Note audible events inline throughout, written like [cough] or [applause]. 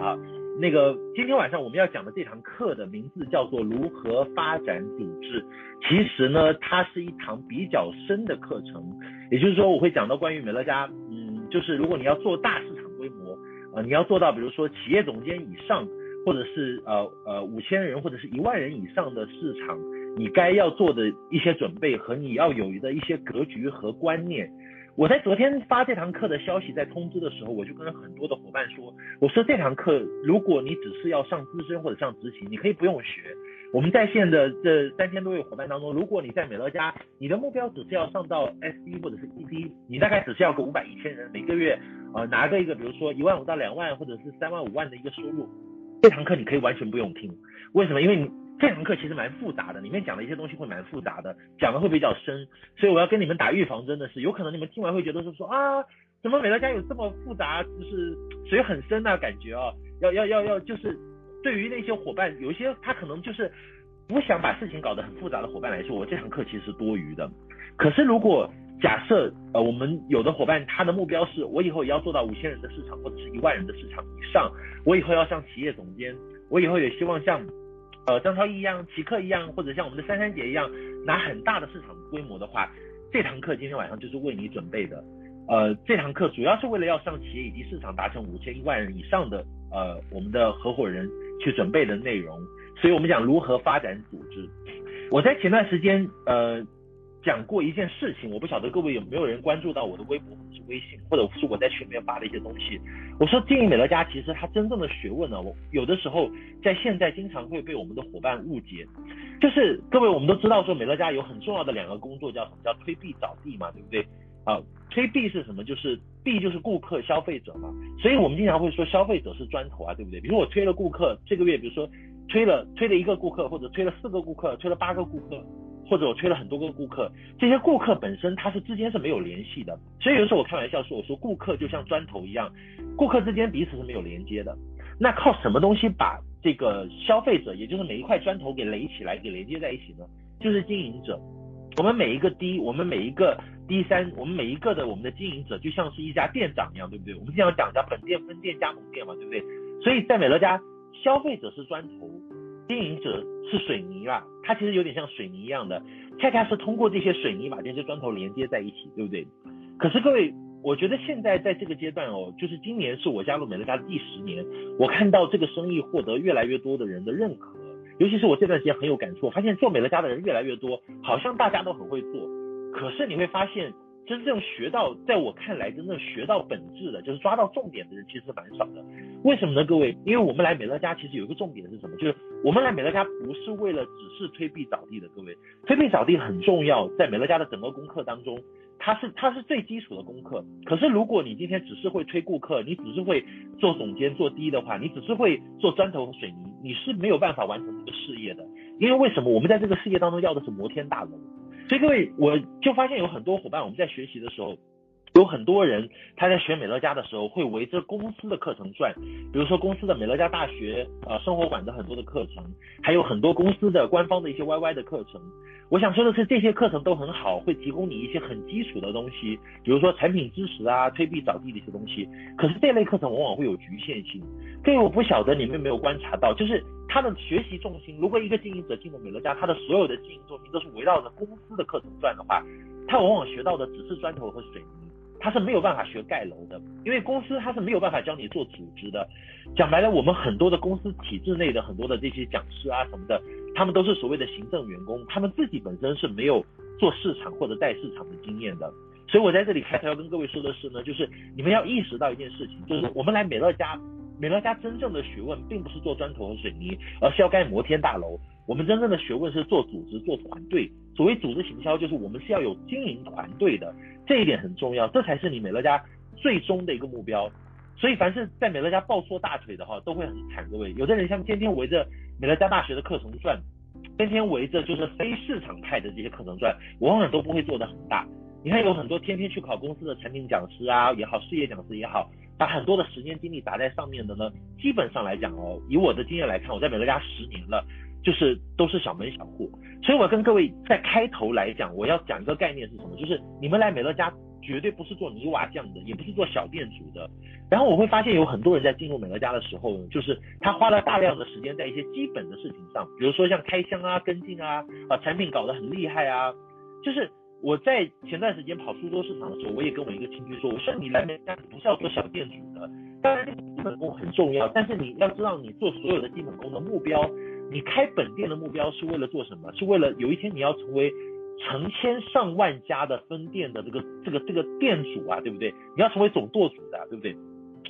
哈。那个今天晚上我们要讲的这堂课的名字叫做如何发展组织。其实呢，它是一堂比较深的课程，也就是说我会讲到关于美乐家，嗯，就是如果你要做大市场规模，呃，你要做到比如说企业总监以上，或者是呃呃五千人或者是一万人以上的市场，你该要做的一些准备和你要有的一些格局和观念。我在昨天发这堂课的消息，在通知的时候，我就跟很多的伙伴说，我说这堂课如果你只是要上资深或者上执行，你可以不用学。我们在线的这三千多位伙伴当中，如果你在美乐家，你的目标只是要上到 SD 或者是 ED，你大概只是要个五百一千人，每个月呃拿个一个比如说一万五到两万或者是三万五万的一个收入，这堂课你可以完全不用听。为什么？因为你。这堂课其实蛮复杂的，里面讲的一些东西会蛮复杂的，讲的会比较深，所以我要跟你们打预防针的是，有可能你们听完会觉得是说啊，怎么美乐家有这么复杂，就是水很深呐感觉啊，要要要要，就是对于那些伙伴，有一些他可能就是不想把事情搞得很复杂的伙伴来说，我这堂课其实是多余的。可是如果假设呃我们有的伙伴他的目标是我以后也要做到五千人的市场或者是一万人的市场以上，我以后要上企业总监，我以后也希望像。呃，张超一样，奇克一样，或者像我们的珊珊姐一样，拿很大的市场规模的话，这堂课今天晚上就是为你准备的。呃，这堂课主要是为了要上企业以及市场达成五千一万人以上的呃我们的合伙人去准备的内容。所以我们讲如何发展组织。我在前段时间呃。讲过一件事情，我不晓得各位有没有人关注到我的微博微信，或者是我在群里面发的一些东西。我说经营美乐家其实它真正的学问呢，我有的时候在现在经常会被我们的伙伴误解。就是各位我们都知道说美乐家有很重要的两个工作叫什么？叫推币找币嘛，对不对？啊，推币是什么？就是币就是顾客消费者嘛。所以我们经常会说消费者是砖头啊，对不对？比如我推了顾客，这个月比如说推了推了一个顾客，或者推了四个顾客，推了八个顾客。或者我推了很多个顾客，这些顾客本身他是之间是没有联系的，所以有时候我开玩笑说，我说顾客就像砖头一样，顾客之间彼此是没有连接的。那靠什么东西把这个消费者，也就是每一块砖头给垒起来，给连接在一起呢？就是经营者。我们每一个 D，我们每一个 D 三，我们每一个的我们的经营者，就像是一家店长一样，对不对？我们经常讲叫本店、分店、加盟店嘛，对不对？所以在美乐家，消费者是砖头。经营者是水泥吧，它其实有点像水泥一样的，恰恰是通过这些水泥把这些砖头连接在一起，对不对？可是各位，我觉得现在在这个阶段哦，就是今年是我加入美乐家的第十年，我看到这个生意获得越来越多的人的认可，尤其是我这段时间很有感触，我发现做美乐家的人越来越多，好像大家都很会做，可是你会发现。真正学到，在我看来，真正学到本质的，就是抓到重点的人，其实蛮少的。为什么呢？各位，因为我们来美乐家，其实有一个重点是什么？就是我们来美乐家不是为了只是推币找地的。各位，推币找地很重要，在美乐家的整个功课当中，它是它是最基础的功课。可是如果你今天只是会推顾客，你只是会做总监做低的话，你只是会做砖头和水泥，你是没有办法完成这个事业的。因为为什么？我们在这个事业当中要的是摩天大楼。所以各位，我就发现有很多伙伴，我们在学习的时候，有很多人他在学美乐家的时候，会围着公司的课程转，比如说公司的美乐家大学，呃，生活馆的很多的课程，还有很多公司的官方的一些 YY 的课程。我想说的是，这些课程都很好，会提供你一些很基础的东西，比如说产品知识啊、推币找地的一些东西。可是这类课程往往会有局限性。所以我不晓得你们有没有观察到，就是他的学习重心，如果一个经营者进入美乐家，他的所有的经营重心都是围绕着公司的课程转的话，他往往学到的只是砖头和水泥，他是没有办法学盖楼的，因为公司他是没有办法教你做组织的。讲白了，我们很多的公司体制内的很多的这些讲师啊什么的。他们都是所谓的行政员工，他们自己本身是没有做市场或者带市场的经验的，所以我在这里开头要跟各位说的是呢，就是你们要意识到一件事情，就是我们来美乐家，美乐家真正的学问并不是做砖头和水泥，而是要盖摩天大楼。我们真正的学问是做组织、做团队。所谓组织行销，就是我们是要有经营团队的，这一点很重要，这才是你美乐家最终的一个目标。所以凡是在美乐家抱错大腿的话，都会很惨。各位，有的人像天天围着。美乐家大学的课程转，天天围着就是非市场派的这些课程转，往往都不会做得很大。你看有很多天天去考公司的产品讲师啊也好，事业讲师也好，把很多的时间精力砸在上面的呢，基本上来讲哦，以我的经验来看，我在美乐家十年了，就是都是小门小户。所以我跟各位在开头来讲，我要讲一个概念是什么？就是你们来美乐家绝对不是做泥瓦匠的，也不是做小店主的。然后我会发现有很多人在进入美乐家的时候，就是他花了大量的时间在一些基本的事情上，比如说像开箱啊、跟进啊，把产品搞得很厉害啊。就是我在前段时间跑苏州市场的时候，我也跟我一个亲戚说，我说你来美乐家不是要做小店主的，当然这个基本功很重要，但是你要知道你做所有的基本功的目标，你开本店的目标是为了做什么？是为了有一天你要成为。成千上万家的分店的这个这个这个店主啊，对不对？你要成为总舵主的，对不对？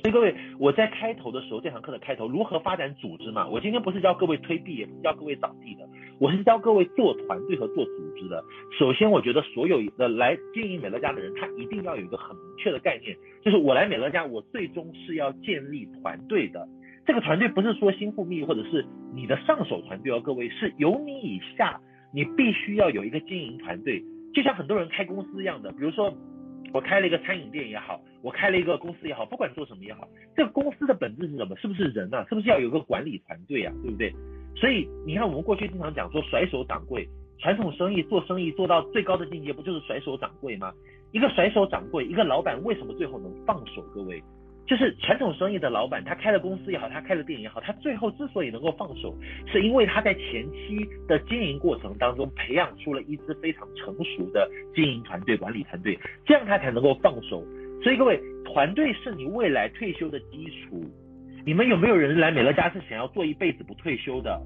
所以各位，我在开头的时候，这堂课的开头，如何发展组织嘛？我今天不是教各位推币，也不是教各位扫地的，我是教各位做团队和做组织的。首先，我觉得所有的来经营美乐家的人，他一定要有一个很明确的概念，就是我来美乐家，我最终是要建立团队的。这个团队不是说新富密或者是你的上手团队哦，各位是由你以下。你必须要有一个经营团队，就像很多人开公司一样的，比如说我开了一个餐饮店也好，我开了一个公司也好，不管做什么也好，这个公司的本质是什么？是不是人啊？是不是要有个管理团队啊？对不对？所以你看，我们过去经常讲说甩手掌柜，传统生意做生意做到最高的境界，不就是甩手掌柜吗？一个甩手掌柜，一个老板为什么最后能放手？各位？就是传统生意的老板，他开了公司也好，他开了店也好，他最后之所以能够放手，是因为他在前期的经营过程当中培养出了一支非常成熟的经营团队、管理团队，这样他才能够放手。所以各位，团队是你未来退休的基础。你们有没有人来美乐家是想要做一辈子不退休的？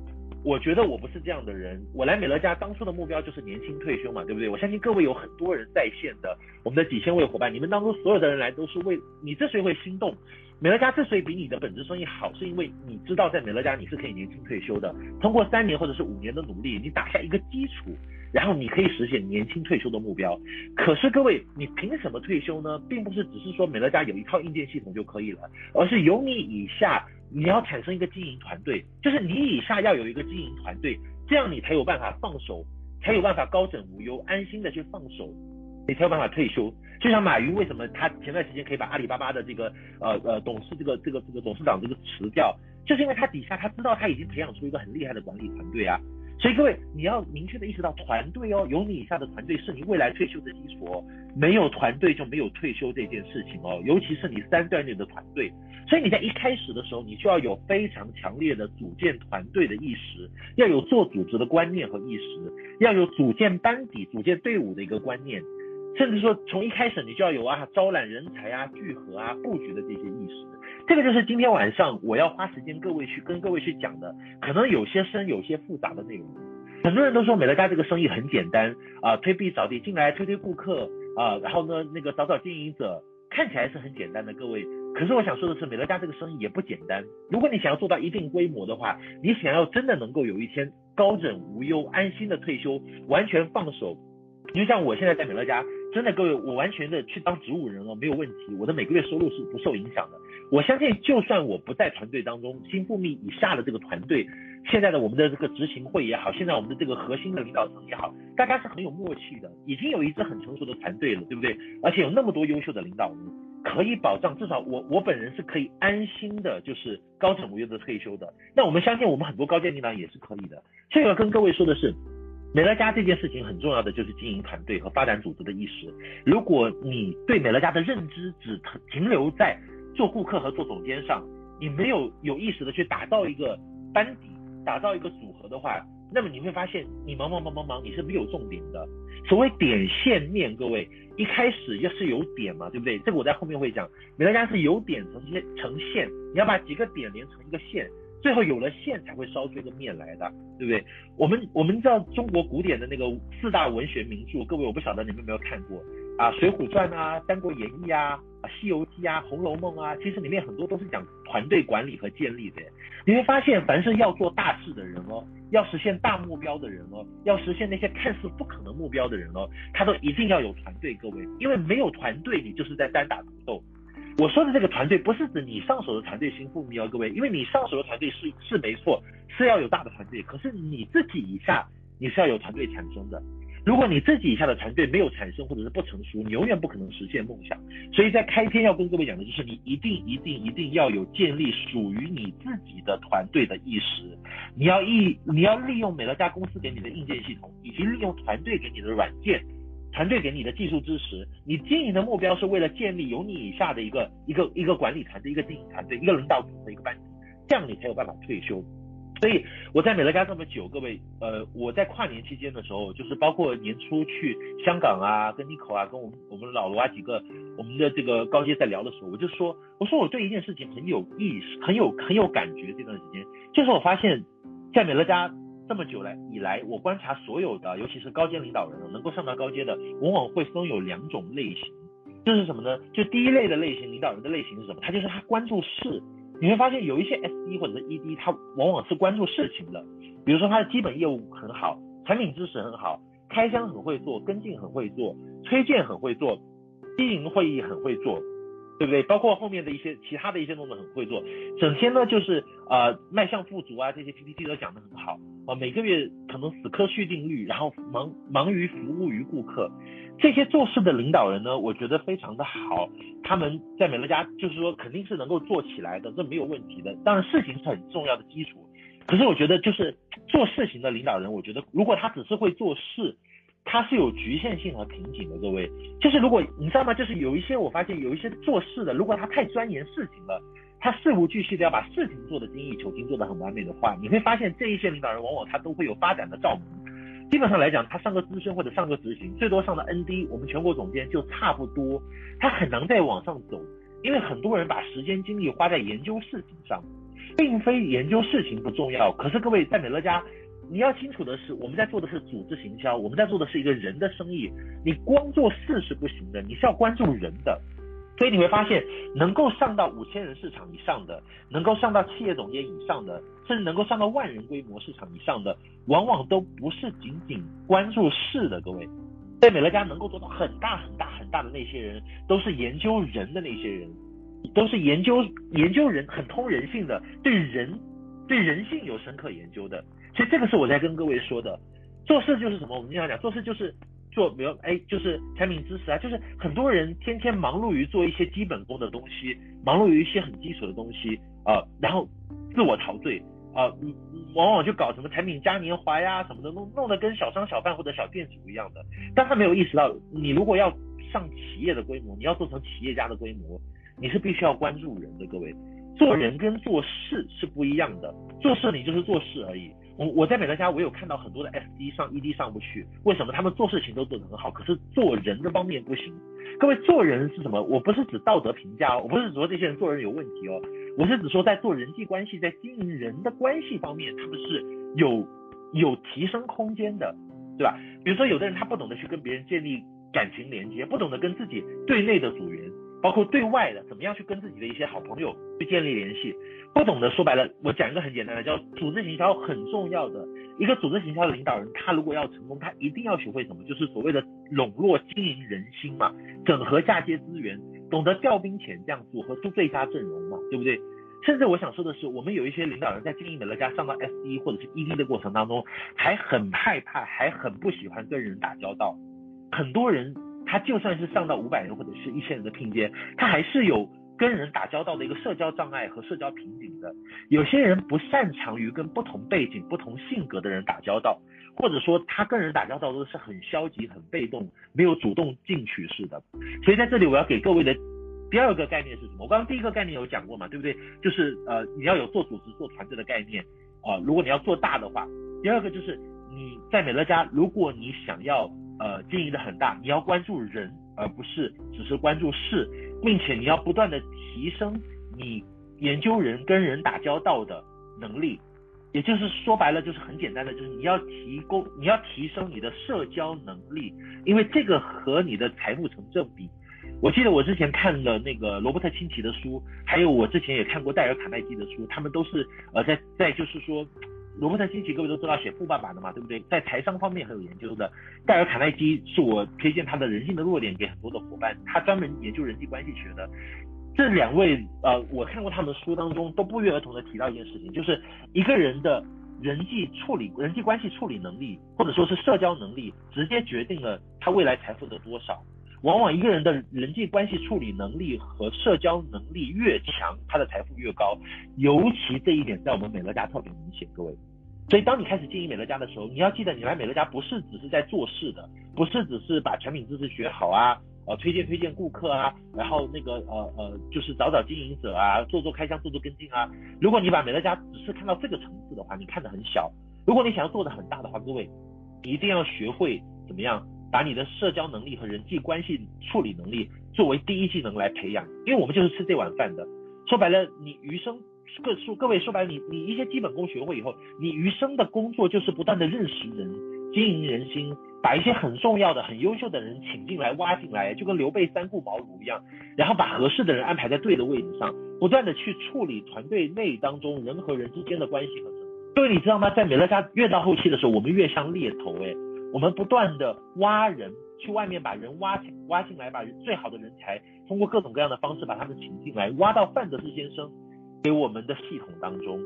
我觉得我不是这样的人，我来美乐家当初的目标就是年轻退休嘛，对不对？我相信各位有很多人在线的，我们的几千位伙伴，你们当中所有的人来都是为你这谁会心动，美乐家之所以比你的本职生意好，是因为你知道在美乐家你是可以年轻退休的，通过三年或者是五年的努力，你打下一个基础，然后你可以实现年轻退休的目标。可是各位，你凭什么退休呢？并不是只是说美乐家有一套硬件系统就可以了，而是由你以下。你要产生一个经营团队，就是你以下要有一个经营团队，这样你才有办法放手，才有办法高枕无忧，安心的去放手，你才有办法退休。就像马云为什么他前段时间可以把阿里巴巴的这个呃呃董事这个这个这个董事长这个辞掉，就是因为他底下他知道他已经培养出一个很厉害的管理团队啊。所以各位，你要明确的意识到团队哦，有你以下的团队是你未来退休的基础哦。没有团队就没有退休这件事情哦，尤其是你三段链的团队。所以你在一开始的时候，你就要有非常强烈的组建团队的意识，要有做组织的观念和意识，要有组建班底、组建队伍的一个观念，甚至说从一开始你就要有啊招揽人才啊、聚合啊、布局的这些意识。这个就是今天晚上我要花时间各位去跟各位去讲的，可能有些深、有些复杂的内容。很多人都说美乐家这个生意很简单啊，推币扫地进来推推顾客啊，然后呢那个找找经营者，看起来是很简单的，各位。可是我想说的是，美乐家这个生意也不简单。如果你想要做到一定规模的话，你想要真的能够有一天高枕无忧、安心的退休，完全放手。就像我现在在美乐家，真的各位，我完全的去当植物人了，没有问题，我的每个月收入是不受影响的。我相信，就算我不在团队当中，新富密以下的这个团队，现在的我们的这个执行会也好，现在我们的这个核心的领导层也好，大家是很有默契的，已经有一支很成熟的团队了，对不对？而且有那么多优秀的领导人，可以保障至少我我本人是可以安心的，就是高枕无忧的退休的。那我们相信，我们很多高阶领导也是可以的。所以我要跟各位说的是，美乐家这件事情很重要的就是经营团队和发展组织的意识。如果你对美乐家的认知只停留在做顾客和做总监上，你没有有意识的去打造一个班底，打造一个组合的话，那么你会发现你忙忙忙忙忙，你是没有重点的。所谓点线面，各位一开始要是有点嘛，对不对？这个我在后面会讲。美乐家是有点成线成线，你要把几个点连成一个线，最后有了线才会烧出一个面来的，对不对？我们我们知道中国古典的那个四大文学名著，各位我不晓得你们有没有看过。啊，《水浒传》啊，《三国演义》啊，啊，《西游记》啊，《红楼梦》啊，其实里面很多都是讲团队管理和建立的。你会发现，凡是要做大事的人哦，要实现大目标的人哦，要实现那些看似不可能目标的人哦，他都一定要有团队。各位，因为没有团队，你就是在单打独斗。我说的这个团队，不是指你上手的团队新富密哦，各位，因为你上手的团队是是没错，是要有大的团队，可是你自己以下，你是要有团队产生的。如果你自己以下的团队没有产生或者是不成熟，你永远不可能实现梦想。所以在开篇要跟各位讲的就是，你一定一定一定要有建立属于你自己的团队的意识。你要一你要利用美乐家公司给你的硬件系统，以及利用团队给你的软件，团队给你的技术支持，你经营的目标是为了建立有你以下的一个一个一个管理团队、一个经营团队、一个领导组的一个班级，这样你才有办法退休。所以我在美乐家这么久，各位，呃，我在跨年期间的时候，就是包括年初去香港啊，跟 Nico 啊，跟我们我们老罗啊几个我们的这个高阶在聊的时候，我就说，我说我对一件事情很有意识，很有很有感觉。这段时间，就是我发现，在美乐家这么久来以来，我观察所有的，尤其是高阶领导人，能够上到高阶的，往往会分有两种类型，这是什么呢？就第一类的类型，领导人的类型是什么？他就是他关注事。你会发现有一些 SD 或者是 ED，他往往是关注事情的，比如说他的基本业务很好，产品知识很好，开箱很会做，跟进很会做，推荐很会做，经营会议很会做，对不对？包括后面的一些其他的一些动作很会做，整天呢就是呃卖相富足啊，这些 PPT 都讲得很好啊，每个月可能死磕续订率，然后忙忙于服务于顾客。这些做事的领导人呢，我觉得非常的好，他们在美乐家就是说肯定是能够做起来的，这没有问题的。当然事情是很重要的基础，可是我觉得就是做事情的领导人，我觉得如果他只是会做事，他是有局限性和瓶颈的。各位，就是如果你知道吗？就是有一些我发现有一些做事的，如果他太钻研事情了，他事无巨细的要把事情做得精益求精，做得很完美的话，你会发现这一些领导人往往他都会有发展的照明。基本上来讲，他上个资深或者上个执行，最多上到 ND，我们全国总监就差不多，他很难再往上走，因为很多人把时间精力花在研究事情上，并非研究事情不重要。可是各位在美乐家，你要清楚的是，我们在做的是组织行销，我们在做的是一个人的生意，你光做事是不行的，你是要关注人的。所以你会发现，能够上到五千人市场以上的，能够上到企业总监以上的，甚至能够上到万人规模市场以上的，往往都不是仅仅关注事的。各位，在美乐家能够做到很大很大很大的那些人，都是研究人的那些人，都是研究研究人，很通人性的，对人对人性有深刻研究的。所以这个是我在跟各位说的，做事就是什么？我们经常讲，做事就是。做比如哎，就是产品知识啊，就是很多人天天忙碌于做一些基本功的东西，忙碌于一些很基础的东西啊、呃，然后自我陶醉啊、呃，往往就搞什么产品嘉年华呀什么的，弄弄得跟小商小贩或者小店主一样的。但他没有意识到，你如果要上企业的规模，你要做成企业家的规模，你是必须要关注人的。各位，做人跟做事是不一样的，做事你就是做事而已。我我在美乐家，我有看到很多的 SD 上 ED 上不去，为什么？他们做事情都做得很好，可是做人的方面不行。各位，做人是什么？我不是指道德评价哦，我不是指说这些人做人有问题哦，我是指说在做人际关系，在经营人的关系方面，他们是有有提升空间的，对吧？比如说有的人他不懂得去跟别人建立感情连接，不懂得跟自己对内的组员，包括对外的，怎么样去跟自己的一些好朋友去建立联系。不懂的，说白了，我讲一个很简单的，叫组织行销很重要的一个组织行销的领导人，他如果要成功，他一定要学会什么？就是所谓的笼络经营人心嘛，整合嫁接资源，懂得调兵遣将，组合出最佳阵容嘛，对不对？甚至我想说的是，我们有一些领导人在经营美乐家上到 SD 或者是 ED 的过程当中，还很害怕，还很不喜欢跟人打交道。很多人他就算是上到五百人或者是一千人的拼接，他还是有。跟人打交道的一个社交障碍和社交瓶颈的，有些人不擅长于跟不同背景、不同性格的人打交道，或者说他跟人打交道都是很消极、很被动，没有主动进取式的。所以在这里我要给各位的第二个概念是什么？我刚刚第一个概念有讲过嘛，对不对？就是呃你要有做组织、做团队的概念啊、如果你要做大的话，第二个就是你在美乐家，如果你想要呃经营的很大，你要关注人，而不是只是关注事。并且你要不断的提升你研究人跟人打交道的能力，也就是说白了就是很简单的，就是你要提供你要提升你的社交能力，因为这个和你的财富成正比。我记得我之前看了那个罗伯特清崎的书，还有我之前也看过戴尔卡耐基的书，他们都是呃在在就是说。罗伯特清崎各位都知道写富爸爸的嘛，对不对？在财商方面很有研究的。戴尔卡耐基是我推荐他的人性的弱点给很多的伙伴，他专门研究人际关系学的。这两位呃，我看过他们的书当中都不约而同的提到一件事情，就是一个人的人际处理、人际关系处理能力，或者说是社交能力，直接决定了他未来财富的多少。往往一个人的人际关系处理能力和社交能力越强，他的财富越高。尤其这一点在我们美乐家特别明显，各位。所以当你开始经营美乐家的时候，你要记得，你来美乐家不是只是在做事的，不是只是把产品知识学好啊，呃，推荐推荐顾客啊，然后那个呃呃，就是找找经营者啊，做做开箱，做做跟进啊。如果你把美乐家只是看到这个层次的话，你看得很小。如果你想要做得很大的话，各位一定要学会怎么样把你的社交能力和人际关系处理能力作为第一技能来培养，因为我们就是吃这碗饭的。说白了，你余生。各说各位说白了，你你一些基本功学会以后，你余生的工作就是不断的认识人、经营人心，把一些很重要的、很优秀的人请进来、挖进来，就跟刘备三顾茅庐一样，然后把合适的人安排在对的位置上，不断的去处理团队内当中人和人之间的关系和。各位你知道吗？在美乐家越到后期的时候，我们越像猎头哎，我们不断的挖人，去外面把人挖进挖进来，把最好的人才通过各种各样的方式把他们请进来，挖到范德士先生。给我们的系统当中，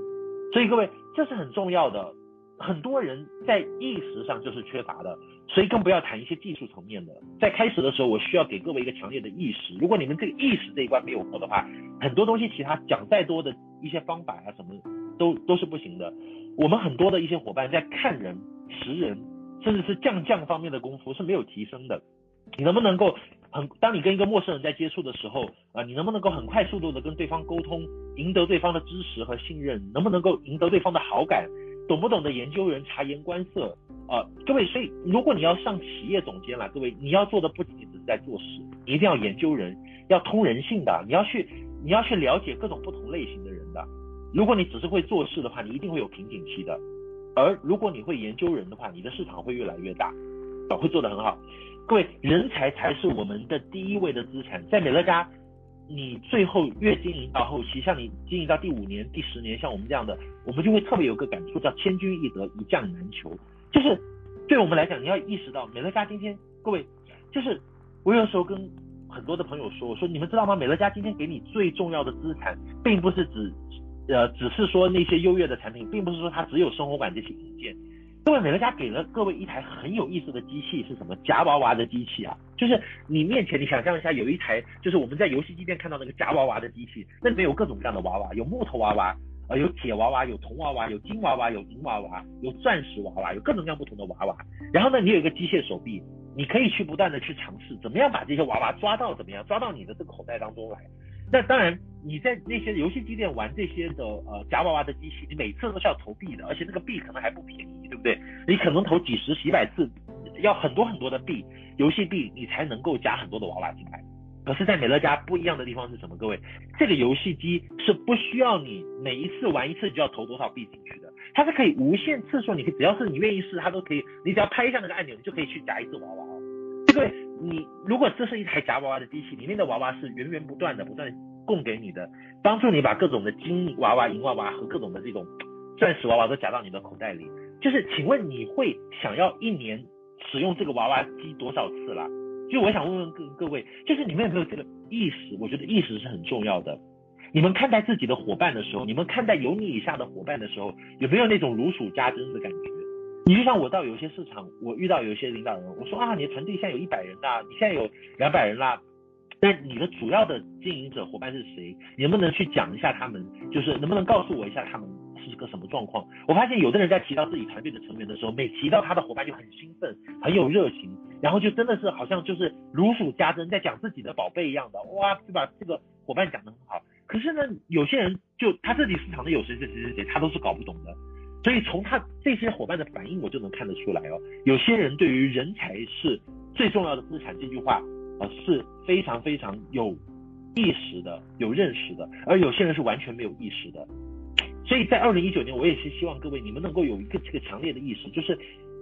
所以各位，这是很重要的。很多人在意识上就是缺乏的，所以更不要谈一些技术层面的。在开始的时候，我需要给各位一个强烈的意识。如果你们这个意识这一关没有过的话，很多东西其他讲再多的一些方法啊什么，都都是不行的。我们很多的一些伙伴在看人、识人，甚至是降降方面的功夫是没有提升的。你能不能够？很，当你跟一个陌生人在接触的时候，啊，你能不能够很快速度的跟对方沟通，赢得对方的支持和信任？能不能够赢得对方的好感？懂不懂得研究人、察言观色？啊，各位，所以如果你要上企业总监了，各位，你要做的不仅仅只是在做事，你一定要研究人，要通人性的，你要去，你要去了解各种不同类型的人的。如果你只是会做事的话，你一定会有瓶颈期的。而如果你会研究人的话，你的市场会越来越大，啊，会做得很好。各位，人才才是我们的第一位的资产。在美乐家，你最后越经营到后期，像你经营到第五年、第十年，像我们这样的，我们就会特别有个感触，叫千军易得，一将难求。就是对我们来讲，你要意识到，美乐家今天，各位，就是我有时候跟很多的朋友说，我说你们知道吗？美乐家今天给你最重要的资产，并不是指，呃，只是说那些优越的产品，并不是说它只有生活馆这些硬件。各位，美乐家给了各位一台很有意思的机器，是什么？夹娃娃的机器啊！就是你面前，你想象一下，有一台，就是我们在游戏机店看到那个夹娃娃的机器，那里面有各种各样的娃娃，有木头娃娃，呃，有铁娃娃，有铜娃娃，有金娃娃，有银娃娃，有钻石娃娃，有各种各样不同的娃娃。然后呢，你有一个机械手臂，你可以去不断的去尝试，怎么样把这些娃娃抓到，怎么样抓到你的这个口袋当中来。那当然，你在那些游戏机店玩这些的呃夹娃娃的机器，你每次都是要投币的，而且那个币可能还不便宜，对不对？你可能投几十几百次，要很多很多的币，游戏币你才能够夹很多的娃娃进来。可是，在美乐家不一样的地方是什么？各位，这个游戏机是不需要你每一次玩一次就要投多少币进去的，它是可以无限次数，你可以只要是你愿意试，它都可以，你只要拍一下那个按钮，你就可以去夹一次娃娃哦。各位。你如果这是一台夹娃娃的机器，里面的娃娃是源源不断的、不断供给你的，帮助你把各种的金娃娃、银娃娃和各种的这种 [tsk] 钻石娃娃都夹到你的口袋里。就是，请问你会想要一年使用这个娃娃机多少次啦？就我想问问各各位，就是你们有没有这个意识？我觉得意识是很重要的。你们看待自己的伙伴的时候，你们看待有你以下的伙伴的时候，有没有那种如数家珍的感觉？你就像我到有些市场，我遇到有些领导人，我说啊，你的团队现在有一百人啦，你现在有两百人啦，那你的主要的经营者伙伴是谁？你能不能去讲一下他们？就是能不能告诉我一下他们是个什么状况？我发现有的人在提到自己团队的成员的时候，每提到他的伙伴就很兴奋，很有热情，然后就真的是好像就是如数家珍，在讲自己的宝贝一样的，哇，就把这个伙伴讲得很好。可是呢，有些人就他自己市场的有谁谁谁谁谁，他都是搞不懂的。所以从他这些伙伴的反应，我就能看得出来哦。有些人对于人才是最重要的资产这句话，呃，是非常非常有意识的、有认识的，而有些人是完全没有意识的。所以在二零一九年，我也是希望各位你们能够有一个这个强烈的意识，就是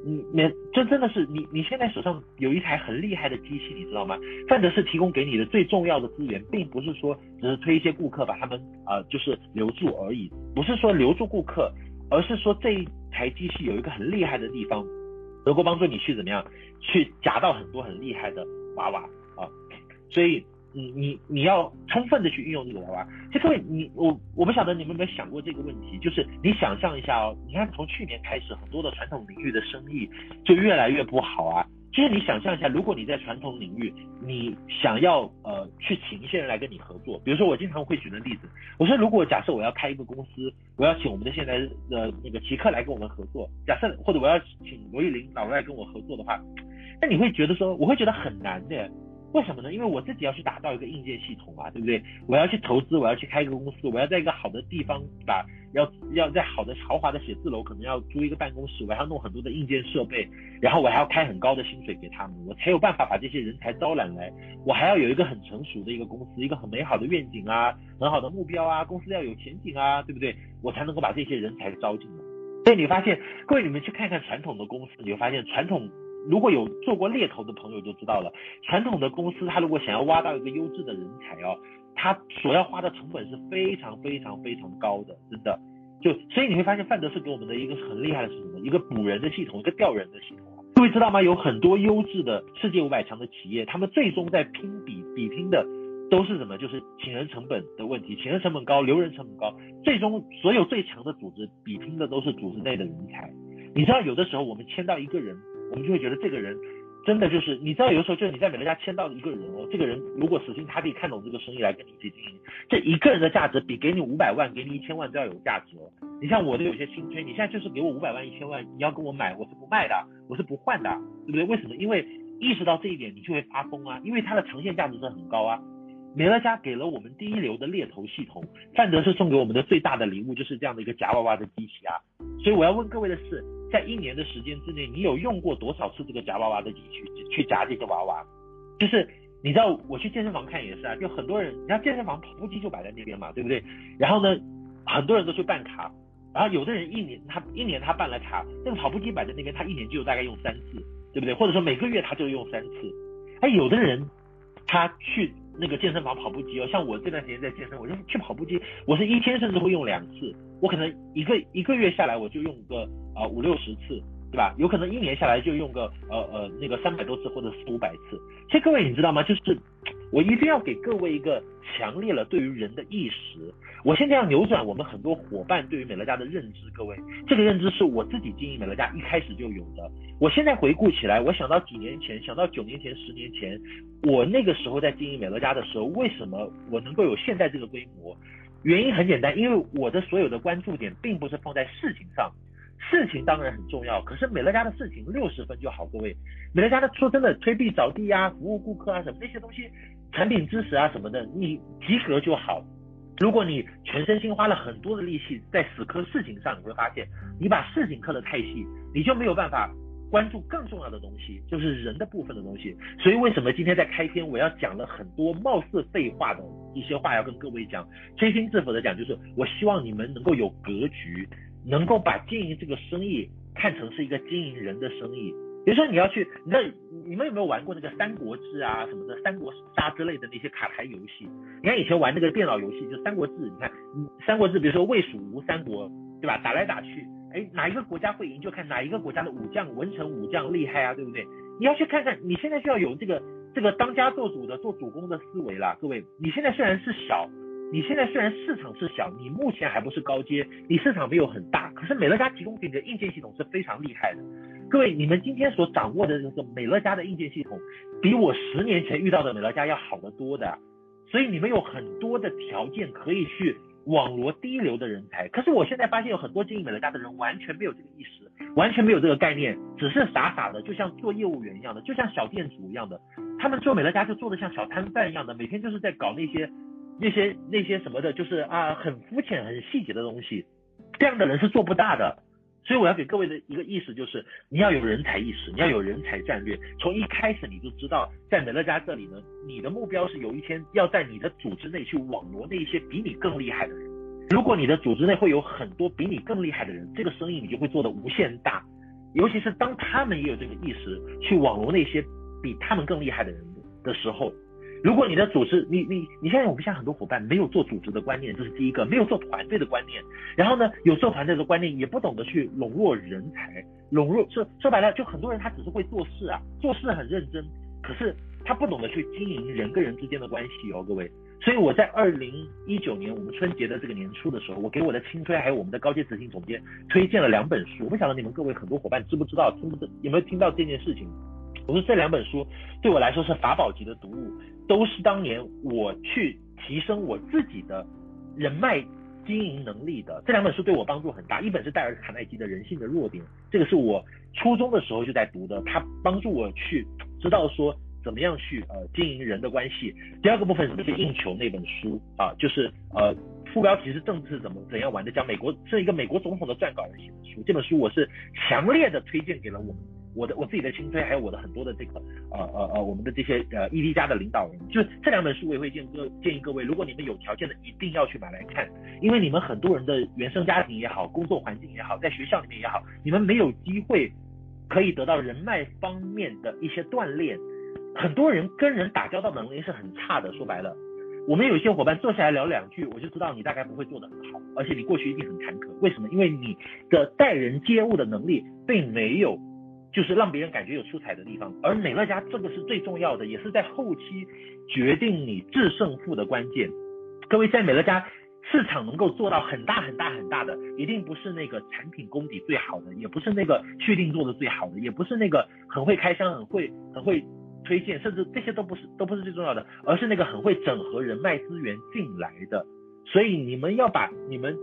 你你这真的是你你现在手上有一台很厉害的机器，你知道吗？范德是提供给你的最重要的资源，并不是说只是推一些顾客把他们啊、就是留住而已，不是说留住顾客。而是说这一台机器有一个很厉害的地方，能够帮助你去怎么样去夹到很多很厉害的娃娃，所以你你你要充分的去运用这个娃娃。其实各位你我我不晓得你们有没有想过这个问题，就是你想象一下哦，你看从去年开始，很多的传统领域的生意就越来越不好啊。就是你想象一下，如果你在传统领域，你想要呃去请一些人来跟你合作，比如说我经常会举的例子，我说如果假设我要开一个公司，我要请我们的现在的那个奇客来跟我们合作，假设或者我要请罗玉林老外跟我合作的话，那你会觉得说，我会觉得很难的。为什么呢？因为我自己要去打造一个硬件系统嘛，对不对？我要去投资，我要去开一个公司，我要在一个好的地方，对吧？要要在好的豪华的写字楼，可能要租一个办公室，我还要弄很多的硬件设备，然后我还要开很高的薪水给他们，我才有办法把这些人才招揽来。我还要有一个很成熟的一个公司，一个很美好的愿景啊，很好的目标啊，公司要有前景啊，对不对？我才能够把这些人才招进来。所以你发现，各位你们去看看传统的公司，你会发现传统。如果有做过猎头的朋友就知道了，传统的公司他如果想要挖到一个优质的人才哦，他所要花的成本是非常非常非常高的，真的。就所以你会发现范德是给我们的一个很厉害的是什么？一个补人的系统，一个调人的系统。各位知道吗？有很多优质的世界五百强的企业，他们最终在拼比比拼的都是什么？就是请人成本的问题，请人成本高，留人成本高。最终所有最强的组织比拼的都是组织内的人才。你知道有的时候我们签到一个人。我们就会觉得这个人真的就是，你知道，有的时候就是你在美乐家签到的一个人哦，这个人如果死心塌地看懂这个生意来跟你一起经营，这一个人的价值比给你五百万、给你一千万都要有价值哦。你像我的有些新推，你现在就是给我五百万、一千万，你要跟我买，我是不卖的，我是不换的，对不对？为什么？因为意识到这一点，你就会发疯啊，因为它的长线价值是很高啊。美乐家给了我们第一流的猎头系统，范德是送给我们的最大的礼物就是这样的一个夹娃娃的机器啊。所以我要问各位的是。在一年的时间之内，你有用过多少次这个夹娃娃的底去去夹这个娃娃？就是你知道，我去健身房看也是啊，就很多人，你看健身房跑步机就摆在那边嘛，对不对？然后呢，很多人都去办卡，然后有的人一年他一年他办了卡，那个跑步机摆在那边，他一年就大概用三次，对不对？或者说每个月他就用三次。哎，有的人他去那个健身房跑步机哦，像我这段时间在健身，我就去跑步机，我是一天甚至会用两次。我可能一个一个月下来我就用个啊、五六十次，对吧？有可能一年下来就用个呃呃那个三百多次或者四五百次。其实各位你知道吗？就是我一定要给各位一个强烈了对于人的意识。我现在要扭转我们很多伙伴对于美乐家的认知。各位，这个认知是我自己经营美乐家一开始就有的。我现在回顾起来，我想到几年前，想到九年前、十年前，我那个时候在经营美乐家的时候，为什么我能够有现在这个规模？原因很简单，因为我的所有的关注点并不是放在事情上，事情当然很重要，可是美乐家的事情六十分就好，各位，美乐家的说真的，推币找地啊，服务顾客啊什么那些东西，产品知识啊什么的，你及格就好。如果你全身心花了很多的力气在死磕事情上，你会发现你把事情磕得太细，你就没有办法。关注更重要的东西，就是人的部分的东西。所以为什么今天在开篇我要讲了很多貌似废话的一些话，要跟各位讲，真心自否的讲，就是我希望你们能够有格局，能够把经营这个生意看成是一个经营人的生意。比如说你要去，你看你们有没有玩过那个三国志啊什么的，三国杀之类的那些卡牌游戏？你看以前玩那个电脑游戏，就三国志，你看三国志，比如说魏蜀吴三国，对吧？打来打去。哎，哪一个国家会赢，就看哪一个国家的武将、文臣武将厉害啊，对不对？你要去看看，你现在需要有这个这个当家做主的、做主公的思维啦，各位。你现在虽然是小，你现在虽然市场是小，你目前还不是高阶，你市场没有很大，可是美乐家提供给你的硬件系统是非常厉害的。各位，你们今天所掌握的这个美乐家的硬件系统，比我十年前遇到的美乐家要好得多的，所以你们有很多的条件可以去。网罗第一流的人才，可是我现在发现有很多经营美乐家的人完全没有这个意识，完全没有这个概念，只是傻傻的，就像做业务员一样的，就像小店主一样的，他们做美乐家就做的像小摊贩一样的，每天就是在搞那些那些那些什么的，就是啊很肤浅、很细节的东西，这样的人是做不大的。所以我要给各位的一个意思就是，你要有人才意识，你要有人才战略。从一开始你就知道，在美乐家这里呢，你的目标是有一天要在你的组织内去网罗那些比你更厉害的人。如果你的组织内会有很多比你更厉害的人，这个生意你就会做得无限大。尤其是当他们也有这个意识去网罗那些比他们更厉害的人的时候。如果你的组织，你你你现在我们现在很多伙伴没有做组织的观念，这是第一个，没有做团队的观念。然后呢，有做团队的观念，也不懂得去笼络人才，笼络说说白了，就很多人他只是会做事啊，做事很认真，可是他不懂得去经营人跟人之间的关系哦，各位。所以我在二零一九年我们春节的这个年初的时候，我给我的亲推还有我们的高阶执行总监推荐了两本书，我不晓得你们各位很多伙伴知不知道，听不知有没有听到这件事情？我说这两本书对我来说是法宝级的读物。都是当年我去提升我自己的人脉经营能力的。这两本书对我帮助很大，一本是戴尔·卡耐基的《人性的弱点》，这个是我初中的时候就在读的，它帮助我去知道说怎么样去呃经营人的关系。第二个部分是《应酬》那本书啊，就是呃副标题是政治怎么怎样玩的，讲美国是一个美国总统的撰稿人写的书。这本书我是强烈的推荐给了我们。我的我自己的青春，还有我的很多的这个呃呃呃，我们的这些呃 ED 家的领导人，就是这两本书，我也会建各建议各位，如果你们有条件的，一定要去买来看，因为你们很多人的原生家庭也好，工作环境也好，在学校里面也好，你们没有机会可以得到人脉方面的一些锻炼，很多人跟人打交道能力是很差的。说白了，我们有一些伙伴坐下来聊两句，我就知道你大概不会做得很好，而且你过去一定很坎坷。为什么？因为你的待人接物的能力并没有。就是让别人感觉有出彩的地方，而美乐家这个是最重要的，也是在后期决定你制胜负的关键。各位在美乐家市场能够做到很大很大很大的，一定不是那个产品功底最好的，也不是那个确定做的最好的，也不是那个很会开箱、很会很会推荐，甚至这些都不是都不是最重要的，而是那个很会整合人脉资源进来的。所以你们要把你们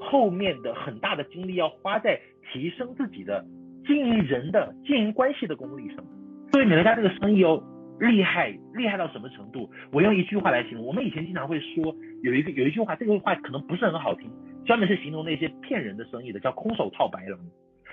后面的很大的精力要花在提升自己的。经营人的经营关系的功力上，作为美乐家这个生意哦，厉害厉害到什么程度？我用一句话来形容，我们以前经常会说有一个有一句话，这个话可能不是很好听，专门是形容那些骗人的生意的，叫空手套白狼。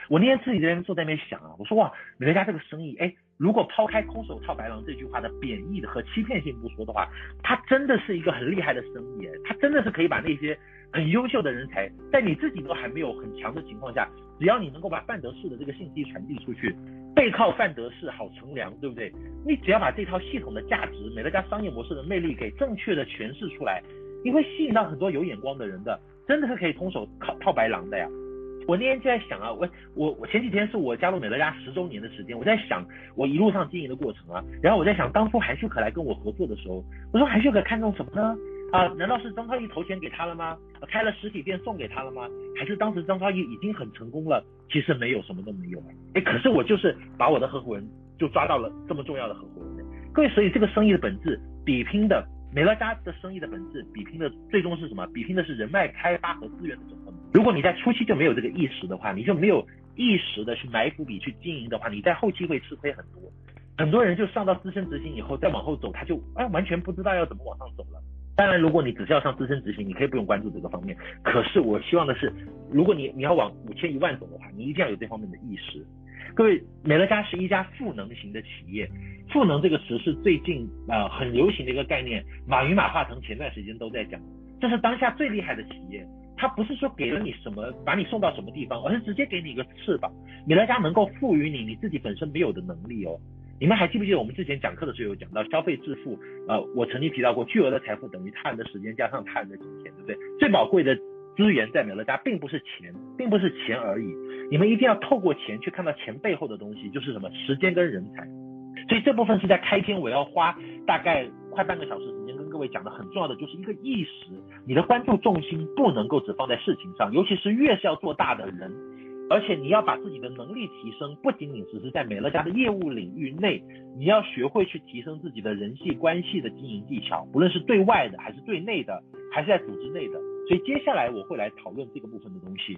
我那天自己在那边坐在那边想啊，我说哇，美乐家这个生意，哎，如果抛开空手套白狼这句话的贬义的和欺骗性不说的话，它真的是一个很厉害的生意，它真的是可以把那些很优秀的人才，在你自己都还没有很强的情况下。只要你能够把范德式的这个信息传递出去，背靠范德式好乘凉，对不对？你只要把这套系统的价值、美乐家商业模式的魅力给正确的诠释出来，你会吸引到很多有眼光的人的，真的是可以空手套套白狼的呀。我那天就在想啊，我我我前几天是我加入美乐家十周年的时间，我在想我一路上经营的过程啊，然后我在想当初韩旭可来跟我合作的时候，我说韩旭可看中什么呢？啊，难道是张超毅投钱给他了吗？开了实体店送给他了吗？还是当时张超毅已经很成功了？其实没有，什么都没有。哎，可是我就是把我的合伙人就抓到了这么重要的合伙人。各位，所以这个生意的本质，比拼的美乐家的生意的本质，比拼的最终是什么？比拼的是人脉开发和资源的整合。如果你在初期就没有这个意识的话，你就没有意识的去埋伏笔去经营的话，你在后期会吃亏很多。很多人就上到资深执行以后，再往后走，他就哎完全不知道要怎么往上走了。当然，如果你只是要上资深执行，你可以不用关注这个方面。可是我希望的是，如果你你要往五千一万走的话，你一定要有这方面的意识。各位，美乐家是一家赋能型的企业，赋能这个词是最近啊、呃、很流行的一个概念。马云、马化腾前段时间都在讲，这是当下最厉害的企业。它不是说给了你什么，把你送到什么地方，而是直接给你一个翅膀。美乐家能够赋予你你自己本身没有的能力哦。你们还记不记得我们之前讲课的时候有讲到消费致富？呃，我曾经提到过，巨额的财富等于他人的时间加上他人的金钱，对不对？最宝贵的资源在美乐家，并不是钱，并不是钱而已。你们一定要透过钱去看到钱背后的东西，就是什么时间跟人才。所以这部分是在开篇我要花大概快半个小时时间跟各位讲的，很重要的就是一个意识，你的关注重心不能够只放在事情上，尤其是越是要做大的人。而且你要把自己的能力提升，不仅仅只是在美乐家的业务领域内，你要学会去提升自己的人际关系的经营技巧，不论是对外的还是对内的，还是在组织内的。所以接下来我会来讨论这个部分的东西。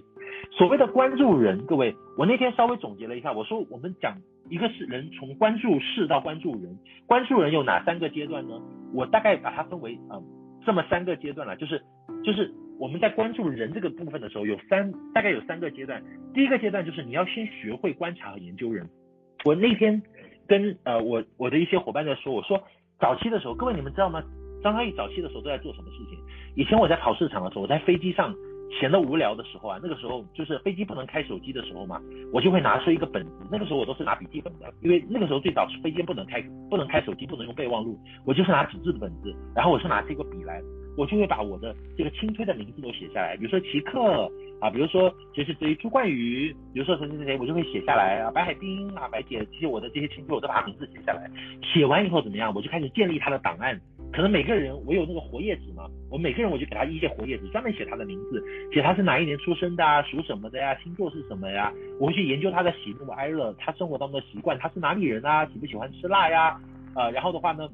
所谓的关注人，各位，我那天稍微总结了一下，我说我们讲一个是人从关注事到关注人，关注人有哪三个阶段呢？我大概把它分为啊、嗯、这么三个阶段了，就是就是。我们在关注人这个部分的时候，有三大概有三个阶段。第一个阶段就是你要先学会观察和研究人。我那天跟呃我我的一些伙伴在说，我说早期的时候，各位你们知道吗？张嘉译早期的时候都在做什么事情？以前我在跑市场的时候，我在飞机上闲得无聊的时候啊，那个时候就是飞机不能开手机的时候嘛，我就会拿出一个本子。那个时候我都是拿笔记本的，因为那个时候最早是飞机不能开不能开手机，不能用备忘录，我就是拿纸质的本子，然后我是拿这个笔来。我就会把我的这个亲推的名字都写下来，比如说齐克啊，比如说就是对于朱冠宇，比如说谁谁谁，我就会写下来啊，白海滨啊，白姐，其实我的这些亲推我都把名字写下来。写完以后怎么样？我就开始建立他的档案。可能每个人我有那个活页纸嘛，我每个人我就给他一页活页纸，专门写他的名字，写他是哪一年出生的啊，属什么的呀，星座是什么呀？我会去研究他的喜怒哀乐，他生活当中的习惯，他是哪里人啊？喜不喜欢吃辣呀？呃，然后的话呢，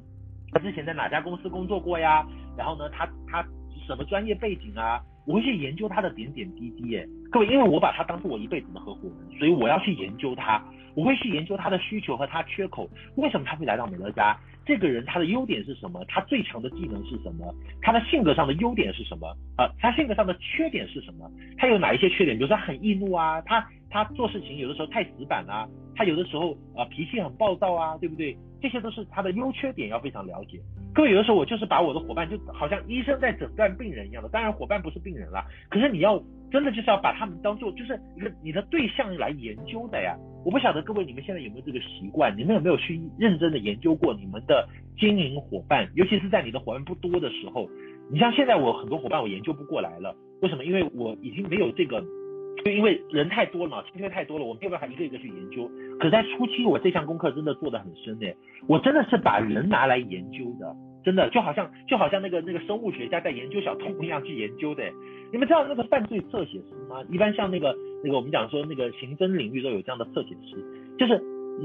他之前在哪家公司工作过呀？然后呢，他他什么专业背景啊，我会去研究他的点点滴滴。哎，各位，因为我把他当做我一辈子的合伙人，所以我要去研究他，我会去研究他的需求和他缺口，为什么他会来到美乐家？这个人他的优点是什么？他最强的技能是什么？他的性格上的优点是什么？啊，他性格上的缺点是什么？他有哪一些缺点？比如说他很易怒啊，他他做事情有的时候太死板啊，他有的时候啊脾气很暴躁啊，对不对？这些都是他的优缺点，要非常了解。各位，有的时候我就是把我的伙伴就好像医生在诊断病人一样的，当然伙伴不是病人啦，可是你要真的就是要把他们当做就是一个你的对象来研究的呀。我不晓得各位你们现在有没有这个习惯？你们有没有去认真的研究过你们的经营伙伴？尤其是在你的伙伴不多的时候，你像现在我很多伙伴我研究不过来了，为什么？因为我已经没有这个，就因为人太多了嘛，机会太多了，我没有办法一个一个去研究。可在初期我这项功课真的做得很深诶，我真的是把人拿来研究的，真的就好像就好像那个那个生物学家在研究小动物一样去研究的。你们知道那个犯罪侧写师吗？一般像那个那个我们讲说那个刑侦领域都有这样的测写师，就是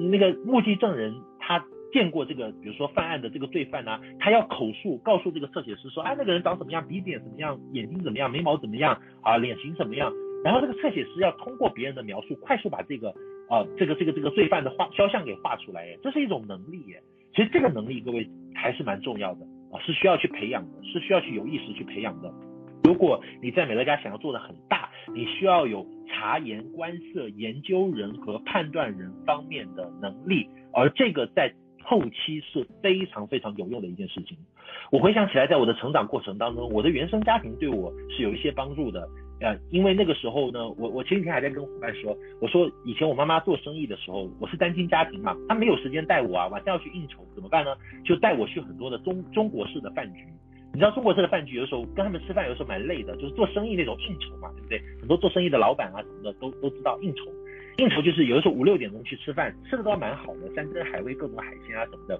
那个目击证人他见过这个，比如说犯案的这个罪犯啊，他要口述告诉这个测写师说，哎，那个人长什么样，鼻子眼怎么样，眼睛怎么样，眉毛怎么样啊，脸型怎么样，然后这个测写师要通过别人的描述，快速把这个啊这个这个这个罪犯的画肖像给画出来，这是一种能力耶。其实这个能力各位还是蛮重要的啊，是需要去培养的，是需要去有意识去培养的。如果你在美乐家想要做得很大，你需要有察言观色、研究人和判断人方面的能力，而这个在后期是非常非常有用的一件事情。我回想起来，在我的成长过程当中，我的原生家庭对我是有一些帮助的。呃，因为那个时候呢，我我前几天还在跟伙伴说，我说以前我妈妈做生意的时候，我是单亲家庭嘛，她没有时间带我啊，晚上要去应酬怎么办呢？就带我去很多的中中国式的饭局。你知道中国式的饭局，有时候跟他们吃饭，有时候蛮累的，就是做生意那种应酬嘛，对不对？很多做生意的老板啊什么的都都知道应酬，应酬就是有的时候五六点钟去吃饭，吃的都蛮好的，山珍海味、各种海鲜啊什么的。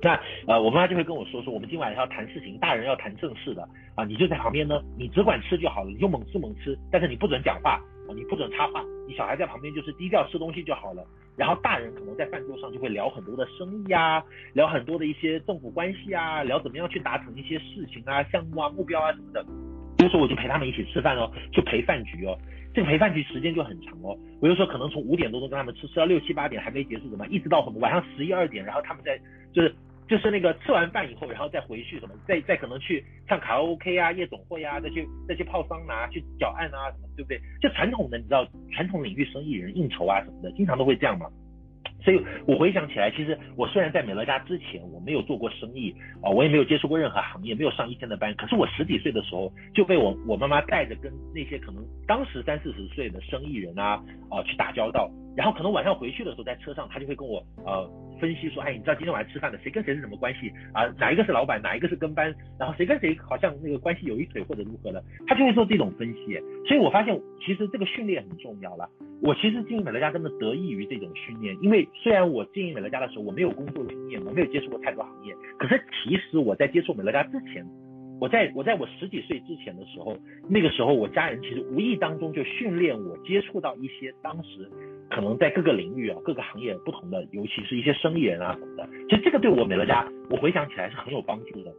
那呃，我妈就会跟我说说，我们今晚要谈事情，大人要谈正事的啊，你就在旁边呢，你只管吃就好了，你就猛吃猛吃，但是你不准讲话啊，你不准插话，你小孩在旁边就是低调吃东西就好了。然后大人可能在饭桌上就会聊很多的生意啊，聊很多的一些政府关系啊，聊怎么样去达成一些事情啊、项目啊、目标啊什么的。比如说我就陪他们一起吃饭哦，就陪饭局哦，这个陪饭局时间就很长哦。我就说可能从五点多钟跟他们吃，吃到六七八点还没结束，怎么一直到什么晚上十一二点，然后他们在就是。就是那个吃完饭以后，然后再回去什么，再再可能去唱卡拉 OK 啊、夜总会啊，再去再去泡桑拿、去脚案啊什么，对不对？就传统的你知道，传统领域生意人应酬啊什么的，经常都会这样嘛。所以我回想起来，其实我虽然在美乐家之前我没有做过生意啊，我也没有接触过任何行业，没有上一天的班，可是我十几岁的时候就被我我妈妈带着跟那些可能当时三四十岁的生意人啊啊去打交道，然后可能晚上回去的时候在车上，他就会跟我呃。分析说，哎，你知道今天晚上吃饭的谁跟谁是什么关系啊？哪一个是老板，哪一个是跟班，然后谁跟谁好像那个关系有一腿或者如何的，他就会做这种分析。所以我发现其实这个训练很重要了。我其实经营美乐家真的得益于这种训练，因为虽然我经营美乐家的时候我没有工作经验，我没有接触过太多行业，可是其实我在接触美乐家之前，我在我在我十几岁之前的时候，那个时候我家人其实无意当中就训练我接触到一些当时。可能在各个领域啊，各个行业不同的，尤其是一些生意人啊什么的，其实这个对我美乐家，我回想起来是很有帮助的。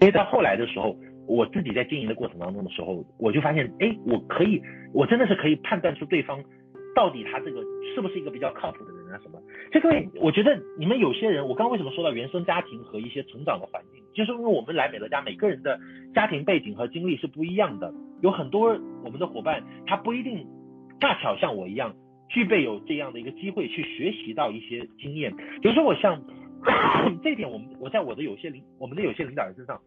因为到后来的时候，我自己在经营的过程当中的时候，我就发现，哎，我可以，我真的是可以判断出对方到底他这个是不是一个比较靠谱的人啊什么。这各位我觉得你们有些人，我刚为什么说到原生家庭和一些成长的环境，就是因为我们来美乐家，每个人的家庭背景和经历是不一样的，有很多我们的伙伴他不一定恰巧像我一样。具备有这样的一个机会去学习到一些经验，比如说我像 [coughs] 这一点，我们我在我的有些领我们的有些领导人身上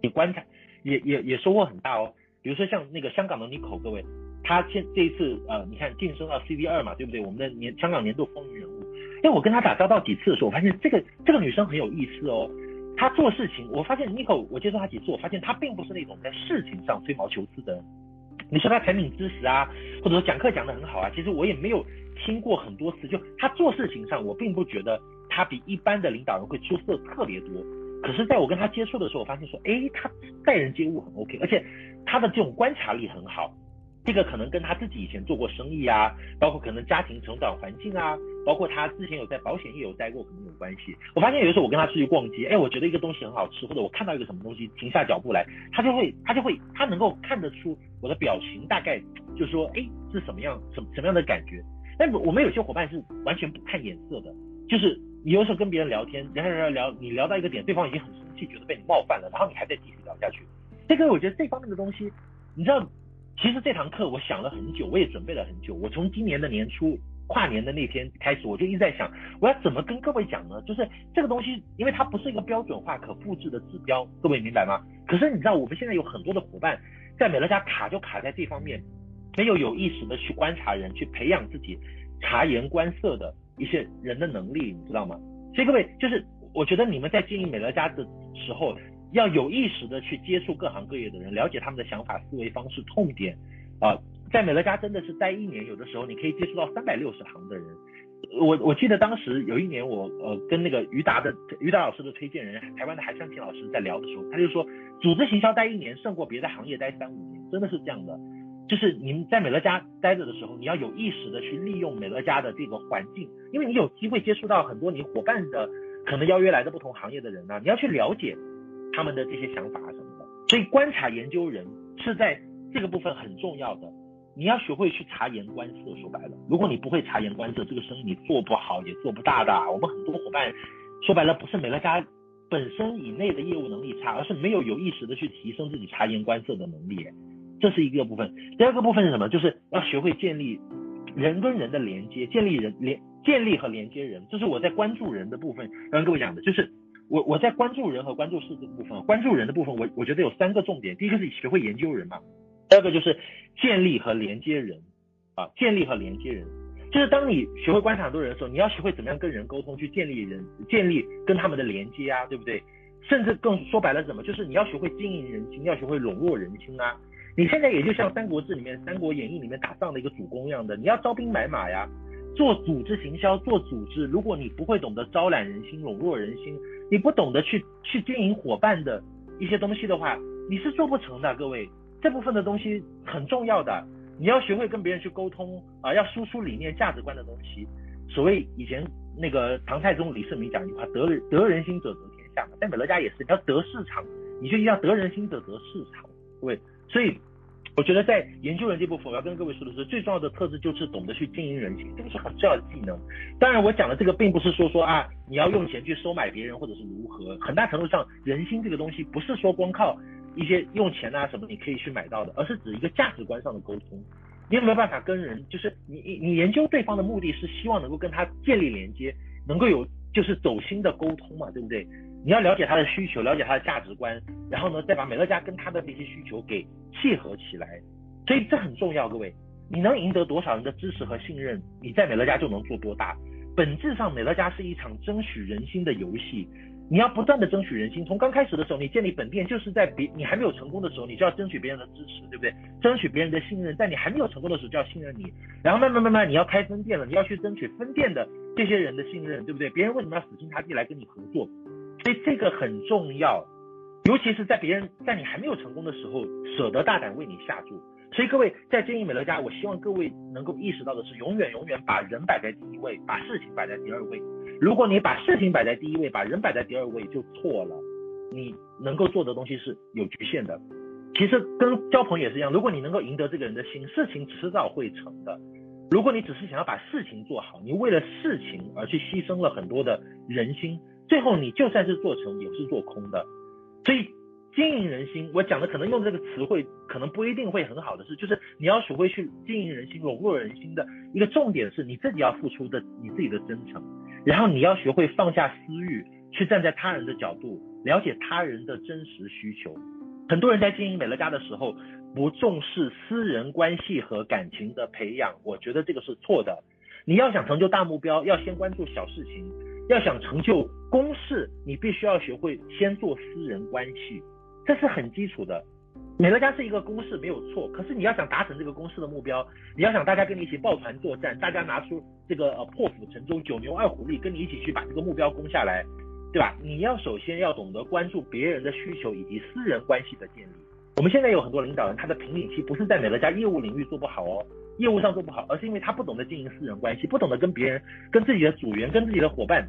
也观察，也也也收获很大哦。比如说像那个香港的 Nico，各位，他现这一次呃，你看晋升到 CV 二嘛，对不对？我们的年香港年度风云。因为我跟他打交道几次的时候，我发现这个这个女生很有意思哦。她做事情，我发现 n i o 我接触她几次，我发现她并不是那种在事情上吹毛求疵的。你说她产品知识啊，或者说讲课讲得很好啊，其实我也没有听过很多次。就她做事情上，我并不觉得她比一般的领导人会出色特别多。可是在我跟她接触的时候，我发现说，哎，她待人接物很 OK，而且她的这种观察力很好。这个可能跟他自己以前做过生意啊，包括可能家庭成长环境啊，包括他之前有在保险业有待过，可能有关系。我发现有的时候我跟他出去逛街，哎，我觉得一个东西很好吃，或者我看到一个什么东西，停下脚步来，他就会他就会他能够看得出我的表情，大概就是说，哎，是什么样什么什么样的感觉。但我们有些伙伴是完全不看眼色的，就是你有时候跟别人聊天，聊聊聊，你聊到一个点，对方已经很生气，觉得被你冒犯了，然后你还在继续聊下去。这个我觉得这方面的东西，你知道。其实这堂课我想了很久，我也准备了很久。我从今年的年初跨年的那天开始，我就一直在想，我要怎么跟各位讲呢？就是这个东西，因为它不是一个标准化可复制的指标，各位明白吗？可是你知道，我们现在有很多的伙伴在美乐家卡就卡在这方面，没有有意识的去观察人，去培养自己察言观色的一些人的能力，你知道吗？所以各位，就是我觉得你们在经营美乐家的时候。要有意识的去接触各行各业的人，了解他们的想法、思维方式、痛点，啊，在美乐家真的是待一年，有的时候你可以接触到三百六十行的人。我我记得当时有一年我呃跟那个于达的于达老师的推荐人，台湾的韩湘平老师在聊的时候，他就说，组织行销待一年胜过别的行业待三五年，真的是这样的。就是你们在美乐家待着的时候，你要有意识的去利用美乐家的这个环境，因为你有机会接触到很多你伙伴的可能邀约来的不同行业的人呢、你要去了解。他们的这些想法什么的，所以观察研究人是在这个部分很重要的。你要学会去察言观色。说白了，如果你不会察言观色，这个生意你做不好也做不大的。我们很多伙伴说白了，不是美乐家本身以内的业务能力差，而是没有有意识的去提升自己察言观色的能力。这是一个部分。第二个部分是什么？就是要学会建立人跟人的连接，建立人连建立和连接人。这是我在关注人的部分刚刚各位讲的，就是。我我在关注人和关注事这部分，关注人的部分，我我觉得有三个重点。第一个是学会研究人嘛，第二个就是建立和连接人，啊，建立和连接人，就是当你学会观察很多人的时候，你要学会怎么样跟人沟通，去建立人，建立跟他们的连接啊，对不对？甚至更说白了什么，就是你要学会经营人心，要学会笼络人心啊。你现在也就像《三国志》里面、《三国演义》里面打仗的一个主公一样的，你要招兵买马呀。做组织行销，做组织，如果你不会懂得招揽人心、笼络人心，你不懂得去去经营伙伴的一些东西的话，你是做不成的。各位，这部分的东西很重要的，你要学会跟别人去沟通啊，要输出理念、价值观的东西。所谓以前那个唐太宗李世民讲一句话：得得人心者得天下嘛。在美乐家也是，你要得市场，你就一定要得人心者得市场。各位，所以。我觉得在研究人这部分，我要跟各位说的是，最重要的特质就是懂得去经营人心，这个是很重要的技能。当然，我讲的这个并不是说说啊，你要用钱去收买别人，或者是如何。很大程度上，人心这个东西不是说光靠一些用钱啊什么你可以去买到的，而是指一个价值观上的沟通。你有没有办法跟人，就是你你你研究对方的目的是希望能够跟他建立连接，能够有就是走心的沟通嘛，对不对？你要了解他的需求，了解他的价值观，然后呢，再把美乐家跟他的这些需求给契合起来，所以这很重要，各位，你能赢得多少人的支持和信任，你在美乐家就能做多大。本质上，美乐家是一场争取人心的游戏，你要不断的争取人心。从刚开始的时候，你建立本店就是在别你还没有成功的时候，你就要争取别人的支持，对不对？争取别人的信任，在你还没有成功的时候就要信任你，然后慢慢慢慢你要开分店了，你要去争取分店的这些人的信任，对不对？别人为什么要死心塌地来跟你合作？所以这个很重要，尤其是在别人在你还没有成功的时候，舍得大胆为你下注。所以各位在经营美乐家，我希望各位能够意识到的是，永远永远把人摆在第一位，把事情摆在第二位。如果你把事情摆在第一位，把人摆在第二位，就错了。你能够做的东西是有局限的。其实跟交朋友也是一样，如果你能够赢得这个人的心，事情迟早会成的。如果你只是想要把事情做好，你为了事情而去牺牲了很多的人心。最后你就算是做成也是做空的，所以经营人心，我讲的可能用这个词汇可能不一定会很好的是，就是你要学会去经营人心、笼络人心的一个重点是你自己要付出的你自己的真诚，然后你要学会放下私欲，去站在他人的角度了解他人的真实需求。很多人在经营美乐家的时候不重视私人关系和感情的培养，我觉得这个是错的。你要想成就大目标，要先关注小事情。要想成就公事，你必须要学会先做私人关系，这是很基础的。美乐家是一个公事没有错，可是你要想达成这个公事的目标，你要想大家跟你一起抱团作战，大家拿出这个呃破釜沉舟、九牛二虎力，跟你一起去把这个目标攻下来，对吧？你要首先要懂得关注别人的需求以及私人关系的建立，我们现在有很多领导人，他的瓶颈期不是在美乐家业务领域做不好哦，业务上做不好，而是因为他不懂得经营私人关系，不懂得跟别人、跟自己的组员、跟自己的伙伴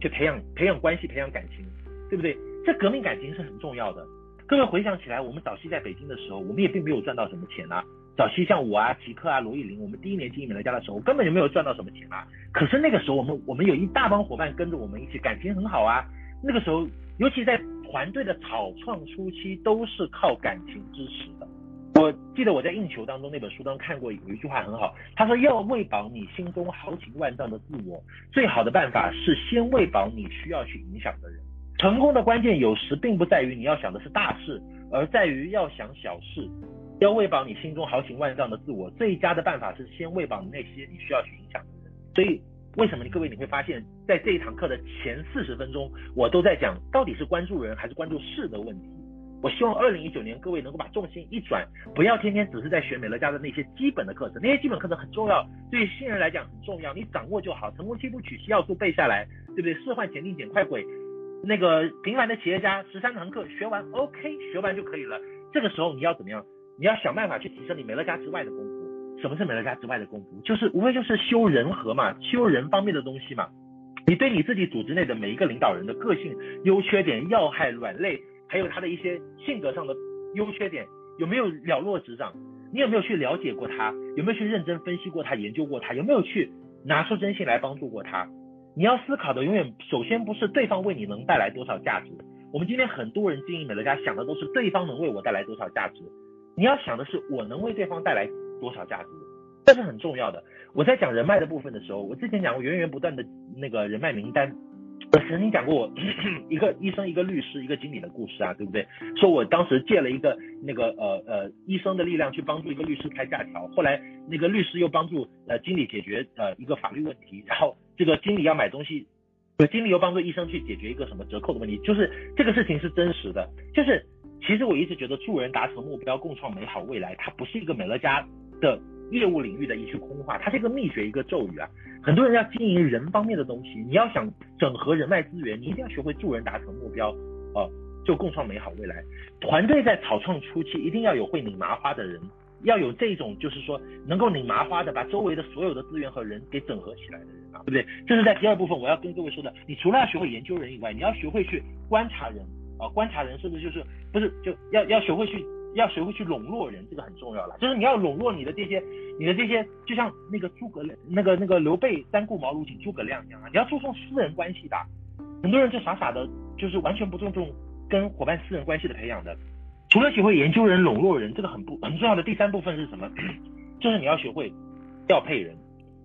去培养、培养关系、培养感情，对不对？这革命感情是很重要的。各位回想起来，我们早期在北京的时候，我们也并没有赚到什么钱啊。早期像我啊、吉克啊、罗玉林，我们第一年经营美乐家的时候，根本就没有赚到什么钱啊。可是那个时候，我们我们有一大帮伙伴跟着我们一起，感情很好啊。那个时候，尤其在团队的草创初期，都是靠感情支持的。我记得我在《应求》当中那本书当中看过有一句话很好，他说要喂饱你心中豪情万丈的自我，最好的办法是先喂饱你需要去影响的人。成功的关键有时并不在于你要想的是大事，而在于要想小事。要喂饱你心中豪情万丈的自我，最佳的办法是先喂饱那些你需要去影响的人。所以，为什么你各位你会发现，在这一堂课的前四十分钟，我都在讲到底是关注人还是关注事的问题。我希望二零一九年各位能够把重心一转，不要天天只是在学美乐家的那些基本的课程，那些基本课程很重要，对于新人来讲很重要，你掌握就好。成功七部曲七要素背下来，对不对？四换钱定减快轨，那个平凡的企业家十三堂课学完，OK，学完就可以了。这个时候你要怎么样？你要想办法去提升你美乐家之外的功夫。什么是美乐家之外的功夫？就是无非就是修人和嘛，修人方面的东西嘛。你对你自己组织内的每一个领导人的个性、优缺点、要害、软肋，还有他的一些性格上的优缺点，有没有了若指掌？你有没有去了解过他？有没有去认真分析过他、研究过他？有没有去拿出真心来帮助过他？你要思考的永远首先不是对方为你能带来多少价值。我们今天很多人经营美乐家想的都是对方能为我带来多少价值。你要想的是我能为对方带来多少价值，这是很重要的。我在讲人脉的部分的时候，我之前讲过源源不断的那个人脉名单。我曾经讲过我 [clears throat] 一个医生、一个律师、一个经理的故事啊，对不对？说我当时借了一个那个呃呃医生的力量去帮助一个律师开假条，后来那个律师又帮助呃经理解决呃一个法律问题，然后这个经理要买东西，经理又帮助医生去解决一个什么折扣的问题，就是这个事情是真实的，就是。其实我一直觉得助人达成目标，共创美好未来，它不是一个美乐家的业务领域的一句空话，它是一个秘诀，一个咒语啊。很多人要经营人方面的东西，你要想整合人脉资源，你一定要学会助人达成目标，哦，就共创美好未来。团队在草创初期一定要有会拧麻花的人，要有这种就是说能够拧麻花的，把周围的所有的资源和人给整合起来的人啊，对不对？这是在第二部分我要跟各位说的，你除了要学会研究人以外，你要学会去观察人。啊，观察人是不是就是不是就要要学会去要学会去笼络人，这个很重要了。就是你要笼络你的这些你的这些，就像那个诸葛亮那个那个刘备三顾茅庐请诸葛亮一样啊，你要注重私人关系的。很多人就傻傻的，就是完全不注重跟伙伴私人关系的培养的。除了学会研究人、笼络人，这个很不很重要的第三部分是什么？[clears throat] 就是你要学会调配人。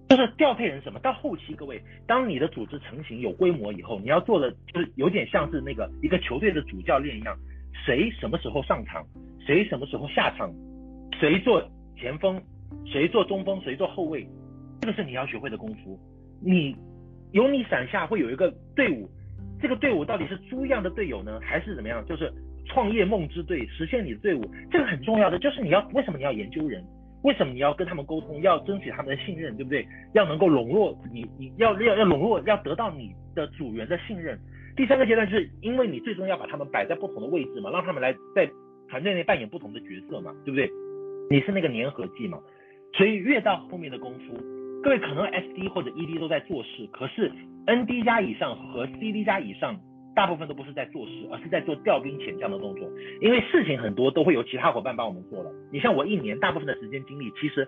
就是调配人什么？到后期，各位，当你的组织成型有规模以后，你要做的就是有点像是那个一个球队的主教练一样，谁什么时候上场，谁什么时候下场，谁做前锋，谁做中锋，谁做后卫，这个是你要学会的功夫。你有你伞下会有一个队伍，这个队伍到底是猪一样的队友呢，还是怎么样？就是创业梦之队，实现你的队伍，这个很重要的就是你要为什么你要研究人？为什么你要跟他们沟通？要争取他们的信任，对不对？要能够笼络你，你要要要笼络，要得到你的组员的信任。第三个阶段就是因为你最终要把他们摆在不同的位置嘛，让他们来在团队内扮演不同的角色嘛，对不对？你是那个粘合剂嘛。所以越到后面的功夫，各位可能 SD 或者 ED 都在做事，可是 ND 加以上和 CD 加以上。大部分都不是在做事，而是在做调兵遣将的动作。因为事情很多都会由其他伙伴帮我们做了。你像我一年大部分的时间精力，其实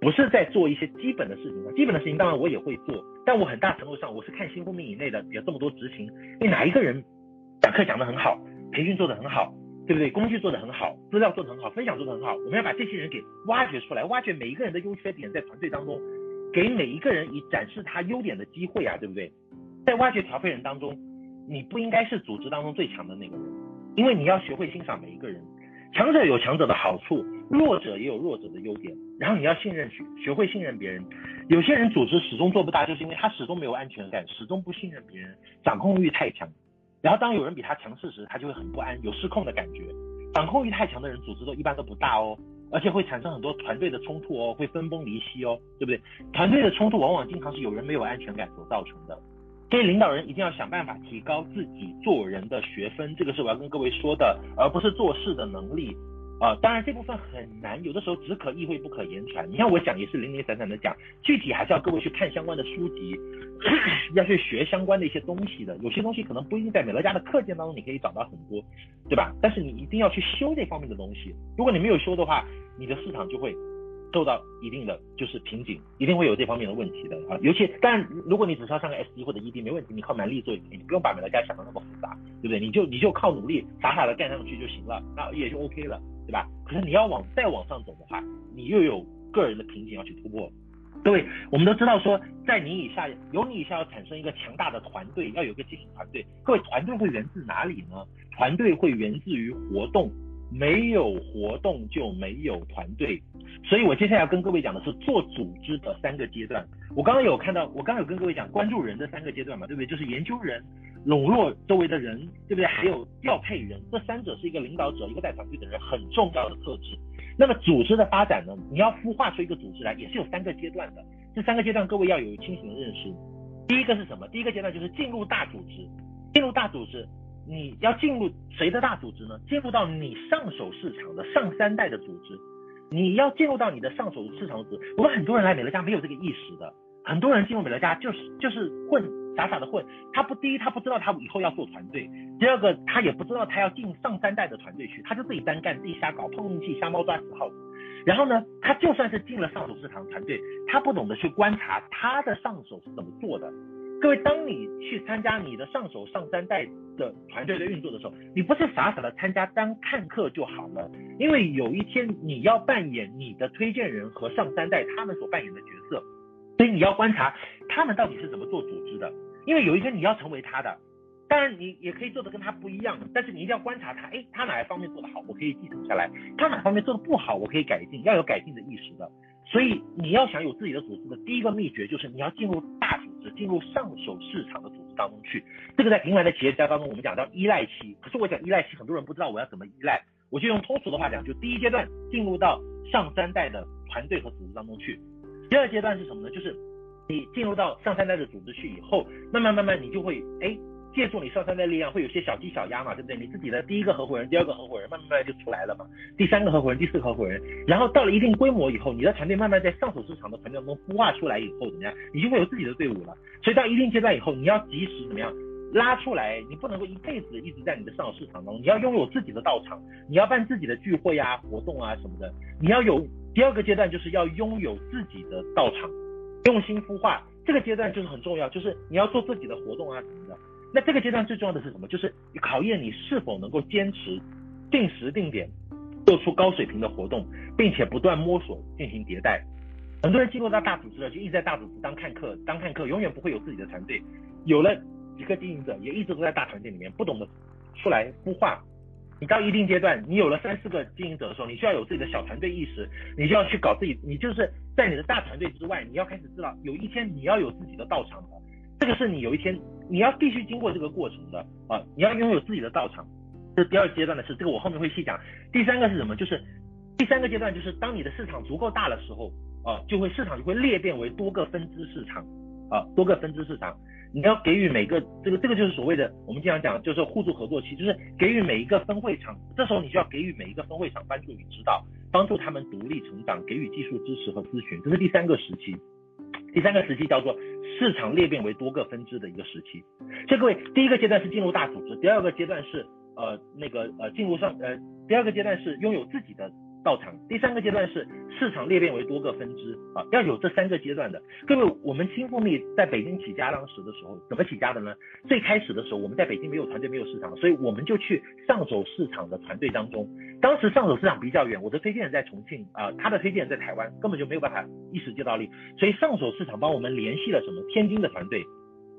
不是在做一些基本的事情。基本的事情当然我也会做，但我很大程度上我是看新公民以内的有这么多执行。你哪一个人讲课讲得很好，培训做得很好，对不对？工具做得很好，资料做得很好，分享做得很好，我们要把这些人给挖掘出来，挖掘每一个人的优缺点，在团队当中给每一个人以展示他优点的机会啊，对不对？在挖掘调配人当中。你不应该是组织当中最强的那个人，因为你要学会欣赏每一个人。强者有强者的好处，弱者也有弱者的优点。然后你要信任学，学会信任别人。有些人组织始终做不大，就是因为他始终没有安全感，始终不信任别人，掌控欲太强。然后当有人比他强势时，他就会很不安，有失控的感觉。掌控欲太强的人，组织都一般都不大哦，而且会产生很多团队的冲突哦，会分崩离析哦，对不对？团队的冲突往往经常是有人没有安全感所造成的。所以领导人一定要想办法提高自己做人的学分，这个是我要跟各位说的，而不是做事的能力。啊、当然这部分很难，有的时候只可意会不可言传。你看我讲也是零零散散的讲，具体还是要各位去看相关的书籍，[clears throat] 要去学相关的一些东西的。有些东西可能不一定在美乐家的课件当中你可以找到很多，对吧？但是你一定要去修这方面的东西。如果你没有修的话，你的市场就会受到一定的就是瓶颈，一定会有这方面的问题的啊。尤其，但如果你只需要上个 SD 或者 ED 没问题，你靠蛮力做也可以，你不用把美乐家想的那么复杂，对不对？你就你就靠努力傻傻的干上去就行了，那也就 OK 了。对吧？可是你要往再往上走的话，你又有个人的瓶颈要去突破。各位，我们都知道说，在你以下，有你以下要产生一个强大的团队，要有个经营团队。各位，团队会源自哪里呢？团队会源自于活动，没有活动就没有团队。所以我接下来要跟各位讲的是做组织的三个阶段。我刚刚有看到，我刚刚有跟各位讲关注人的三个阶段嘛，对不对？就是研究人。笼络周围的人，对不对？还有调配人，这三者是一个领导者、一个带团队的人很重要的特质。那么组织的发展呢？你要孵化出一个组织来，也是有三个阶段的。这三个阶段各位要有清醒的认识。第一个是什么？第一个阶段就是进入大组织。进入大组织，你要进入谁的大组织呢？进入到你上手市场的上三代的组织。你要进入到你的上手市场的组织。我们很多人来美乐家没有这个意识的，很多人进入美乐家就是就是混。傻傻的混，他不第一，他不知道他以后要做团队；第二个，他也不知道他要进上三代的团队去，他就自己单干，自己瞎搞，碰运气，瞎猫抓死耗子。然后呢，他就算是进了上手市场团队，他不懂得去观察他的上手是怎么做的。各位，当你去参加你的上手上三代的团队的运作的时候，你不是傻傻的参加当看客就好了，因为有一天你要扮演你的推荐人和上三代他们所扮演的角色。所以你要观察他们到底是怎么做组织的，因为有一天你要成为他的，当然你也可以做的跟他不一样，但是你一定要观察他，哎，他哪一方面做得好，我可以继承下来；他哪方面做得不好，我可以改进，要有改进的意识的。所以你要想有自己的组织的第一个秘诀就是你要进入大组织，进入上手市场的组织当中去。这个在平凡的企业家当中我们讲叫依赖期，可是我讲依赖期，很多人不知道我要怎么依赖，我就用通俗的话讲，就第一阶段进入到上三代的团队和组织当中去。第二阶段是什么呢？就是你进入到上三代的组织去以后，慢慢慢慢你就会哎，借助你上三代力量，会有些小鸡小鸭嘛，对不对？你自己的第一个合伙人、第二个合伙人，慢慢慢就出来了嘛。第三个合伙人、第四个合伙人，然后到了一定规模以后，你的团队慢慢在上手市场的团队中孵化出来以后，怎么样？你就会有自己的队伍了。所以到一定阶段以后，你要及时怎么样拉出来？你不能够一辈子一直在你的上手市场中，你要拥有自己的道场，你要办自己的聚会啊、活动啊什么的，你要有。第二个阶段就是要拥有自己的道场，用心孵化。这个阶段就是很重要，就是你要做自己的活动啊什么的。那这个阶段最重要的是什么？就是考验你是否能够坚持定时定点做出高水平的活动，并且不断摸索进行迭代。很多人进入到大组织了，就一直在大组织当看客，当看客永远不会有自己的团队。有了几个经营者，也一直都在大团队里面，不懂得出来孵化。你到一定阶段，你有了三四个经营者的时候，你需要有自己的小团队意识，你就要去搞自己，你就是在你的大团队之外，你要开始知道，有一天你要有自己的道场的，这个是你有一天你要必须经过这个过程的啊，你要拥有自己的道场，这第二阶段的事，这个我后面会细讲。第三个是什么？就是第三个阶段就是当你的市场足够大的时候啊，就会市场就会裂变为多个分支市场啊，多个分支市场。你要给予每个这个这个就是所谓的我们经常讲就是互助合作期，就是给予每一个分会场，这时候你就要给予每一个分会场帮助与指导，帮助他们独立成长，给予技术支持和咨询，这是第三个时期。第三个时期叫做市场裂变为多个分支的一个时期。所以各位，第一个阶段是进入大组织，第二个阶段是呃那个呃进入上呃第二个阶段是拥有自己的。到场，第三个阶段是市场裂变为多个分支啊，要有这三个阶段的。各位，我们青蜂蜜在北京起家当时的时候，怎么起家的呢？最开始的时候，我们在北京没有团队，没有市场，所以我们就去上手市场的团队当中。当时上手市场比较远，我的推荐人在重庆啊，他的推荐人在台湾，根本就没有办法一时接到力，所以上手市场帮我们联系了什么天津的团队。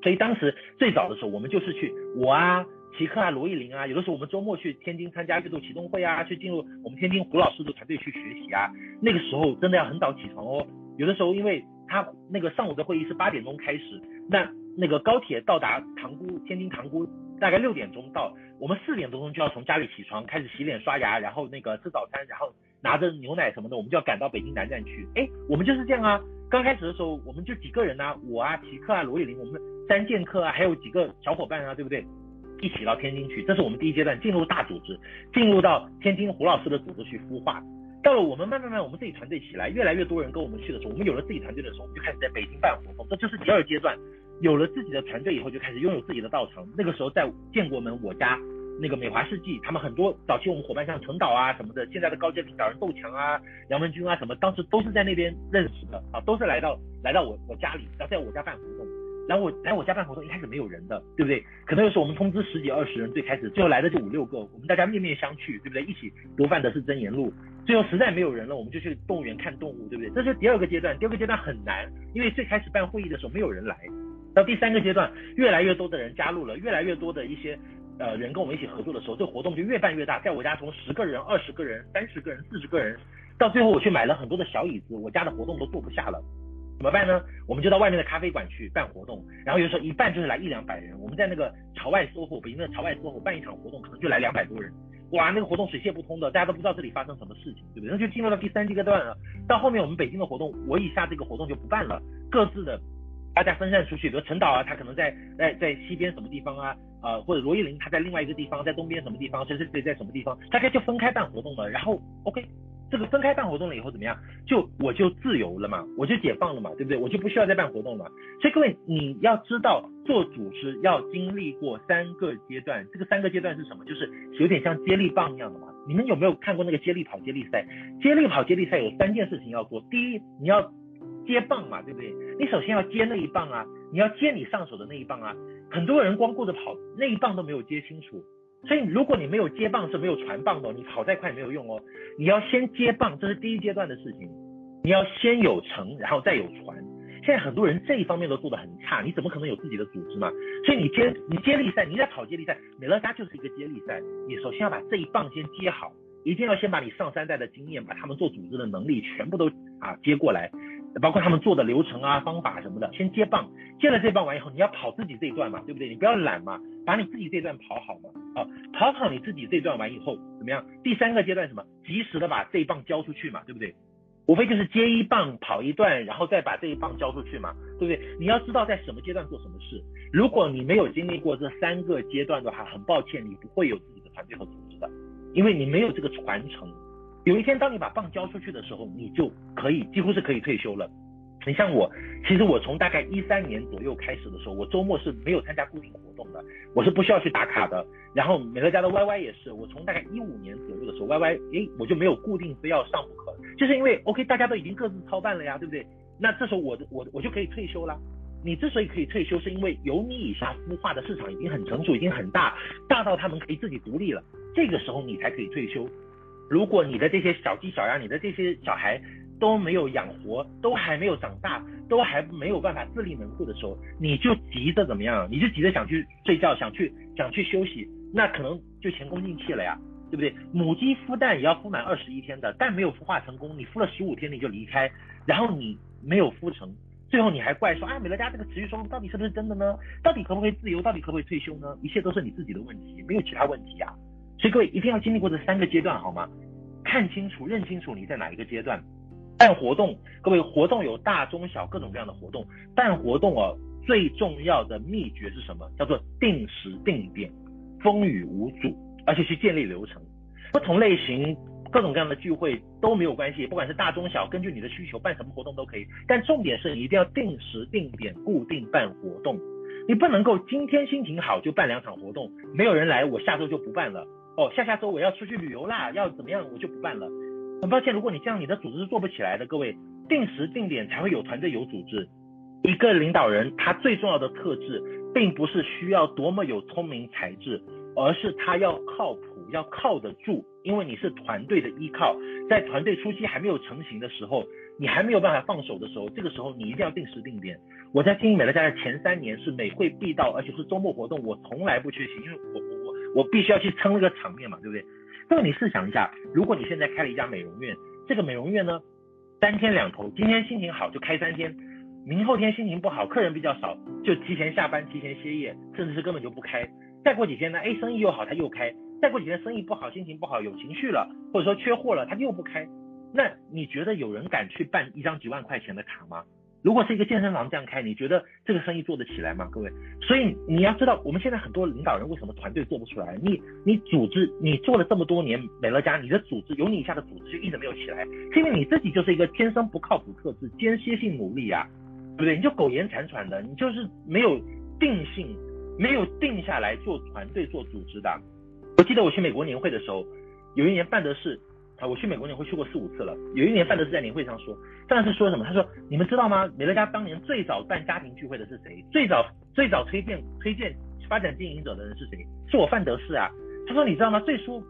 所以当时最早的时候，我们就是去我啊。齐克啊，罗艺林啊，有的时候我们周末去天津参加月度启动会啊，去进入我们天津胡老师的团队去学习啊。那个时候真的要很早起床哦。有的时候因为他那个上午的会议是八点钟开始，那那个高铁到达塘沽，天津塘沽大概六点钟到，我们四点多钟就要从家里起床，开始洗脸刷牙，然后那个吃早餐，然后拿着牛奶什么的，我们就要赶到北京南站去。哎，我们就是这样啊。刚开始的时候我们就几个人啊，我啊，齐克啊，罗艺林，我们三剑客啊，还有几个小伙伴啊，对不对？一起到天津去，这是我们第一阶段进入大组织，进入到天津胡老师的组织去孵化。到了我们慢慢慢，我们自己团队起来，越来越多人跟我们去的时候，我们有了自己团队的时候，我们就开始在北京办活动，这就是第二阶段。有了自己的团队以后，就开始拥有自己的道场。那个时候在建国门我家那个美华世纪，他们很多早期我们伙伴像陈导啊什么的，现在的高阶领导人窦强啊、杨文军啊什么，当时都是在那边认识的啊，都是来到来到我我家里，然后在我家办活动。然后我来我家办活动，一开始没有人的，对不对？可能有时候我们通知十几二十人，最开始最后来的就五六个，我们大家面面相觑，对不对？一起读饭的是真言录。最后实在没有人了，我们就去动物园看动物，对不对？这是第二个阶段。第二个阶段很难，因为最开始办会议的时候没有人来。到第三个阶段，越来越多的人加入了，越来越多的一些呃人跟我们一起合作的时候，这活动就越办越大。在我家从十个人、二十个人、三十个人、四十个人，到最后我去买了很多的小椅子，我家的活动都坐不下了。怎么办呢？我们就到外面的咖啡馆去办活动，然后有时候一办就是来一两百人。我们在那个朝外 SOHO，北京的朝外 SOHO 办一场活动，可能就来两百多人。哇，那个活动水泄不通的，大家都不知道这里发生什么事情，对不对？那就进入到第三阶段了。到后面我们北京的活动，我以下这个活动就不办了，各自的大家分散出去。比如陈导啊，他可能在在在西边什么地方啊，呃，或者罗一林他在另外一个地方，在东边什么地方，谁谁谁在什么地方，大家就分开办活动了。然后 OK，这个分开办活动了以后怎么样？就我就自由了嘛，我就解放了嘛，对不对？我就不需要再办活动了。所以各位你要知道。做组织要经历过三个阶段，这个三个阶段是什么？就是有点像接力棒一样的嘛。你们有没有看过那个接力跑接力赛？接力跑接力赛有三件事情要做。第一，你要接棒嘛，对不对？你首先要接那一棒啊，你要接你上手的那一棒啊。很多人光顾着跑，那一棒都没有接清楚。所以如果你没有接棒是没有传棒的，你跑再快也没有用哦。你要先接棒，这是第一阶段的事情。你要先有承，然后再有传。现在很多人这一方面都做得很差，你怎么可能有自己的组织嘛？所以你接你接力赛，你在跑接力赛，美乐家就是一个接力赛。你首先要把这一棒先接好，一定要先把你上三代的经验，把他们做组织的能力全部都啊接过来，包括他们做的流程啊、方法什么的，先接棒。接了这棒完以后，你要跑自己这一段嘛，对不对？你不要懒嘛，把你自己这段跑好嘛。啊，跑好你自己这段完以后怎么样？第三个阶段什么？及时的把这一棒交出去嘛，对不对？无非就是接一棒跑一段，然后再把这一棒交出去嘛，对不对？你要知道在什么阶段做什么事。如果你没有经历过这三个阶段的话，很抱歉，你不会有自己的团队和组织的，因为你没有这个传承。有一天当你把棒交出去的时候，你就可以几乎是可以退休了。你像我，其实我从大概一三年左右开始的时候，我周末是没有参加固定活动的，我是不需要去打卡的。然后美乐家的 YY 也是，我从大概一五年左右的时候，YY 诶我就没有固定非要上不可，就是因为 OK 大家都已经各自操办了呀，对不对？那这时候我我我就可以退休了。你之所以可以退休，是因为有你以下孵化的市场已经很成熟，已经很大，大到他们可以自己独立了，这个时候你才可以退休。如果你的这些小鸡小鸭，你的这些小孩。都没有养活，都还没有长大，都还没有办法自立门户的时候，你就急着怎么样？你就急着想去睡觉，想去想去休息，那可能就前功尽弃了呀，对不对？母鸡孵蛋也要孵满二十一天的，蛋没有孵化成功，你孵了十五天你就离开，然后你没有孵成，最后你还怪说啊，美乐家这个持续收入到底是不是真的呢？到底可不可以自由？到底可不可以退休呢？一切都是你自己的问题，没有其他问题呀。所以各位一定要经历过这三个阶段，好吗？看清楚、认清楚你在哪一个阶段。办活动，各位活动有大中小各种各样的活动。办活动哦，最重要的秘诀是什么？叫做定时定点，风雨无阻，而且去建立流程。不同类型、各种各样的聚会都没有关系，不管是大中小，根据你的需求办什么活动都可以。但重点是你一定要定时定点，固定办活动。你不能够今天心情好就办两场活动，没有人来，我下周就不办了。哦，下下周我要出去旅游啦，要怎么样我就不办了。很抱歉，如果你这样，你的组织是做不起来的。各位，定时定点才会有团队有组织。一个领导人他最重要的特质，并不是需要多么有聪明才智，而是他要靠谱，要靠得住。因为你是团队的依靠，在团队初期还没有成型的时候，你还没有办法放手的时候，这个时候你一定要定时定点。我在经营美乐家的前三年是每会必到，而且是周末活动，我从来不缺席，因为我我必须要去撑那个场面嘛，对不对？那么你试想一下，如果你现在开了一家美容院，这个美容院呢，三天两头，今天心情好就开三天，明后天心情不好，客人比较少，就提前下班，提前歇业，甚至是根本就不开。再过几天呢，哎，生意又好，他又开。再过几天生意不好，心情不好，有情绪了，或者说缺货了，他又不开。那你觉得有人敢去办一张几万块钱的卡吗？如果是一个健身房这样开，你觉得这个生意做得起来吗？各位，所以你要知道，我们现在很多领导人为什么团队做不出来？你你组织你做了这么多年美乐家，你的组织有你以下的组织就一直没有起来，是因为你自己就是一个天生不靠谱特质，间歇性努力啊，对不对？你就苟延残喘的，你就是没有定性，没有定下来做团队做组织的。我记得我去美国年会的时候，有一年办的是。啊，我去美国年会去过四五次了。有一年范德斯在年会上说，范德斯说什么？他说：“你们知道吗？美乐家当年最早办家庭聚会的是谁？最早最早推荐推荐发展经营者的人是谁？是我范德斯啊。”他说：“你知道吗？最初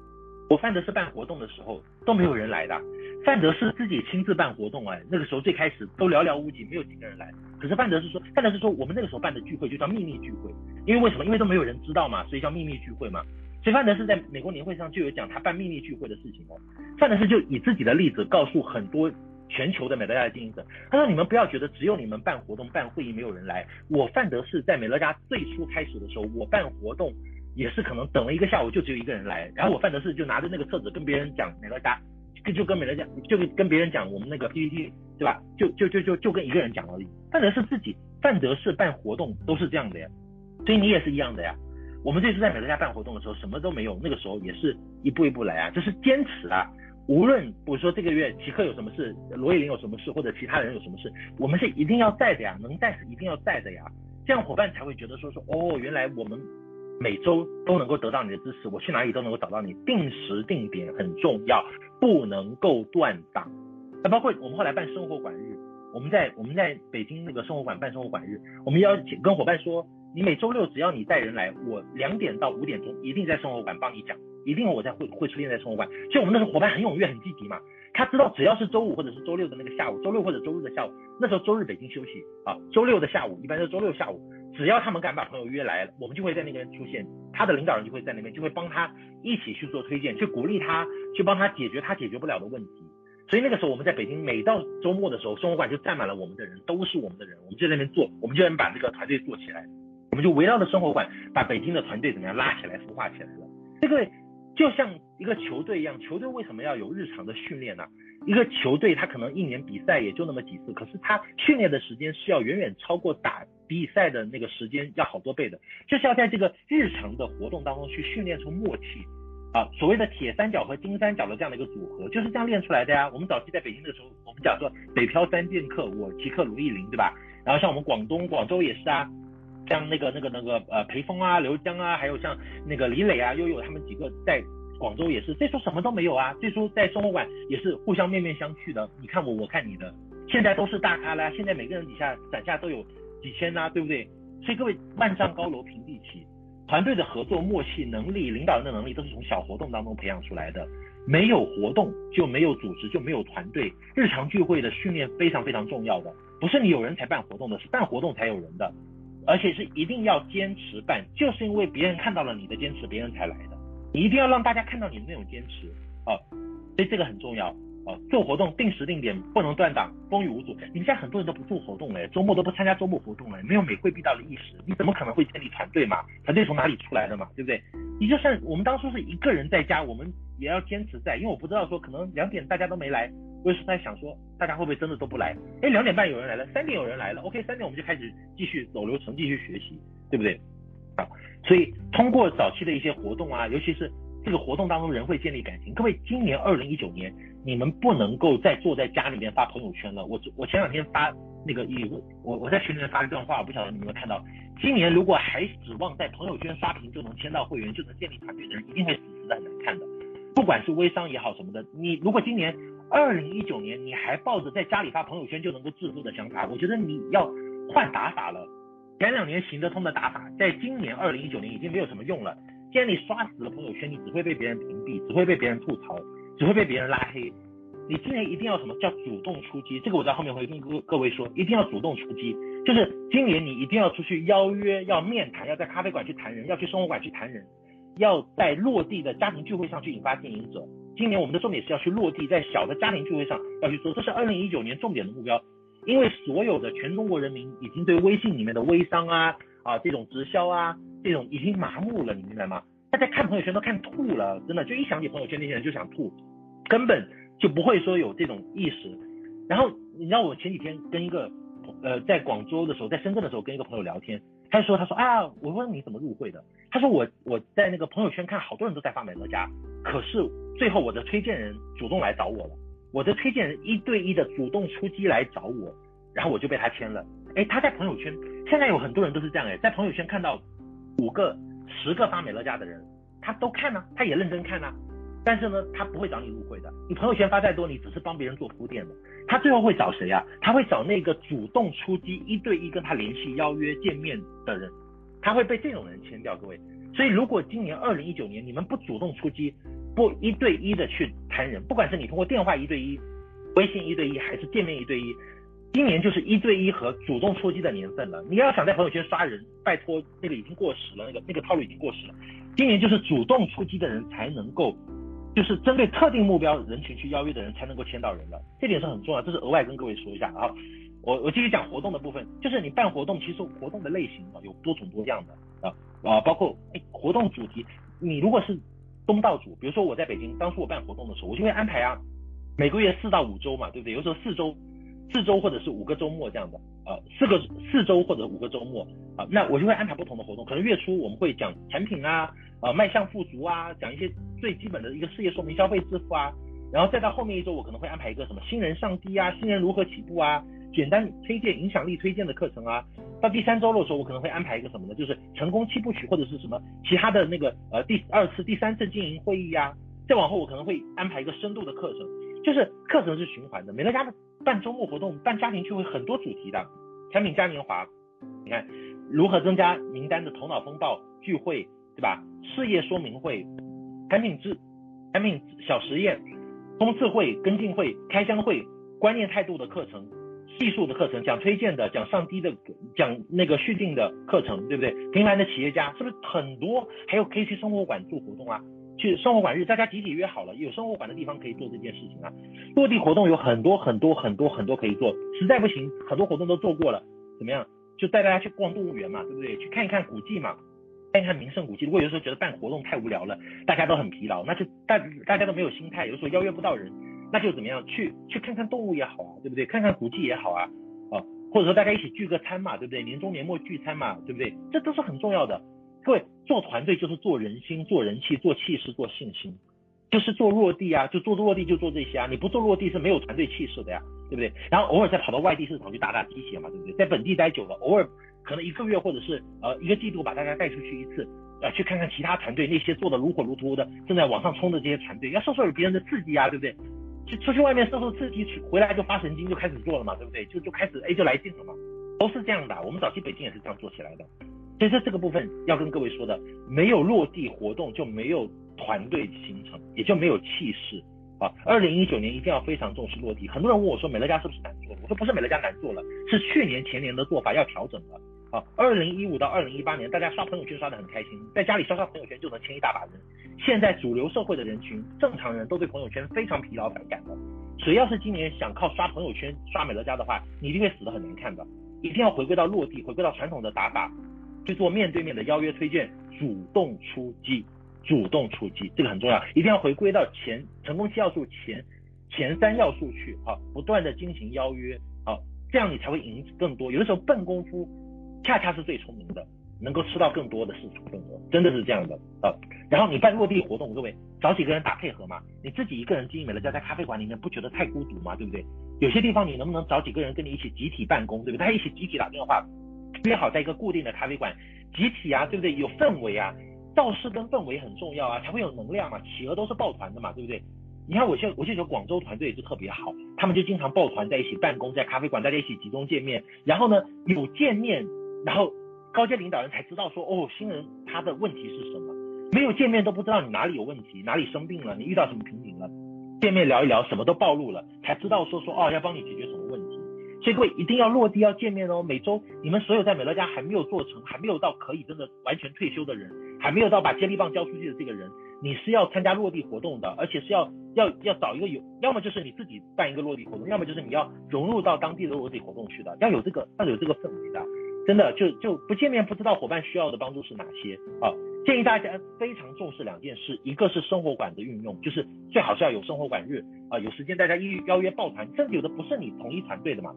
我范德斯办活动的时候都没有人来的，范德斯自己亲自办活动哎，那个时候最开始都寥寥无几，没有几个人来。可是范德斯说，范德斯说我们那个时候办的聚会就叫秘密聚会，因为为什么？因为都没有人知道嘛，所以叫秘密聚会嘛。”所以范德斯在美国年会上就有讲他办秘密聚会的事情哦。范德斯就以自己的例子告诉很多全球的美乐家的经营者，他说：“你们不要觉得只有你们办活动、办会议没有人来。我范德斯在美乐家最初开始的时候，我办活动也是可能等了一个下午就只有一个人来，然后我范德斯就拿着那个册子跟别人讲美乐家，就就跟美乐家就跟别人讲我们那个 PPT 对吧？就就就就就跟一个人讲而已。范德斯自己，范德斯办活动都是这样的呀，所以你也是一样的呀。”我们这次在美乐家办活动的时候，什么都没有，那个时候也是一步一步来啊，就是坚持啊。无论比如说这个月齐克有什么事，罗以琳有什么事，或者其他人有什么事，我们是一定要在的呀，能在是一定要在的呀。这样伙伴才会觉得说说哦，原来我们每周都能够得到你的支持，我去哪里都能够找到你，定时定点很重要，不能够断档。那包括我们后来办生活馆日，我们在我们在北京那个生活馆办生活馆日，我们邀请跟伙伴说。你每周六只要你带人来，我两点到五点钟一定在生活馆帮你讲，一定我在会会出现在生活馆。所以我们那时候伙伴很踊跃很积极嘛，他知道只要是周五或者是周六的那个下午，周六或者周日的下午，那时候周日北京休息啊，周六的下午一般是周六下午，只要他们敢把朋友约来了，我们就会在那边出现，他的领导人就会在那边，就会帮他一起去做推荐，去鼓励他，去帮他解决他解决不了的问题。所以那个时候我们在北京，每到周末的时候，生活馆就站满了我们的人，都是我们的人，我们就在那边做，我们就能把这个团队做起来。我们就围绕着生活馆，把北京的团队怎么样拉起来、孵化起来了。这个就像一个球队一样，球队为什么要有日常的训练呢？一个球队他可能一年比赛也就那么几次，可是他训练的时间是要远远超过打比赛的那个时间要好多倍的，就是要在这个日常的活动当中去训练出默契啊。所谓的铁三角和金三角的这样的一个组合，就是这样练出来的呀。我们早期在北京的时候，我们讲说北漂三剑客，我齐克鲁艺林，对吧？然后像我们广东广州也是啊。像那个那个那个呃裴峰啊、刘江啊，还有像那个李磊啊、悠悠他们几个在广州也是，最初什么都没有啊，最初在生活馆也是互相面面相觑的，你看我我看你的，现在都是大咖了，现在每个人底下攒下都有几千呐、对不对？所以各位万丈高楼平地起，团队的合作默契能力、领导人的能力都是从小活动当中培养出来的，没有活动就没有组织就没有团队，日常聚会的训练非常非常重要的，不是你有人才办活动的，是办活动才有人的。而且是一定要坚持办，就是因为别人看到了你的坚持，别人才来的。你一定要让大家看到你的那种坚持哦，所以这个很重要哦。做活动定时定点，不能断档，风雨无阻。你们现在很多人都不做活动了，周末都不参加周末活动了，没有美会必到的意识，你怎么可能会建立团队嘛？团队从哪里出来的嘛？对不对？你就算我们当初是一个人在家，我们也要坚持在，因为我不知道说可能两点大家都没来。我也是在想说，大家会不会真的都不来？哎，两点半有人来了，三点有人来了，OK，三点我们就开始继续走流程，继续学习，对不对？啊，所以通过早期的一些活动啊，尤其是这个活动当中人会建立感情。各位，今年二零一九年，你们不能够再坐在家里面发朋友圈了。我我前两天发那个一我我在群里面发了一段话，我不晓得你们有没有看到。今年如果还指望在朋友圈刷屏就能签到会员，就能建立团队的人，一定会死死的很难看的。不管是微商也好什么的，你如果今年。二零一九年，你还抱着在家里发朋友圈就能够致富的想法，我觉得你要换打法了。前两年行得通的打法，在今年二零一九年已经没有什么用了。既然你刷死了朋友圈，你只会被别人屏蔽，只会被别人吐槽，只会被别人拉黑。你今年一定要什么叫主动出击？这个我在后面会跟各各位说，一定要主动出击。就是今年你一定要出去邀约，要面谈，要在咖啡馆去谈人，要去生活馆去谈人，要在落地的家庭聚会上去引发经营者。今年我们的重点是要去落地，在小的家庭聚会上要去做，这是二零一九年重点的目标。因为所有的全中国人民已经对微信里面的微商啊啊这种直销啊这种已经麻木了，你明白吗？大家看朋友圈都看吐了，真的就一想起朋友圈那些人就想吐，根本就不会说有这种意识。然后你知道我前几天跟一个呃在广州的时候，在深圳的时候跟一个朋友聊天，他就说他说啊，我问你怎么入会的，他说我我在那个朋友圈看好多人都在发美乐家，可是最后我的推荐人主动来找我了，我的推荐人一对一的主动出击来找我，然后我就被他签了。哎，他在朋友圈现在有很多人都是这样哎，在朋友圈看到五个、十个发美乐家的人，他都看呢、他也认真看呢、但是呢，他不会找你入会的。你朋友圈发再多，你只是帮别人做铺垫的。他最后会找谁啊？他会找那个主动出击、一对一跟他联系、邀约见面的人，他会被这种人签掉。各位，所以如果今年二零一九年你们不主动出击，不一对一的去谈人，不管是你通过电话一对一、微信一对一，还是见面一对一。今年就是一对一和主动出击的年份了。你要想在朋友圈刷人，拜托那个已经过时了，那个那个套路已经过时了。今年就是主动出击的人才能够，就是针对特定目标人群去邀约的人才能够签到人的。这点是很重要，这是额外跟各位说一下啊。我我继续讲活动的部分，就是你办活动，其实活动的类型啊有多种多样的啊啊，包括活动主题，你如果是东道主，比如说我在北京，当初我办活动的时候，我就会安排啊，每个月四到五周嘛，对不对？有时候四周。四周或者是五个周末这样的，呃，四个四周或者五个周末啊，那我就会安排不同的活动。可能月初我们会讲产品啊，呃，迈向富足啊，讲一些最基本的一个事业说明、消费致富啊，然后再到后面一周，我可能会安排一个什么新人上低啊，新人如何起步啊，简单推荐、影响力推荐的课程啊。到第三周的时候，我可能会安排一个什么呢？就是成功七部曲或者是什么其他的那个呃第二次、第三次经营会议啊。再往后，我可能会安排一个深度的课程，就是课程是循环的。美乐家的。办周末活动、办家庭聚会，很多主题的，产品嘉年华，你看如何增加名单的头脑风暴聚会，对吧？事业说明会、产品制、产品小实验、冲刺会、跟进会、开箱会、观念态度的课程、技术的课程、讲推荐的、讲上低的、讲那个续订的课程，对不对？平凡的企业家是不是很多？还有可以去生活馆做活动啊。去生活馆日，大家集体约好了，有生活馆的地方可以做这件事情啊。落地活动有很多很多很多很多可以做，实在不行，很多活动都做过了，怎么样？就带大家去逛动物园嘛，对不对？去看一看古迹嘛，看一看名胜古迹。如果有时候觉得办活动太无聊了，大家都很疲劳，那就大大家都没有心态，有时候邀约不到人，那就怎么样？去去看看动物也好啊，对不对？看看古迹也好啊，啊，或者说大家一起聚个餐嘛，对不对？年终年末聚餐嘛，对不对？这都是很重要的。各位做团队就是做人心、做人气、做气势、做信心，就是做落地啊，就做落地就做这些啊。你不做落地是没有团队气势的呀，对不对？然后偶尔再跑到外地市场去打打鸡血嘛，对不对？在本地待久了，偶尔可能一个月或者是呃一个季度把大家带出去一次，呃去看看其他团队那些做的如火如荼的正在往上冲的这些团队，要受受别人的刺激啊，对不对？去出去外面受受刺激，回来就发神经就开始做了嘛，对不对？就就开始哎就来劲了嘛，都是这样的。我们早期北京也是这样做起来的。其实这个部分要跟各位说的，没有落地活动就没有团队形成，也就没有气势啊。二零一九年一定要非常重视落地。很多人问我说，美乐家是不是难做了？我说不是，美乐家难做了，是去年前年的做法要调整了啊。二零一五到二零一八年，大家刷朋友圈刷得很开心，在家里刷刷朋友圈就能签一大把人。现在主流社会的人群，正常人都对朋友圈非常疲劳反感的。谁要是今年想靠刷朋友圈刷美乐家的话，你一定会死得很难看的。一定要回归到落地，回归到传统的打法。去做面对面的邀约推荐，主动出击，主动出击，这个很重要，一定要回归到前成功七要素前前三要素去啊，不断的进行邀约啊，这样你才会赢更多。有的时候笨功夫恰恰是最聪明的，能够吃到更多的市场份额，真的是这样的啊。然后你办落地活动，各位找几个人打配合嘛，你自己一个人经营美乐家在咖啡馆里面不觉得太孤独吗？对不对？有些地方你能不能找几个人跟你一起集体办公，对不对？大家一起集体打电话。约好在一个固定的咖啡馆，集体啊，对不对？有氛围啊，造势跟氛围很重要啊，才会有能量嘛。企鹅都是抱团的嘛，对不对？你看我现我现在广州团队也是特别好，他们就经常抱团在一起办公，在咖啡馆大家一起集中见面，然后呢有见面，然后高阶领导人才知道说哦，新人他的问题是什么，没有见面都不知道你哪里有问题，哪里生病了，你遇到什么瓶颈了，见面聊一聊什么都暴露了，才知道说说哦要帮你解决什么问题。所以各位一定要落地要见面哦。每周你们所有在美乐家还没有做成，还没有到可以真的完全退休的人，还没有到把接力棒交出去的这个人，你是要参加落地活动的，而且是要要要找一个有，要么就是你自己办一个落地活动，要么就是你要融入到当地的落地活动去的，要有这个要有这个氛围的。真的就就不见面不知道伙伴需要的帮助是哪些啊？建议大家非常重视两件事，一个是生活馆的运用，就是最好是要有生活馆日啊，有时间大家一邀约抱团，甚至有的不是你同一团队的嘛。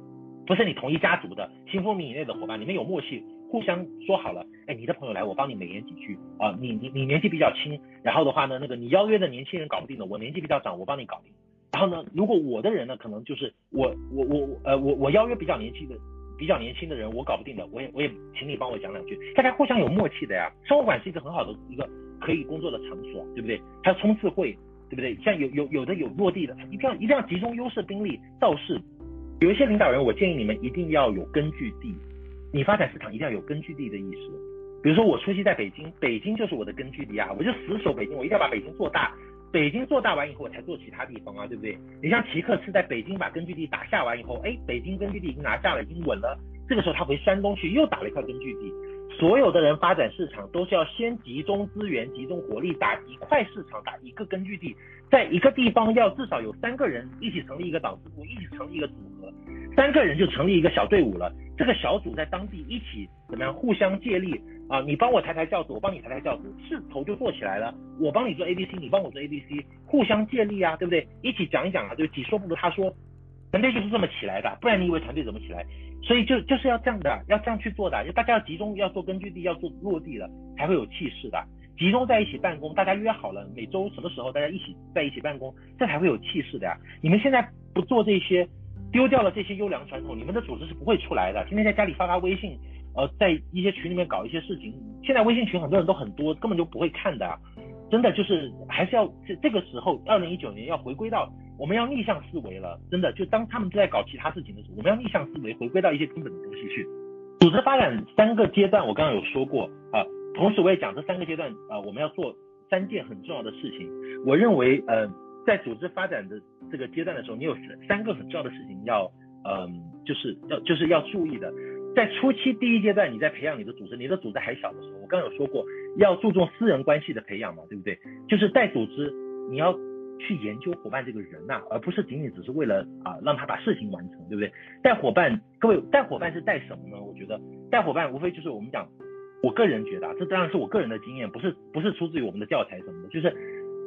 不是你同一家族的，新丰米以内的伙伴，你们有默契，互相说好了，哎，你的朋友来，我帮你美言几句啊，你你你年纪比较轻，然后的话呢，那个你邀约的年轻人搞不定的，我年纪比较长，我帮你搞定。然后呢，如果我的人呢，可能就是我我我呃我我邀约比较年轻的比较年轻的人，我搞不定的，我也我也请你帮我讲两句，大家互相有默契的呀。生活馆是一个很好的一个可以工作的场所，对不对？还有冲刺会，对不对？像有有有的有落地的，一定要一定要集中优势兵力造势。有一些领导人，我建议你们一定要有根据地，你发展市场一定要有根据地的意识。比如说我初期在北京，北京就是我的根据地啊，我就死守北京，我一定要把北京做大。北京做大完以后，我才做其他地方啊，对不对？你像齐克是在北京把根据地打下完以后，哎，北京根据地已经拿下了，已经稳了。这个时候他回山东去，又打了一块根据地。所有的人发展市场都是要先集中资源、集中火力打一块市场，打一个根据地，在一个地方要至少有三个人一起成立一个党支部，一起成立一个组合，三个人就成立一个小队伍了。这个小组在当地一起怎么样？互相借力。啊，你帮我抬抬轿子，我帮你抬抬轿子，势头就做起来了。我帮你做 A B C，你帮我做 A B C，互相借力啊，对不对？一起讲一讲啊，就己说不如他说，团队就是这么起来的，不然你以为团队怎么起来？所以就就是要这样的，要这样去做的，就大家要集中，要做根据地，要做落地了，才会有气势的。集中在一起办公，大家约好了每周什么时候大家一起在一起办公，这才会有气势的呀。你们现在不做这些，丢掉了这些优良传统，你们的组织是不会出来的。天天在家里发发微信。呃，在一些群里面搞一些事情，现在微信群很多人都很多，根本就不会看的，真的就是还是要这这个时候，二零一九年要回归到我们要逆向思维了，真的就当他们都在搞其他事情的时候，我们要逆向思维，回归到一些根本的东西去。组织发展三个阶段，我刚刚有说过啊，同时我也讲这三个阶段啊，我们要做三件很重要的事情。我认为呃，在组织发展的这个阶段的时候，你有三个很重要的事情要嗯、就是要就是要注意的。在初期第一阶段，你在培养你的组织，你的组织还小的时候，我刚有说过，要注重私人关系的培养嘛，对不对？就是带组织，你要去研究伙伴这个人呐、而不是仅仅只是为了啊让他把事情完成，对不对？带伙伴，各位带伙伴是带什么呢？我觉得带伙伴无非就是我们讲，我个人觉得啊，这当然是我个人的经验，不是不是出自于我们的教材什么的，就是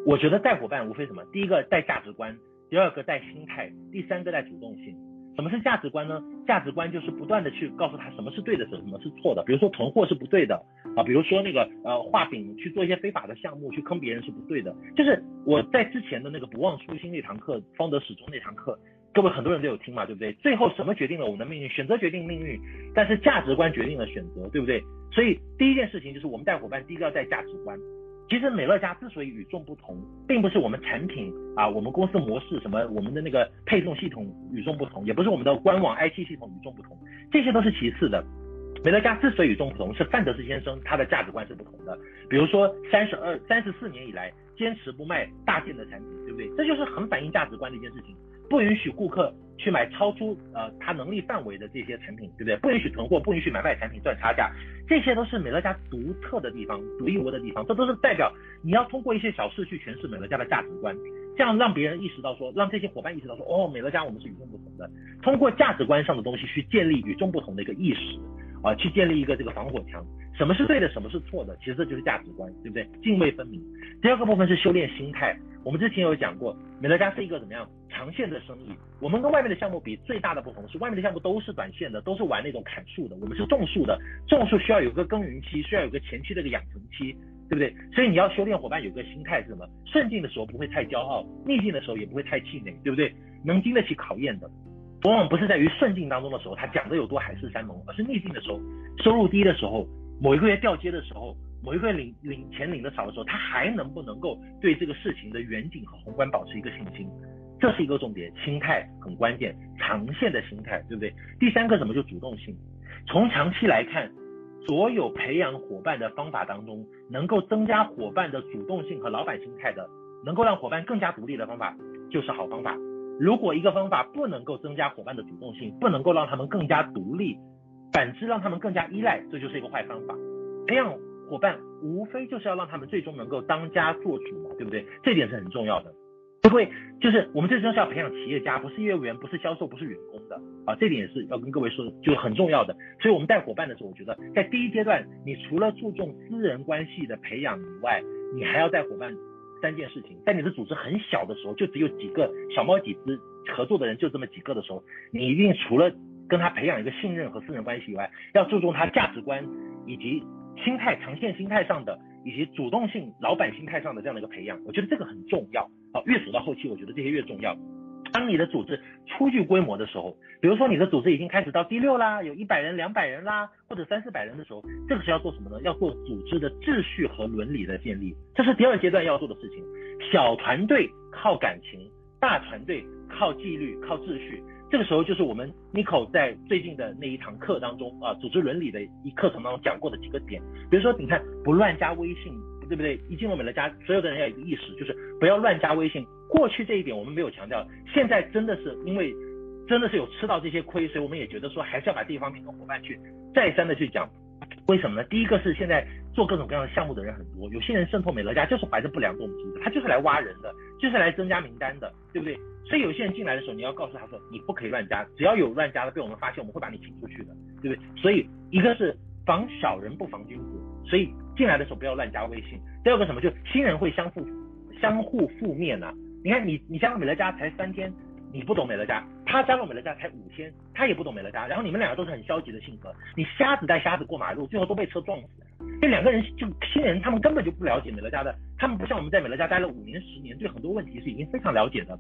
我觉得带伙伴无非什么，第一个带价值观，第二个带心态，第三个带主动性。什么是价值观呢？价值观就是不断的去告诉他什么是对的，什么是错的。比如说囤货是不对的啊，比如说那个呃画饼去做一些非法的项目去坑别人是不对的。就是我在之前的那个不忘初心那堂课，方得始终那堂课，各位很多人都有听嘛，对不对？最后什么决定了我们的命运？选择决定命运，但是价值观决定了选择，对不对？所以第一件事情就是我们带伙伴，第一个要带价值观。其实美乐家之所以与众不同，并不是我们产品啊，我们公司模式什么，我们的那个配送系统与众不同，也不是我们的官网 IT 系统与众不同，这些都是其次的。美乐家之所以与众不同，是范德斯先生他的价值观是不同的。比如说三十二、三十四年以来，坚持不卖大件的产品，对不对？这就是很反映价值观的一件事情。不允许顾客去买超出呃他能力范围的这些产品，对不对？不允许囤货，不允许买卖产品赚差价，这些都是美乐家独特的地方，独一无二的地方。这都是代表你要通过一些小事去诠释美乐家的价值观，这样让别人意识到说，让这些伙伴意识到说，哦，美乐家我们是与众不同的。通过价值观上的东西去建立与众不同的一个意识，啊，去建立一个这个防火墙。什么是对的，什么是错的，其实这就是价值观，对不对？泾渭分明。第二个部分是修炼心态。我们之前有讲过，美乐家是一个怎么样长线的生意。我们跟外面的项目比，最大的不同是外面的项目都是短线的，都是玩那种砍树的。我们是种树的，种树需要有个耕耘期，需要有个前期的一个养成期，对不对？所以你要修炼伙伴有个心态是什么？顺境的时候不会太骄傲，逆境的时候也不会太气馁，对不对？能经得起考验的，往往不是在于顺境当中的时候他讲的有多海誓山盟，而是逆境的时候，收入低的时候。某一个月掉街的时候，某一个月领领钱领的少的时候，他还能不能够对这个事情的远景和宏观保持一个信心？这是一个重点，心态很关键，长线的心态，对不对？第三个什么就主动性。从长期来看，所有培养伙伴的方法当中，能够增加伙伴的主动性和老板心态的，能够让伙伴更加独立的方法，就是好方法。如果一个方法不能够增加伙伴的主动性，不能够让他们更加独立。反之，让他们更加依赖，这就是一个坏方法。培养伙伴，无非就是要让他们最终能够当家做主嘛，对不对？这点是很重要的。因为就是我们最终是要培养企业家，不是业务员，不是销售，不是员工的啊，这点也是要跟各位说，就是很重要的。所以我们带伙伴的时候，我觉得在第一阶段，你除了注重私人关系的培养以外，你还要带伙伴三件事情。在你的组织很小的时候，就只有几个小猫几只合作的人，就这么几个的时候，你一定除了跟他培养一个信任和私人关系以外，要注重他价值观以及心态、长线心态上的，以及主动性、老板心态上的这样的一个培养。我觉得这个很重要。好，越走到后期，我觉得这些越重要。当你的组织初具规模的时候，比如说你的组织已经开始到第六啦，有一百人、两百人啦，或者三四百人的时候，这个是要做什么呢？要做组织的秩序和伦理的建立，这是第二阶段要做的事情。小团队靠感情，大团队靠纪律、靠秩序。这个时候就是我们 Nico 在最近的那一堂课当中啊，组织伦理的一课程当中讲过的几个点，比如说你看不乱加微信。对不对？一进入美乐家，所有的人要有一个意识，就是不要乱加微信。过去这一点我们没有强调，现在真的是因为真的是有吃到这些亏，所以我们也觉得说还是要把这一方面跟伙伴去再三的去讲。为什么呢？第一个是现在做各种各样的项目的人很多，有些人渗透美乐家就是怀着不良动机的，他就是来挖人的，就是来增加名单的，对不对？所以有些人进来的时候，你要告诉他说，你不可以乱加，只要有乱加的被我们发现，我们会把你请出去的，对不对？所以一个是防小人不防君子，所以。进来的时候不要乱加微信。第二个什么，就新人会相互相互负面啊。你看你你加入美乐家才三天，你不懂美乐家，他加入美乐家才五天，他也不懂美乐家，然后你们两个都是很消极的性格，你瞎子带瞎子过马路，最后都被车撞死。这两个人就新人，他们根本就不了解美乐家的，他们不像我们在美乐家待了五年十年，对很多问题是已经非常了解的。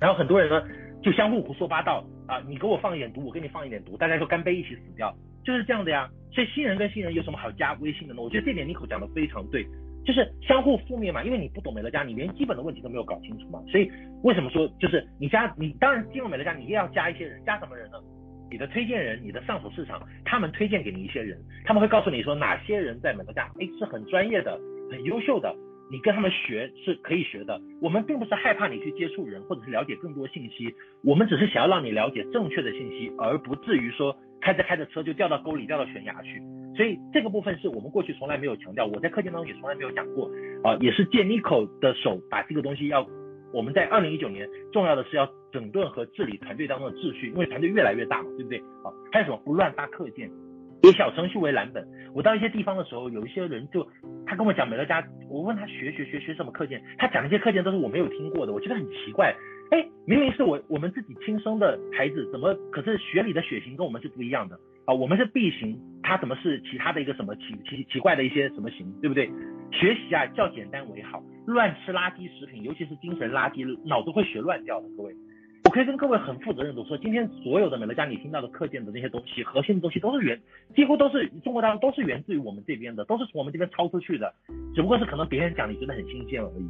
然后很多人呢就相互胡说八道啊，你给我放一点毒，我给你放一点毒，大家就干杯一起死掉。就是这样的呀，所以新人跟新人有什么好加微信的呢？我觉得这点 Nico 讲的非常对，就是相互负面嘛，因为你不懂美乐家，你连基本的问题都没有搞清楚嘛。所以为什么说就是你加你当然进入美乐家，你也要加一些人，加什么人呢？你的推荐人，你的上手市场，他们推荐给你一些人，他们会告诉你说哪些人在美乐家，哎，是很专业的，很优秀的，你跟他们学是可以学的。我们并不是害怕你去接触人，或者是了解更多信息，我们只是想要让你了解正确的信息，而不至于说。开着开着车就掉到沟里，掉到悬崖去，所以这个部分是我们过去从来没有强调，我在课件当中也从来没有讲过啊，也是借 Nico 的手把这个东西要，我们在二零一九年重要的是要整顿和治理团队当中的秩序，因为团队越来越大嘛，对不对？啊，还有什么不乱发课件，以小程序为蓝本。我到一些地方的时候，有一些人就他跟我讲美乐家，我问他学学学学什么课件，他讲那些课件都是我没有听过的，我觉得很奇怪。哎，明明是我我们自己亲生的孩子，怎么可是血里的血型跟我们是不一样的啊？我们是 B 型，他怎么是其他的一个什么奇奇奇怪的一些什么型，对不对？学习啊，较简单为好，乱吃垃圾食品，尤其是精神垃圾，脑子会学乱掉的。各位，我可以跟各位很负责任的说，今天所有的美乐家你听到的课件的那些东西，核心的东西都是源，几乎都是中国大陆都是源自于我们这边的，都是从我们这边抄出去的，只不过是可能别人讲你觉得很新鲜而已，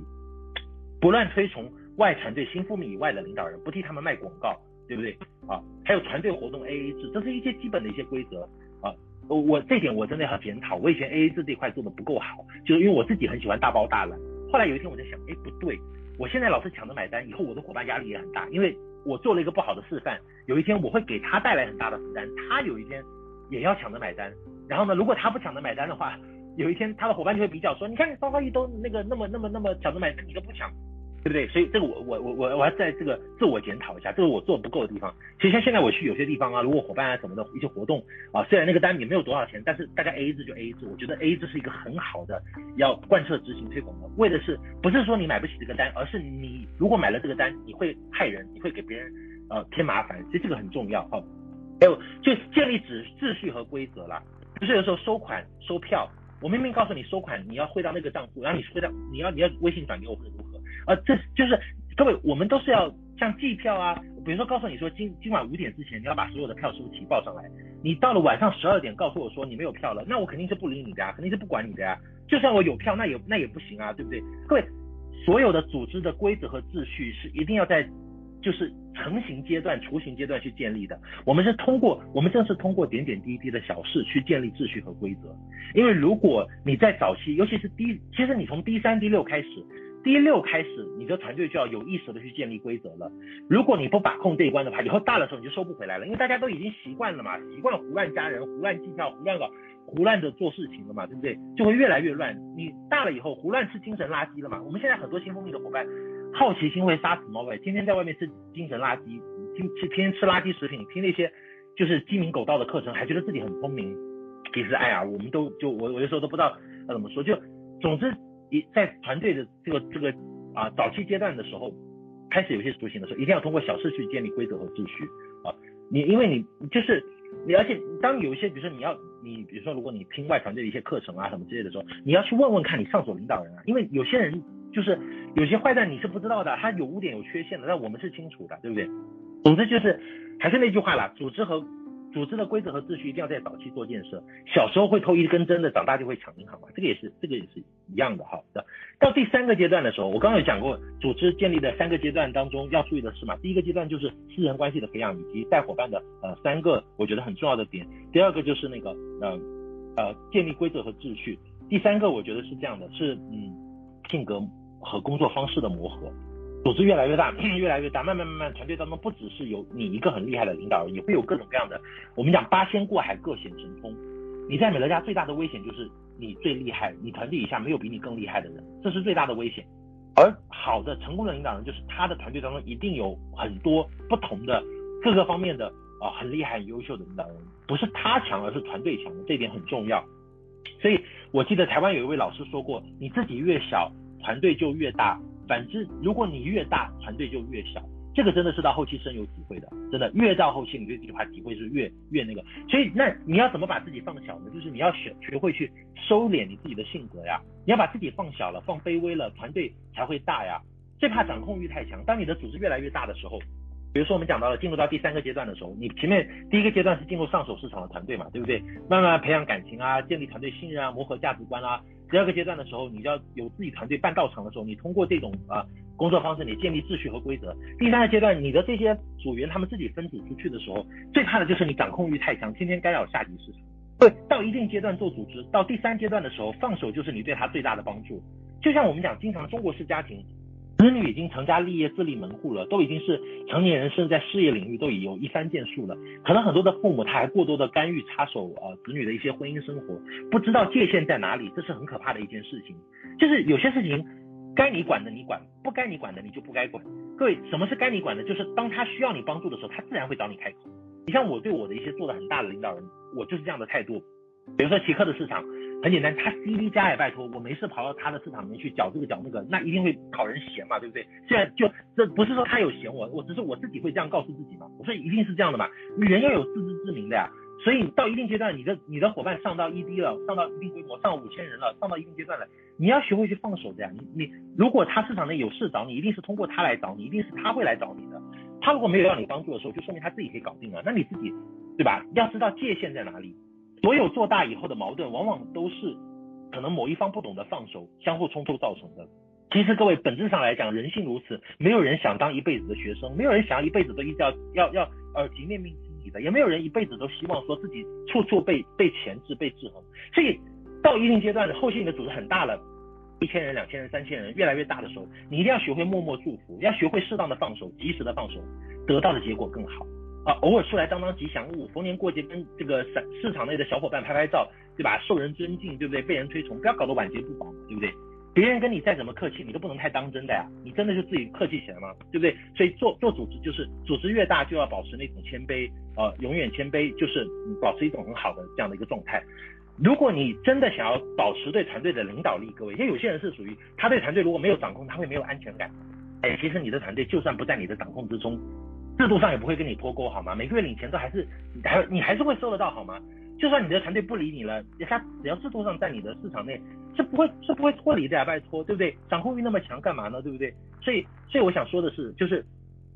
不乱推崇。外团队新副秘以外的领导人不替他们卖广告，对不对啊？还有团队活动 AA 制，这是一些基本的一些规则啊。我这点我真的很检讨，我以前 AA 制这块做的不够好，就是因为我自己很喜欢大包大揽。后来有一天我在想，哎，不对，我现在老是抢着买单，以后我的伙伴压力也很大，因为我做了一个不好的示范，有一天我会给他带来很大的负担，他有一天也要抢着买单。然后呢，如果他不抢着买单的话，有一天他的伙伴就会比较说，你看你方高义都那个那么那么那么抢着买单，你都不抢。对不对？所以这个我我我我我要在这个自我检讨一下，这个我做不够的地方。其实像现在我去有些地方啊，如果伙伴啊什么的一些活动啊，虽然那个单也没有多少钱，但是大家 AA 制就 AA 制，我觉得 AA 制是一个很好的要贯彻执行推广的。为的是不是说你买不起这个单，而是你如果买了这个单，你会害人，你会给别人呃添麻烦，所以这个很重要哈。还有就建立秩秩序和规则啦，就是有时候收款收票，我明明告诉你收款你要汇到那个账户，然后你汇到你要你要微信转给我或者如何。啊，这就是各位，我们都是要像计票啊，比如说告诉你说今今晚五点之前你要把所有的票收齐报上来，你到了晚上十二点告诉我说你没有票了，那我肯定是不理你的呀，肯定是不管你的呀。就算我有票，那也那也不行啊，对不对？各位，所有的组织的规则和秩序是一定要在就是成型阶段、雏形阶段去建立的。我们是通过我们正是通过点点滴滴的小事去建立秩序和规则。因为如果你在早期，尤其是第，其实你从第三、第六开始。第六开始，你的团队就要有意识的去建立规则了。如果你不把控这一关的话，以后大的时候你就收不回来了，因为大家都已经习惯了嘛，习惯胡乱加人、胡乱计票、胡乱搞、胡乱的做事情了嘛，对不对？就会越来越乱。你大了以后，胡乱吃精神垃圾了嘛。我们现在很多新蜂蜜的伙伴，好奇心会杀死猫呗，天天在外面吃精神垃圾，听吃天天吃垃圾食品，听那些就是鸡鸣狗盗的课程，还觉得自己很聪明。其实，哎呀，我们都就我我有时候都不知道要怎么说，就总之。在团队的这个这个啊早期阶段的时候，开始有些雏形的时候，一定要通过小事去建立规则和秩序啊。你因为你就是你，而且当有一些，比如说你要你，比如说如果你听外团队的一些课程啊什么之类的时候，你要去问问看你上所领导人啊，因为有些人就是有些坏蛋你是不知道的，他有污点有缺陷的，但我们是清楚的，对不对？总之就是还是那句话啦，组织和。组织的规则和秩序一定要在早期做建设。小时候会偷一根针的，长大就会抢银行嘛，这个也是这个也是一样的哈。到第三个阶段的时候，我刚刚有讲过，组织建立的三个阶段当中要注意的是嘛，第一个阶段就是私人关系的培养以及带伙伴的呃三个我觉得很重要的点。第二个就是那个呃呃建立规则和秩序。第三个我觉得是这样的，是嗯性格和工作方式的磨合。组织越来越大，[clears throat] 越来越大，慢慢慢慢，团队当中不只是有你一个很厉害的领导人，也会有各种各样的。我们讲八仙过海，各显神通。你在美乐家最大的危险就是你最厉害，你团队以下没有比你更厉害的人，这是最大的危险。而好的成功的领导人，就是他的团队当中一定有很多不同的各个方面的啊、呃、很厉害、很优秀的领导人，不是他强，而是团队强，这一点很重要。所以我记得台湾有一位老师说过，你自己越小，团队就越大。反之，如果你越大，团队就越小，这个真的是到后期深有体会的，真的越到后期，你对这句话体会是越越那个。所以，那你要怎么把自己放小呢？就是你要学学会去收敛你自己的性格呀，你要把自己放小了，放卑微了，团队才会大呀。最怕掌控欲太强，当你的组织越来越大的时候，比如说我们讲到了进入到第三个阶段的时候，你前面第一个阶段是进入上手市场的团队嘛，对不对？慢慢培养感情啊，建立团队信任啊，磨合价值观啊。第二个阶段的时候，你要有自己团队办道场的时候，你通过这种啊工作方式，你建立秩序和规则。第三个阶段，你的这些组员他们自己分组出去的时候，最怕的就是你掌控欲太强，天天干扰下级市场。对，到一定阶段做组织，到第三阶段的时候，放手就是你对他最大的帮助。就像我们讲，经常中国式家庭。子女已经成家立业、自立门户了，都已经是成年人，甚至在事业领域都已有一番建树了。可能很多的父母他还过多的干预、插手啊、呃、子女的一些婚姻生活，不知道界限在哪里，这是很可怕的一件事情。就是有些事情该你管的你管，不该你管的你就不该管。各位，什么是该你管的？就是当他需要你帮助的时候，他自然会找你开口。你像我对我的一些做的很大的领导人，我就是这样的态度。比如说奇客的市场。很简单，他 CD 加也拜托我没事跑到他的市场里面去搅这个搅那个，那一定会讨人嫌嘛，对不对？现在就这不是说他有嫌我，我只是我自己会这样告诉自己嘛。我说一定是这样的嘛，人要有自知之明的呀。所以到一定阶段，你的你的伙伴上到 ED 了，上到一定规模，上五千人了，上到一定阶段了，你要学会去放手的呀。你你如果他市场内有事找你，一定是通过他来找你，一定是他会来找你的。他如果没有要你帮助的时候，就说明他自己可以搞定了。那你自己对吧？要知道界限在哪里。所有做大以后的矛盾，往往都是。可能某一方不懂得放手，相互冲突造成的。其实各位本质上来讲，人性如此，没有人想当一辈子的学生，没有人想要一辈子都一直要要要耳提面命听你的，也没有人一辈子都希望说自己处处被被钳制、被制衡。所以到一定阶段后期，你的组织很大了，一千人、两千人、三千人，越来越大的时候，你一定要学会默默祝福，要学会适当的放手，及时的放手，得到的结果更好。啊，偶尔出来当当吉祥物，逢年过节跟这个市市场内的小伙伴拍拍照，对吧？受人尊敬，对不对？被人推崇，不要搞得晚节不保，对不对？别人跟你再怎么客气，你都不能太当真的呀。你真的就自己客气起来嘛，对不对？所以做做组织就是组织越大就要保持那种谦卑，呃，永远谦卑，就是保持一种很好的这样的一个状态。如果你真的想要保持对团队的领导力，各位，因为有些人是属于他对团队如果没有掌控，他会没有安全感。哎，其实你的团队就算不在你的掌控之中。制度上也不会跟你脱钩好吗？每个月领钱都还是还你还是会收得到好吗？就算你的团队不理你了，他只要制度上在你的市场内是不会是不会脱离的呀，拜托，对不对？掌控欲那么强干嘛呢？对不对？所以所以我想说的是，就是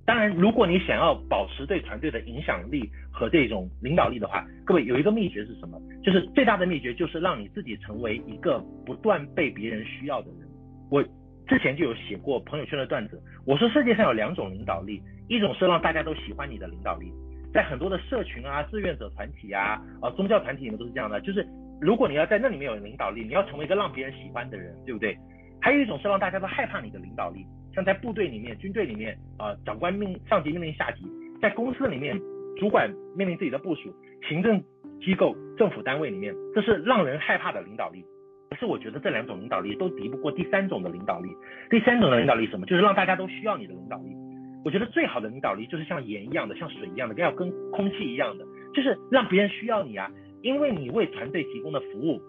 当然如果你想要保持对团队的影响力和这种领导力的话，各位有一个秘诀是什么？就是最大的秘诀就是让你自己成为一个不断被别人需要的人。我之前就有写过朋友圈的段子，我说世界上有两种领导力。一种是让大家都喜欢你的领导力，在很多的社群啊、志愿者团体啊、啊宗教团体里面都是这样的。就是如果你要在那里面有领导力，你要成为一个让别人喜欢的人，对不对？还有一种是让大家都害怕你的领导力，像在部队里面、军队里面啊，长官命上级命令下级，在公司里面主管命令自己的部署，行政机构、政府单位里面，这是让人害怕的领导力。可是我觉得这两种领导力都敌不过第三种的领导力。第三种的领导力什么？就是让大家都需要你的领导力。我觉得最好的领导力就是像盐一样的，像水一样的，要跟空气一样的，就是让别人需要你啊，因为你为团队提供的服务，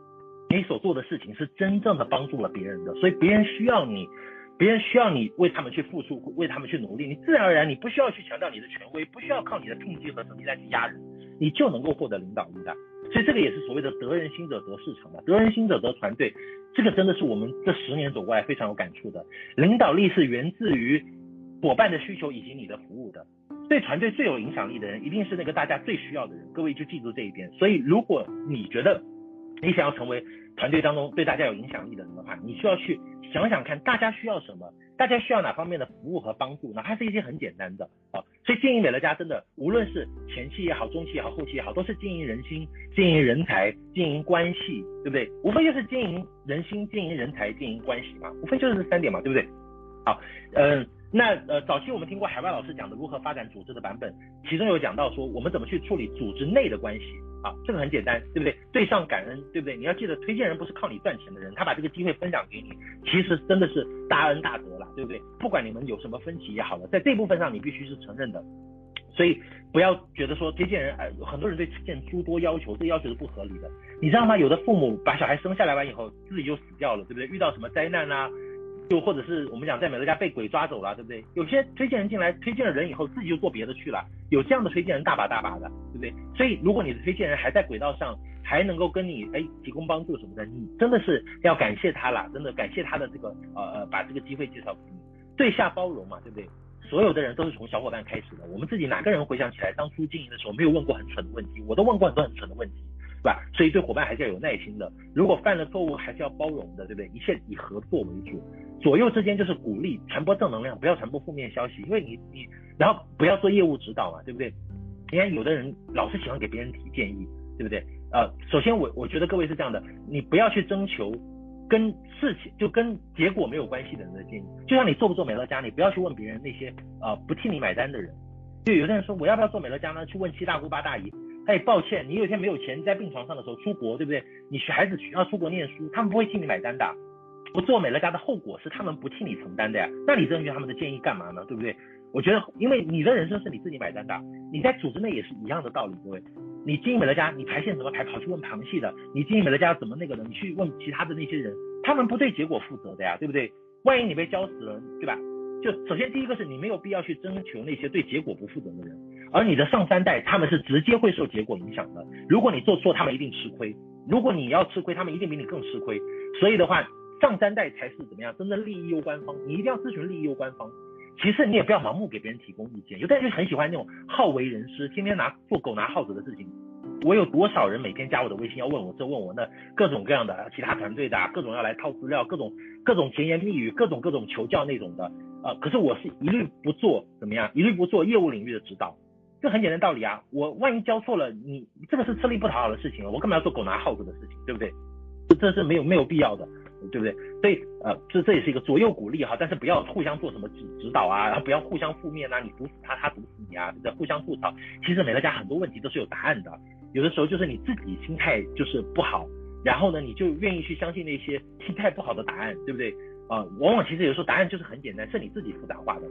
你所做的事情是真正的帮助了别人的，所以别人需要你，别人需要你为他们去付出，为他们去努力，你自然而然你不需要去强调你的权威，不需要靠你的拼劲和成绩单去压人，你就能够获得领导力的。所以这个也是所谓的得人心者得市场嘛，得人心者得团队。这个真的是我们这十年走过来非常有感触的。领导力是源自于伙伴的需求以及你的服务的。对团队最有影响力的人，一定是那个大家最需要的人。各位就记住这一点。所以如果你觉得你想要成为团队当中对大家有影响力的人的话，你需要去想想看大家需要什么，大家需要哪方面的服务和帮助，哪怕是一些很简单的啊。所以经营美乐家真的，无论是前期也好，中期也好，后期也好，都是经营人心、经营人才、经营关系，对不对？无非就是经营人心、经营人才、经营关系嘛，无非就是这三点嘛，对不对？好，嗯。那呃，早期我们听过海外老师讲的如何发展组织的版本，其中有讲到说我们怎么去处理组织内的关系啊，这个很简单，对不对？对上感恩，对不对？你要记得，推荐人不是靠你赚钱的人，他把这个机会分享给你，其实真的是大恩大德了，对不对？不管你们有什么分歧也好了，在这部分上你必须是承认的，所以不要觉得说推荐人，哎，很多人对推荐诸多要求，这要求是不合理的，你知道吗？有的父母把小孩生下来完以后自己就死掉了，对不对？遇到什么灾难啊？就或者是我们讲在美乐家被鬼抓走了，对不对？有些推荐人进来推荐了人以后，自己就做别的去了，有这样的推荐人大把大把的，对不对？所以如果你的推荐人还在轨道上，还能够跟你哎提供帮助什么的，你真的是要感谢他了，真的感谢他的这个呃呃把这个机会介绍给你，对下包容嘛，对不对？所有的人都是从小伙伴开始的，我们自己哪个人回想起来当初经营的时候没有问过很蠢的问题？我都问过很多很蠢的问题。对吧？所以对伙伴还是要有耐心的。如果犯了错误，还是要包容的，对不对？一切以合作为主，左右之间就是鼓励，传播正能量，不要传播负面消息。因为你你，然后不要做业务指导嘛，对不对？你看有的人老是喜欢给别人提建议，对不对？呃，首先我我觉得各位是这样的，你不要去征求跟事情就跟结果没有关系的人的建议。就像你做不做美乐家，你不要去问别人那些呃不替你买单的人。就有的人说我要不要做美乐家呢？去问七大姑八大姨。哎，抱歉，你有一天没有钱，在病床上的时候出国，对不对？你孩子需要出国念书，他们不会替你买单的。不做美乐家的后果是他们不替你承担的呀。那你征求他们的建议干嘛呢？对不对？我觉得，因为你的人生是你自己买单的，你在组织内也是一样的道理，各位。你经营美乐家，你排线怎么排，跑去问旁系的；你经营美乐家怎么那个的，你去问其他的那些人，他们不对结果负责的呀，对不对？万一你被教死了，对吧？就首先第一个是你没有必要去征求那些对结果不负责的人。而你的上三代，他们是直接会受结果影响的。如果你做错，他们一定吃亏；如果你要吃亏，他们一定比你更吃亏。所以的话，上三代才是怎么样，真正利益攸关方。你一定要咨询利益攸关方。其次，你也不要盲目给别人提供意见。有的人就很喜欢那种好为人师，天天拿做狗拿耗子的事情。我有多少人每天加我的微信，要问我这问我那，各种各样的其他团队的，各种要来套资料，各种各种甜言蜜语，各种各种求教那种的。呃，可是我是一律不做怎么样，一律不做业务领域的指导。这很简单道理啊，我万一教错了，你这个是吃力不讨好的事情，我干嘛要做狗拿耗子的事情，对不对？这这是没有没有必要的，对不对？所以呃，这这也是一个左右鼓励哈，但是不要互相做什么指指导啊，然后不要互相负面啊，你毒死他，他毒死你啊，对不对？互相吐槽，其实美乐家很多问题都是有答案的，有的时候就是你自己心态就是不好，然后呢，你就愿意去相信那些心态不好的答案，对不对？啊、往往其实有时候答案就是很简单，是你自己复杂化的。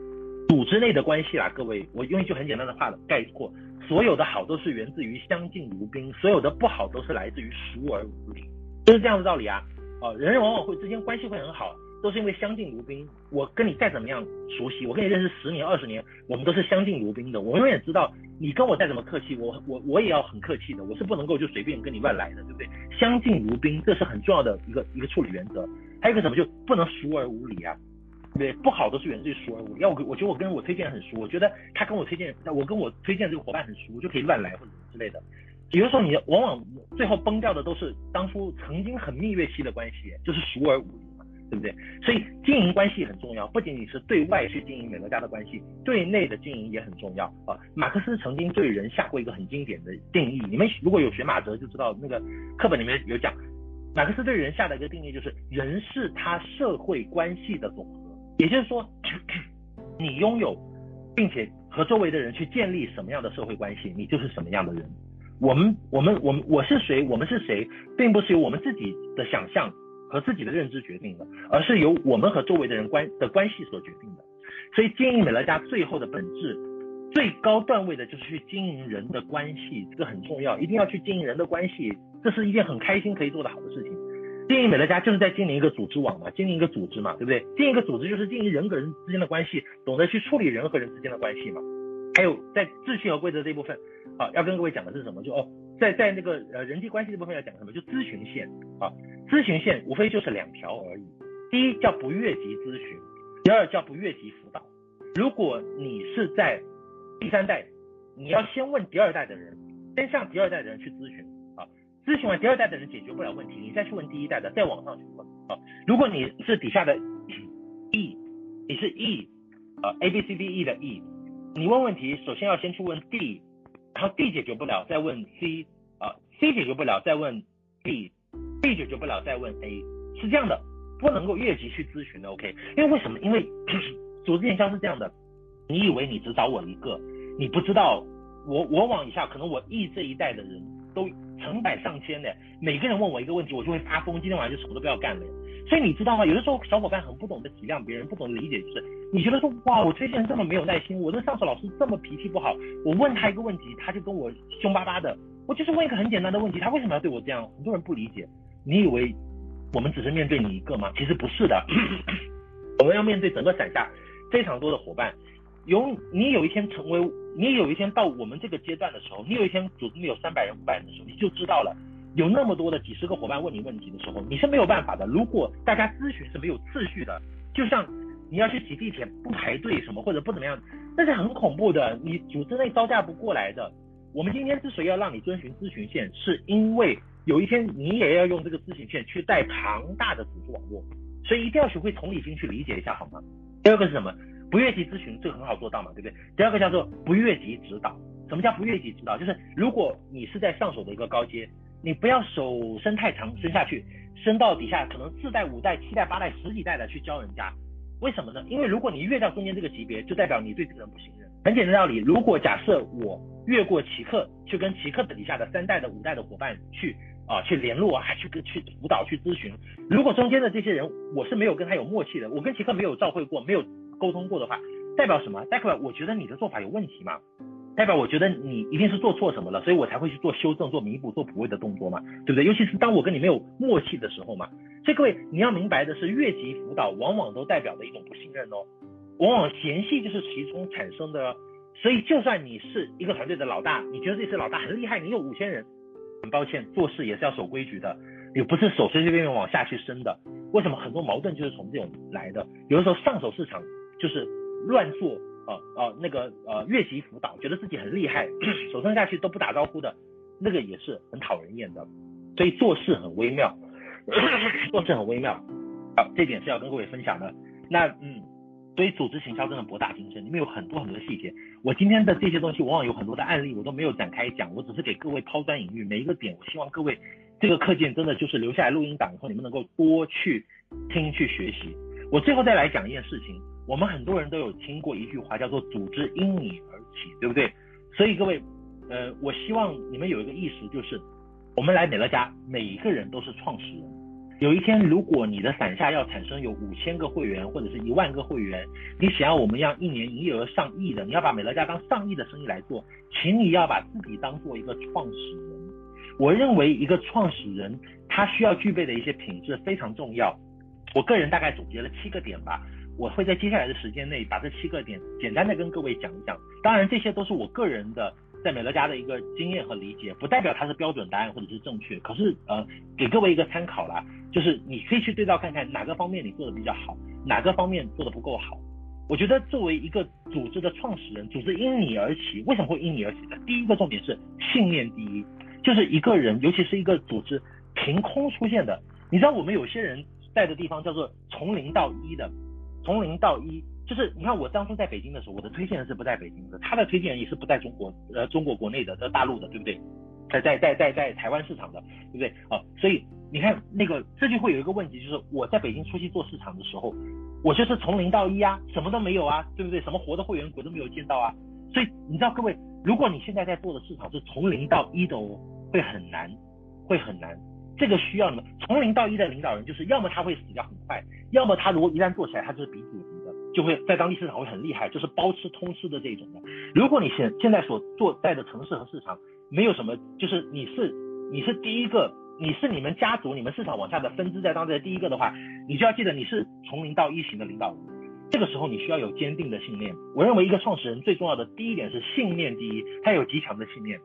组织内的关系啦，各位，我用一句很简单的话概括：所有的好都是源自于相敬如宾，所有的不好都是来自于熟而无礼，就是这样的道理啊。哦，人人往往会之间关系会很好，都是因为相敬如宾。我跟你再怎么样熟悉，我跟你认识十年二十年，我们都是相敬如宾的。我永远知道，你跟我再怎么客气，我我我也要很客气的，我是不能够就随便跟你乱来的，对不对？相敬如宾，这是很重要的一个一个处理原则。还有一个什么，就不能熟而无礼啊。对，不好都是源自于熟而无。要我，我觉得我跟我推荐很熟，我觉得他跟我推荐，我跟我推荐这个伙伴很熟，我就可以乱来或者之类的。有的时候你往往最后崩掉的都是当初曾经很蜜月期的关系，就是熟而无礼嘛，对不对？所以经营关系很重要，不仅仅是对外去经营美乐家的关系，对内的经营也很重要啊。马克思曾经对人下过一个很经典的定义，你们如果有学马哲就知道，那个课本里面有讲，马克思对人下的一个定义就是人是他社会关系的总和。也就是说，[clears throat] 你拥有，并且和周围的人去建立什么样的社会关系，你就是什么样的人。我们，我们，我们，我是谁？我们是谁，并不是由我们自己的想象和自己的认知决定的，而是由我们和周围的人关的关系所决定的。所以，经营美乐家最后的本质，最高段位的就是去经营人的关系，这个很重要，一定要去经营人的关系，这是一件很开心可以做得好的事情。经营美乐家就是在经营一个组织网嘛，经营一个组织嘛，对不对？经营一个组织就是经营人和人之间的关系，懂得去处理人和人之间的关系嘛。还有在秩序和规则这一部分，啊，要跟各位讲的是什么？就哦，在在那个呃人际关系这部分要讲什么？就咨询线啊，咨询线无非就是两条而已。第一叫不越级咨询，第二叫不越级辅导。如果你是在第三代，你要先问第二代的人，先向第二代的人去咨询，咨询完第二代的人解决不了问题，你再去问第一代的，再往上去问啊。如果你是底下的 [clears throat] E，你是 E 啊 A B C D E 的 E。你问问题，首先要先去问 D，然后 D 解决不了，再问 C 啊，C 解决不了，再问 D，D 解决不了，再问 A，是这样的，不能够越级去咨询的，OK？因为为什么？因为组织营销是这样的，你以为你只找我一个，你不知道我我往以下可能我 E 这一代的人都成百上千的，每个人问我一个问题，我就会发疯，今天晚上就什么都不要干了。所以你知道吗？有的时候小伙伴很不懂得体谅别人，不懂得理解，就是你觉得说哇，我推荐人这么没有耐心，我的上手老师这么脾气不好，我问他一个问题，他就跟我凶巴巴的。我就是问一个很简单的问题，他为什么要对我这样？很多人不理解。你以为我们只是面对你一个吗？其实不是的，[coughs] 我们要面对整个伞下非常多的伙伴。有你有一天成为，你有一天到我们这个阶段的时候，你有一天组织里有三百人、五百人的时候，你就知道了。有那么多的几十个伙伴问你问题的时候，你是没有办法的。如果大家咨询是没有次序的，就像你要去挤地铁不排队什么或者不怎么样，那是很恐怖的。你组织内招架不过来的。我们今天之所以要让你遵循咨询线，是因为有一天你也要用这个咨询线去带庞大的组织网络，所以一定要学会同理心去理解一下，好吗？第二个是什么？不越级咨询，这个很好做到嘛，对不对？第二个叫做不越级指导。什么叫不越级指导？就是如果你是在上手的一个高阶。你不要手伸太长，伸下去，伸到底下，可能四代、五代、七代、八代、十几代的去教人家，为什么呢？因为如果你越到中间这个级别，就代表你对这个人不信任。很简单道理，如果假设我越过奇客，去跟奇客的底下的三代的、五代的伙伴去啊去联络啊，去跟去辅导、去咨询，如果中间的这些人我是没有跟他有默契的，我跟奇客没有照会过、没有沟通过的话，代表什么？代表我觉得你的做法有问题嘛。代表我觉得你一定是做错什么了，所以我才会去做修正、做弥补、做补位的动作嘛，对不对？尤其是当我跟你没有默契的时候嘛。所以各位，你要明白的是，越级辅导往往都代表着一种不信任哦，往往嫌隙就是其中产生的。所以，就算你是一个团队的老大，你觉得这次老大很厉害，你有五千人，很抱歉，做事也是要守规矩的，也不是手随随便便往下去伸的。为什么很多矛盾就是从这种来的？有的时候上手市场就是乱做。呃呃，那个呃越级辅导，觉得自己很厉害，[clears throat] 手伸下去都不打招呼的，那个也是很讨人厌的。所以做事很微妙，[clears throat] 做事很微妙。好，这点是要跟各位分享的。那嗯，所以组织行销真的博大精深，里面有很多很多的细节。我今天的这些东西，往往有很多的案例，我都没有展开讲，我只是给各位抛砖引玉。每一个点，我希望各位这个课件真的就是留下来录音档以后，你们能够多去听去学习。我最后再来讲一件事情。我们很多人都有听过一句话，叫做“组织因你而起”，对不对？所以各位，呃，我希望你们有一个意识，就是我们来美乐家，每一个人都是创始人。有一天，如果你的伞下要产生有五千个会员，或者是一万个会员，你想要我们要一年营业额上亿的，你要把美乐家当上亿的生意来做，请你要把自己当做一个创始人。我认为一个创始人他需要具备的一些品质非常重要。我个人大概总结了七个点吧。我会在接下来的时间内把这七个点简单的跟各位讲一讲。当然，这些都是我个人的在美乐家的一个经验和理解，不代表它是标准答案或者是正确。可是呃，给各位一个参考啦，就是你可以去对照看看哪个方面你做的比较好，哪个方面做的不够好。我觉得作为一个组织的创始人，组织因你而起，为什么会因你而起呢？第一个重点是信念第一，就是一个人，尤其是一个组织凭空出现的。你知道我们有些人在的地方叫做从零到一的。从零到一，就是你看我当初在北京的时候，我的推荐人是不在北京的，他的推荐人也是不在中国，呃，中国国内的，在大陆的，对不对？在在在在在台湾市场的，对不对？啊，所以你看那个这就会有一个问题，就是我在北京初期做市场的时候，我就是从零到一啊，什么都没有啊，对不对？什么活的会员股都没有见到啊，所以你知道各位，如果你现在在做的市场是从零到一的哦，会很难，会很难。这个需要你们从零到一的领导人，就是要么他会死掉很快，要么他如果一旦做起来，他就是鼻祖级的，就会在当地市场会很厉害，就是包吃通吃的这种的。如果你现现在所做在的城市和市场没有什么，就是你是你是第一个你是你们家族、你们市场往下的分支在当地的第一个的话，你就要记得你是从零到一型的领导人。这个时候你需要有坚定的信念。我认为一个创始人最重要的第一点是信念第一，他有极强的信念。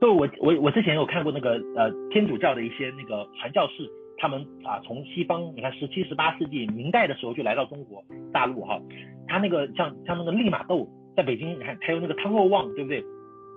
所以我我我之前有看过那个呃天主教的一些那个传教士，他们啊从西方你看十七十八世纪明代的时候就来到中国大陆哈，他那个像像那个利玛窦在北京，你看还有那个汤若望对不对？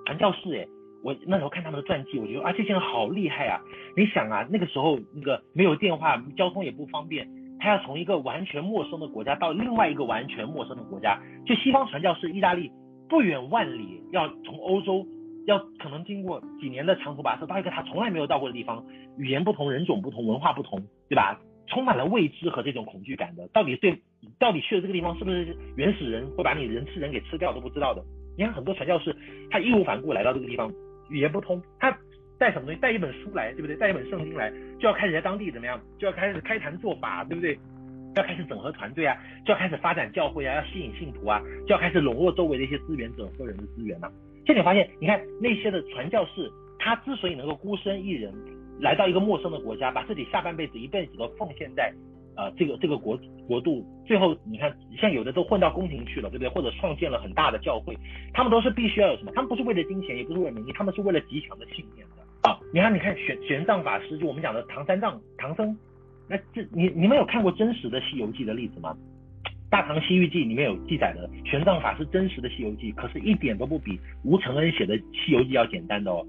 传教士诶。我那时候看他们的传记，我觉得啊，这些人好厉害啊！你想啊，那个时候那个没有电话，交通也不方便，他要从一个完全陌生的国家到另外一个完全陌生的国家，就西方传教士意大利不远万里，要从欧洲，要可能经过几年的长途跋涉到一个他从来没有到过的地方，语言不同，人种不同，文化不同，对吧？充满了未知和这种恐惧感的，到底对，到底去了这个地方是不是原始人会把你人吃人给吃掉都不知道的？你看很多传教士，他义无反顾来到这个地方。语言不通，他带什么东西？带一本书来，对不对？带一本圣经来，就要开始在当地怎么样？就要开始开坛做法，对不对？要开始整合团队啊，就要开始发展教会啊，要吸引信徒啊，就要开始笼络周围的一些资源，整合人的资源呐、这里发现，你看那些的传教士，他之所以能够孤身一人来到一个陌生的国家，把自己下半辈子、一辈子都奉献在。呃，这个这个国国度，最后你看，像有的都混到宫廷去了，对不对？或者创建了很大的教会，他们都是必须要有什么？他们不是为了金钱，也不是为了名利，他们是为了极强的信念的啊！你看，你看玄玄奘法师，就我们讲的唐三藏唐僧，那这你你们有看过真实的《西游记》的例子吗？《大唐西域记》里面有记载的玄奘法师真实的《西游记》，可是一点都不比吴承恩写的《西游记》要简单的哦。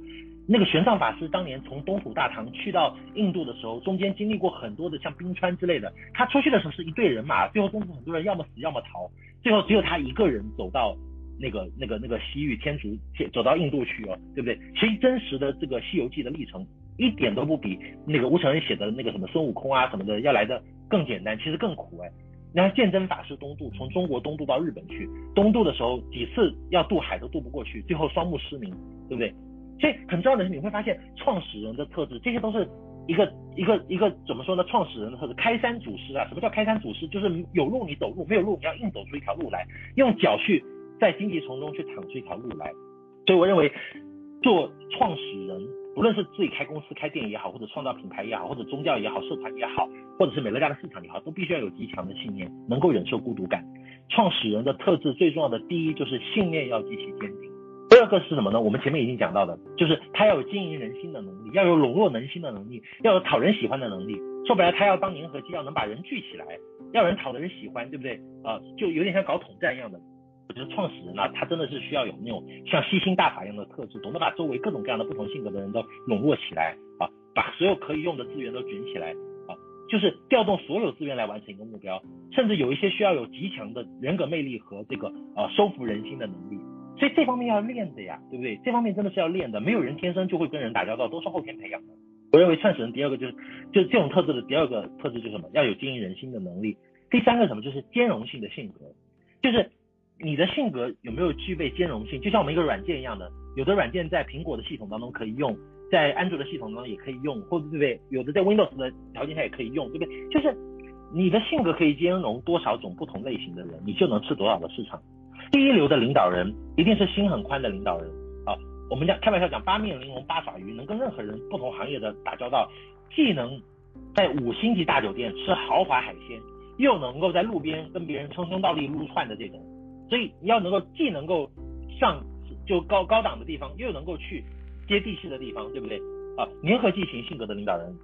那个玄奘法师当年从东土大唐去到印度的时候，中间经历过很多的像冰川之类的。他出去的时候是一队人马，最后中途很多人要么死要么逃，最后只有他一个人走到那个那个那个西域天竺，走到印度去哦，对不对？其实真实的这个《西游记》的历程一点都不比那个吴承恩写的那个什么孙悟空啊什么的要来的更简单，其实更苦哎。你看鉴真法师东渡，从中国东渡到日本去，东渡的时候几次要渡海都渡不过去，最后双目失明，对不对？所以很重要的是，你会发现创始人的特质，这些都是一个一个一个怎么说呢？创始人的特质，开山祖师啊。什么叫开山祖师？就是有路你走路，没有路你要硬走出一条路来，用脚去在荆棘丛中去淌出一条路来。所以我认为，做创始人，无论是自己开公司、开店也好，或者创造品牌也好，或者宗教也好、社团也好，或者是美乐家的市场也好，都必须要有极强的信念，能够忍受孤独感。创始人的特质最重要的第一就是信念要极其坚定。第二个是什么呢？我们前面已经讲到的，就是他要有经营人心的能力，要有笼络人心的能力，要有讨人喜欢的能力。说白了，他要当粘合剂，要能把人聚起来，要人讨的人喜欢，对不对？啊、就有点像搞统战一样的。我觉得创始人啊，他真的是需要有那种像吸星大法一样的特质，懂得把周围各种各样的不同性格的人都笼络起来啊，把所有可以用的资源都卷起来啊，就是调动所有资源来完成一个目标，甚至有一些需要有极强的人格魅力和这个啊收服人心的能力。所以这方面要练的呀，对不对？这方面真的是要练的，没有人天生就会跟人打交道，都是后天培养的。我认为创始人第二个就是，就是这种特质的第二个特质就是什么？要有经营人心的能力。第三个什么？就是兼容性的性格，就是你的性格有没有具备兼容性？就像我们一个软件一样的，有的软件在苹果的系统当中可以用，在安卓的系统当中也可以用，或者对不对？有的在 Windows 的条件下也可以用，对不对？就是你的性格可以兼容多少种不同类型的人，你就能吃多少的市场。第一流的领导人一定是心很宽的领导人啊！我们讲开玩笑讲八面玲珑八爪鱼，能跟任何人不同行业的打交道，既能在五星级大酒店吃豪华海鲜，又能够在路边跟别人称兄道弟撸串的这种，所以你要能够既能够上就高高档的地方，又能够去接地气的地方，对不对啊？粘合剂型性格的领导人，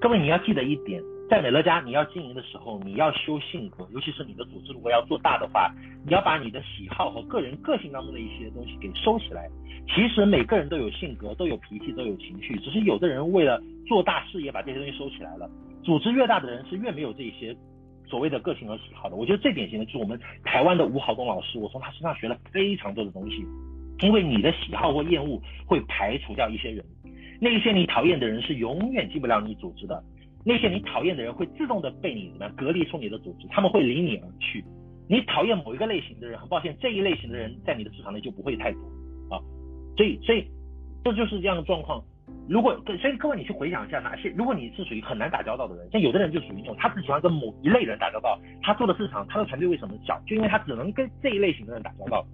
各位你要记得一点。在美乐家，你要经营的时候，你要修性格，尤其是你的组织如果要做大的话，你要把你的喜好和个人个性当中的一些东西给收起来。其实每个人都有性格，都有脾气，都有情绪，只是有的人为了做大事业把这些东西收起来了。组织越大的人是越没有这些所谓的个性和喜好的。我觉得最典型的就是我们台湾的吴豪东老师，我从他身上学了非常多的东西。因为你的喜好或厌恶会排除掉一些人，那一些你讨厌的人是永远进不了你组织的。那些你讨厌的人会自动的被你怎么样隔离出你的组织，他们会离你而去。你讨厌某一个类型的人，很抱歉，这一类型的人在你的市场内就不会太多啊。所以，所以这就是这样的状况。如果，所以各位你去回想一下，哪些如果你是属于很难打交道的人，像有的人就属于那种他只喜欢跟某一类人打交道，他做的市场，他的团队为什么小？就因为他只能跟这一类型的人打交道，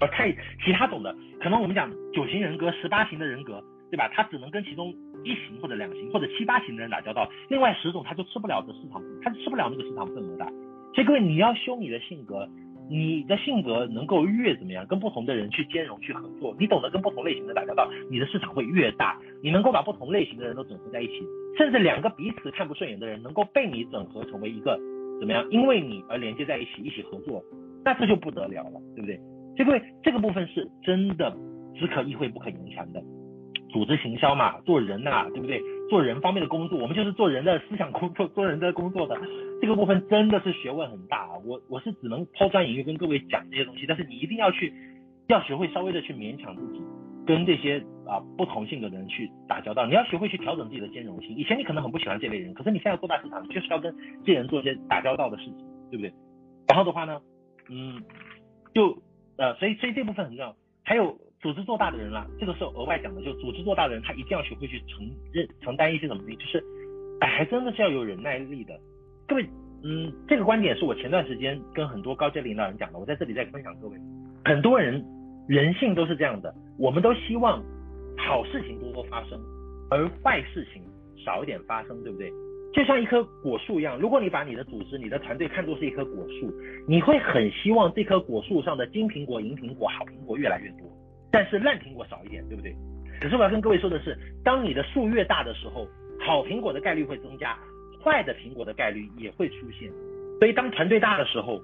而太其他种的，可能我们讲九型人格、十八型的人格，对吧？他只能跟其中。一型或者两型或者七八型的人打交道，另外十种他就吃不了这市场，他就吃不了那个市场份额的。所以各位，你要修你的性格，你的性格能够越怎么样，跟不同的人去兼容去合作，你懂得跟不同类型的打交道，你的市场会越大。你能够把不同类型的人都整合在一起，甚至两个彼此看不顺眼的人能够被你整合成为一个怎么样，因为你而连接在一起，一起合作，那这就不得了了，对不对？这个，这个部分是真的只可意会不可言传的。组织行销嘛，做人呐、对不对？做人方面的工作，我们就是做人的思想工作，[laughs] 做人的工作的这个部分真的是学问很大啊。我我是只能抛砖引玉跟各位讲这些东西，但是你一定要去，要学会稍微的去勉强自己，跟这些啊不同性格的人去打交道。你要学会去调整自己的兼容性。以前你可能很不喜欢这类人，可是你现在做大市场，就是要跟这些人做一些打交道的事情，对不对？然后的话呢，嗯，就呃，所以所以这部分很重要。还有。组织做大的人啦，这个是额外讲的，就组织做大的人，他一定要学会去承认承担一些什么东西，就是，哎，还真的是要有忍耐力的。各位，嗯，这个观点是我前段时间跟很多高阶领导人讲的，我在这里再分享各位。很多人人性都是这样的，我们都希望好事情多多发生，而坏事情少一点发生，对不对？就像一棵果树一样，如果你把你的组织、你的团队看作是一棵果树，你会很希望这棵果树上的金苹果、银苹果、好苹果越来越多。但是烂苹果少一点，对不对？可是我要跟各位说的是，当你的树越大的时候，好苹果的概率会增加，坏的苹果的概率也会出现。所以当团队大的时候，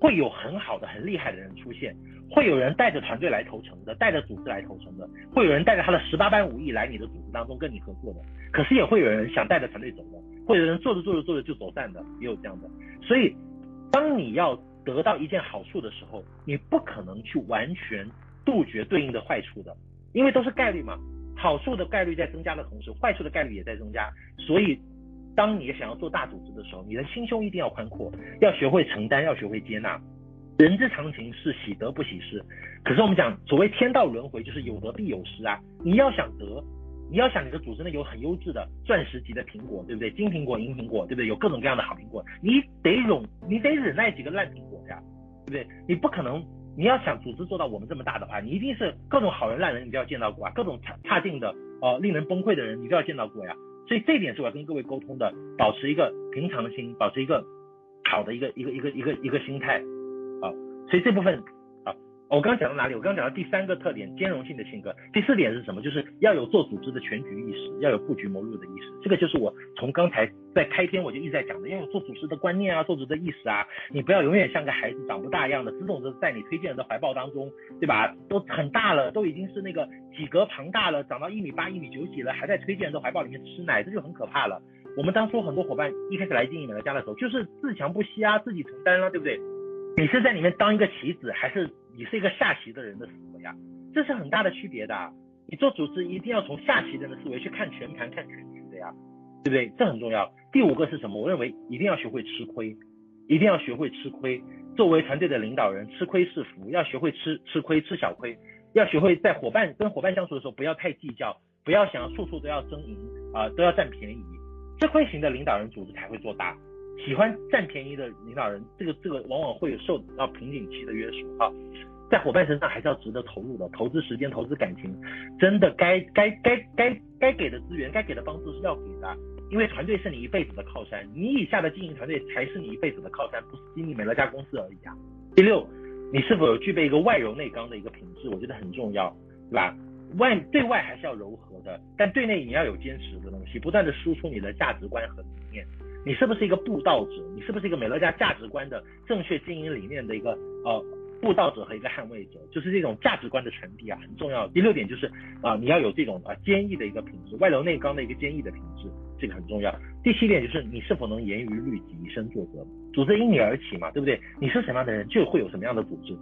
会有很好的、很厉害的人出现，会有人带着团队来投诚的，带着组织来投诚的，会有人带着他的十八般武艺来你的组织当中跟你合作的。可是也会有人想带着团队走的，会有人做着做着做着就走散的，也有这样的。所以，当你要得到一件好处的时候，你不可能去完全。杜绝对应的坏处的，因为都是概率嘛，好处的概率在增加的同时，坏处的概率也在增加。所以，当你想要做大组织的时候，你的心胸一定要宽阔，要学会承担，要学会接纳。人之常情是喜得不喜失，可是我们讲所谓天道轮回，就是有得必有失啊。你要想得，你要想你的组织内有很优质的钻石级的苹果，对不对？金苹果、银苹果，对不对？有各种各样的好苹果，你得忍，你得忍耐几个烂苹果呀，对不对？你不可能。你要想组织做到我们这么大的话，你一定是各种好人烂人你都要见到过啊，各种差差劲的呃令人崩溃的人你都要见到过呀。所以这一点是我要跟各位沟通的，保持一个平常心，保持一个好的一个一个一个一个一个心态啊。所以这部分。我刚刚讲到哪里？我刚刚讲到第三个特点，兼容性的性格。第四点是什么？就是要有做组织的全局意识，要有布局谋略的意识。这个就是我从刚才在开篇我就一直在讲的，要有做组织的观念啊，做组织的意识啊。你不要永远像个孩子长不大一样的，自动的在你推荐人的怀抱当中，对吧？都很大了，都已经是那个体格庞大了，长到一米八、一米九几了，还在推荐人的怀抱里面吃奶，这就很可怕了。我们当初很多伙伴一开始来经营美乐家的时候，就是自强不息啊，自己承担了，对不对？你是在里面当一个棋子，还是？你是一个下棋的人的思维啊，这是很大的区别的。啊你做组织一定要从下棋人的思维去看全盘、看全局的呀，对不对？这很重要。第五个是什么？我认为一定要学会吃亏，一定要学会吃亏。作为团队的领导人，吃亏是福，要学会吃吃亏、吃小亏。要学会在伙伴跟伙伴相处的时候，不要太计较，不要想处处都要争赢啊，都要占便宜。吃亏型的领导人，组织才会做大。喜欢占便宜的领导人，这个这个往往会有受到瓶颈期的约束哈，在伙伴身上还是要值得投入的，投资时间，投资感情，真的该该该该该给的资源，该给的帮助是要给的，因为团队是你一辈子的靠山，你以下的经营团队才是你一辈子的靠山，不是经营美乐家公司而已啊。第六，你是否有具备一个外柔内刚的一个品质？我觉得很重要，对吧？外对外还是要柔和的，但对内你要有坚持的东西，不断的输出你的价值观和理念。你是不是一个布道者？你是不是一个美乐家价值观的正确经营理念的一个呃布道者和一个捍卫者？就是这种价值观的传递啊，很重要。第六点就是啊、你要有这种啊坚毅的一个品质，外柔内刚的一个坚毅的品质，这个很重要。第七点就是你是否能严于律己，以身作则。组织因你而起嘛，对不对？你是什么样的人，就会有什么样的组织。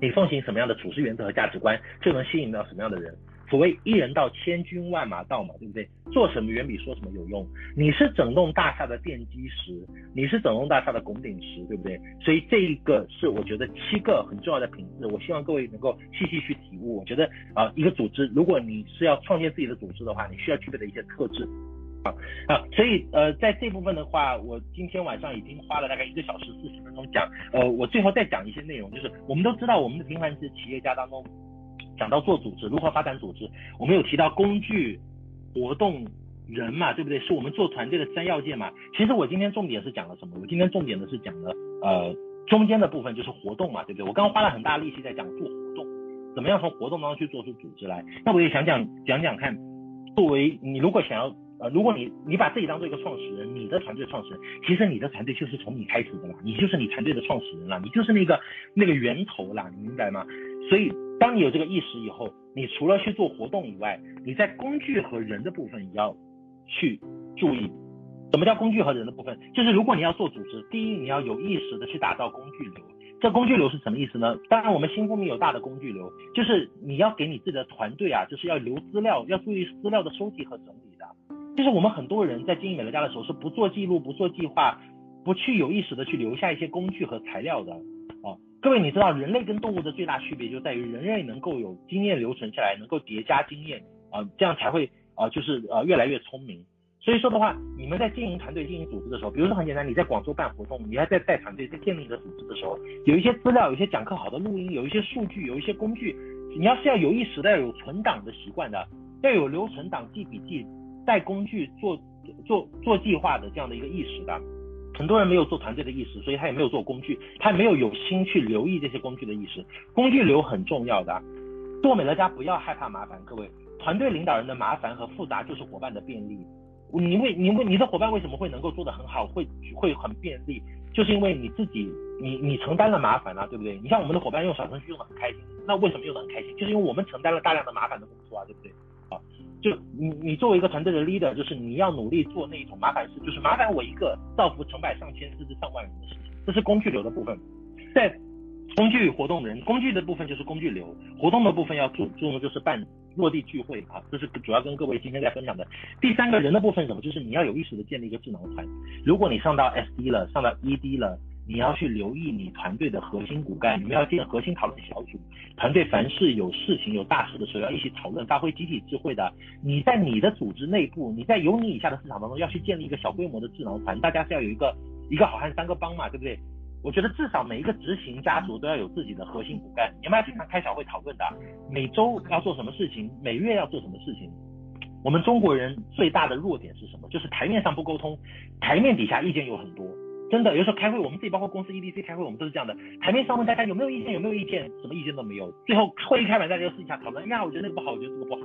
你奉行什么样的处事原则和价值观，就能吸引到什么样的人。所谓一人到千军万马到嘛，对不对？做什么远比说什么有用。你是整栋大厦的奠基石，你是整栋大厦的拱顶石，对不对？所以这一个是我觉得七个很重要的品质，我希望各位能够细细去体悟。我觉得啊，一个组织，如果你是要创建自己的组织的话，你需要具备的一些特质啊啊。所以呃，在这部分的话，我今天晚上已经花了大概一个小时四十分钟讲。呃，我最后再讲一些内容，就是我们都知道我们的平凡是企业家当中。讲到做组织，如何发展组织，我们有提到工具、活动人嘛，对不对？是我们做团队的三要件嘛。其实我今天重点是讲了什么？我今天重点的是讲了呃中间的部分就是活动嘛，对不对？我刚刚花了很大力气在讲做活动，怎么样从活动当中去做出组织来。那我也想讲讲讲看，作为你如果想要呃，如果你你把自己当做一个创始人，你的团队创始人，其实你的团队就是从你开始的啦，你就是你团队的创始人啦，你就是那个那个源头啦，你明白吗？所以当你有这个意识以后，你除了去做活动以外，你在工具和人的部分也要去注意。什么叫工具和人的部分？就是如果你要做组织，第一你要有意识的去打造工具流。这工具流是什么意思呢？当然我们新富密有大的工具流，就是你要给你自己的团队啊，就是要留资料，要注意资料的收集和整理的。就是我们很多人在经营美乐家的时候是不做记录、不做计划、不去有意识的去留下一些工具和材料的。各位你知道人类跟动物的最大区别就在于人类能够有经验留存下来，能够叠加经验啊，这样才会啊就是呃越来越聪明。所以说的话，你们在经营团队、经营组织的时候，比如说很简单，你在广州办活动，你还在带团队、在建立一个组织的时候，有一些资料、有一些讲课好的录音、有一些数据、有一些工具，你要是要有意识的要有存档的习惯的，要有留存档、记笔记。带工具做做做计划的这样的一个意识的，很多人没有做团队的意识，所以他也没有做工具，他也没有有心去留意这些工具的意识。工具流很重要的，做美乐家不要害怕麻烦，各位，团队领导人的麻烦和复杂就是伙伴的便利。你为你为你的伙伴为什么会能够做得很好，会会很便利，就是因为你自己你你承担了麻烦啊，对不对？你像我们的伙伴用小程序用得很开心，那为什么用得很开心？就是因为我们承担了大量的麻烦的工作啊，对不对？就你你作为一个团队的 leader，就是你要努力做那一种麻烦事，就是麻烦我一个造福成百上千甚至上万人的事情，这是工具流的部分。在工具活动人，工具的部分就是工具流，活动的部分要注注重就是办落地聚会啊，这是主要跟各位今天在分享的。第三个人的部分什么？就是你要有意识的建立一个智囊团。如果你上到 SD 了，上到 ED 了。你要去留意你团队的核心骨干，你们要建核心讨论小组，团队凡是有事情有大事的时候要一起讨论，发挥集体智慧的。你在你的组织内部，你在有你以下的市场当中要去建立一个小规模的智囊团，大家是要有一个一个好汉三个帮嘛，对不对？我觉得至少每一个执行家族都要有自己的核心骨干，你们要经常开小会讨论的，每周要做什么事情，每月要做什么事情。我们中国人最大的弱点是什么？就是台面上不沟通，台面底下意见有很多。真的，有时候开会，我们自己包括公司 EDC 开会，我们都是这样的。台面上问大家有没有意见，有没有意见，什么意见都没有。最后会议开完，大家就私下讨论，呀，我觉得那个不好，我觉得这个不好。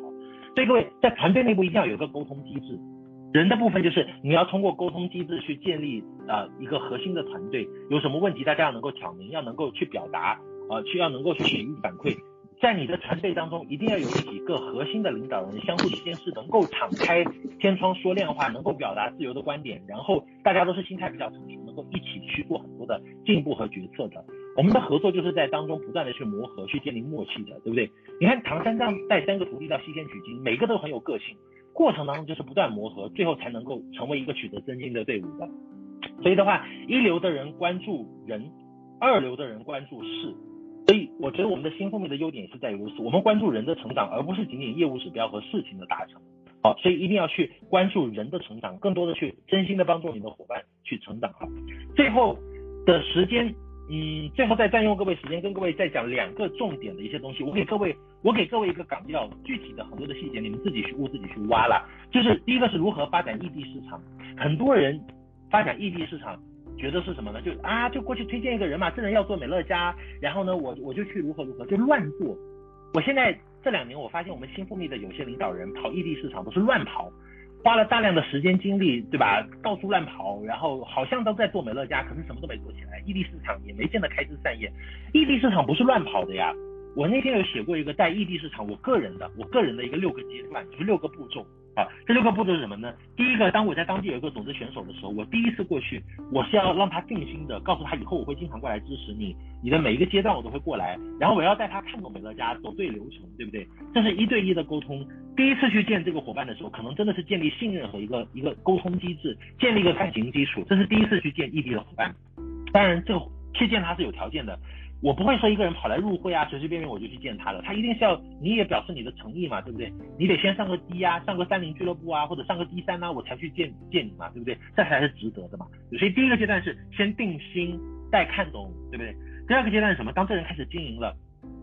所以各位在团队内部一定要有个沟通机制。人的部分就是你要通过沟通机制去建立啊、呃、一个核心的团队。有什么问题，大家要能够挑明，要能够去表达，呃，去要能够去给予反馈。在你的团队当中，一定要有几个核心的领导人，相互之间是能够敞开天窗说亮话，能够表达自由的观点，然后大家都是心态比较成熟，能够一起去做很多的进步和决策的。我们的合作就是在当中不断的去磨合，去建立默契的，对不对？你看唐三藏带三个徒弟到西天取经，每个都很有个性，过程当中就是不断磨合，最后才能够成为一个取得真经的队伍的。所以的话，一流的人关注人，二流的人关注事。所以我觉得我们的新富密的优点也是在于如此，我们关注人的成长，而不是仅仅业务指标和事情的达成。好，所以一定要去关注人的成长，更多的去真心的帮助你的伙伴去成长。好，最后的时间，嗯，最后再占用各位时间，跟各位再讲两个重点的一些东西。我给各位，我给各位一个纲要，具体的很多的细节，你们自己去悟，自己去挖了。就是第一个是如何发展异地市场，很多人发展异地市场。觉得是什么呢？就啊，就过去推荐一个人嘛，这人要做美乐家，然后呢，我我就去如何如何，就乱做。我现在这两年，我发现我们新富密的有些领导人跑异地市场都是乱跑，花了大量的时间精力，对吧？到处乱跑，然后好像都在做美乐家，可是什么都没做起来，异地市场也没见得开枝散叶。异地市场不是乱跑的呀。我那天有写过一个带异地市场，我个人的，我个人的一个六个阶段，就是六个步骤。啊，这六个步骤是什么呢？第一个，当我在当地有一个种子选手的时候，我第一次过去，我是要让他定心的，告诉他以后我会经常过来支持你，你的每一个阶段我都会过来，然后我要带他看懂美乐家，走对流程，对不对？这是一对一的沟通。第一次去见这个伙伴的时候，可能真的是建立信任和一个一个沟通机制，建立一个感情基础。这是第一次去见异地的伙伴，当然这个去见他是有条件的。我不会说一个人跑来入会啊，随随便便我就去见他了。他一定是要你也表示你的诚意嘛，对不对？你得先上个 D 啊，上个三零俱乐部啊，或者上个 D 三啊，我才去见见你嘛，对不对？这才是值得的嘛。所以第一个阶段是先定心，再看懂，对不对？第二个阶段是什么？当这人开始经营了，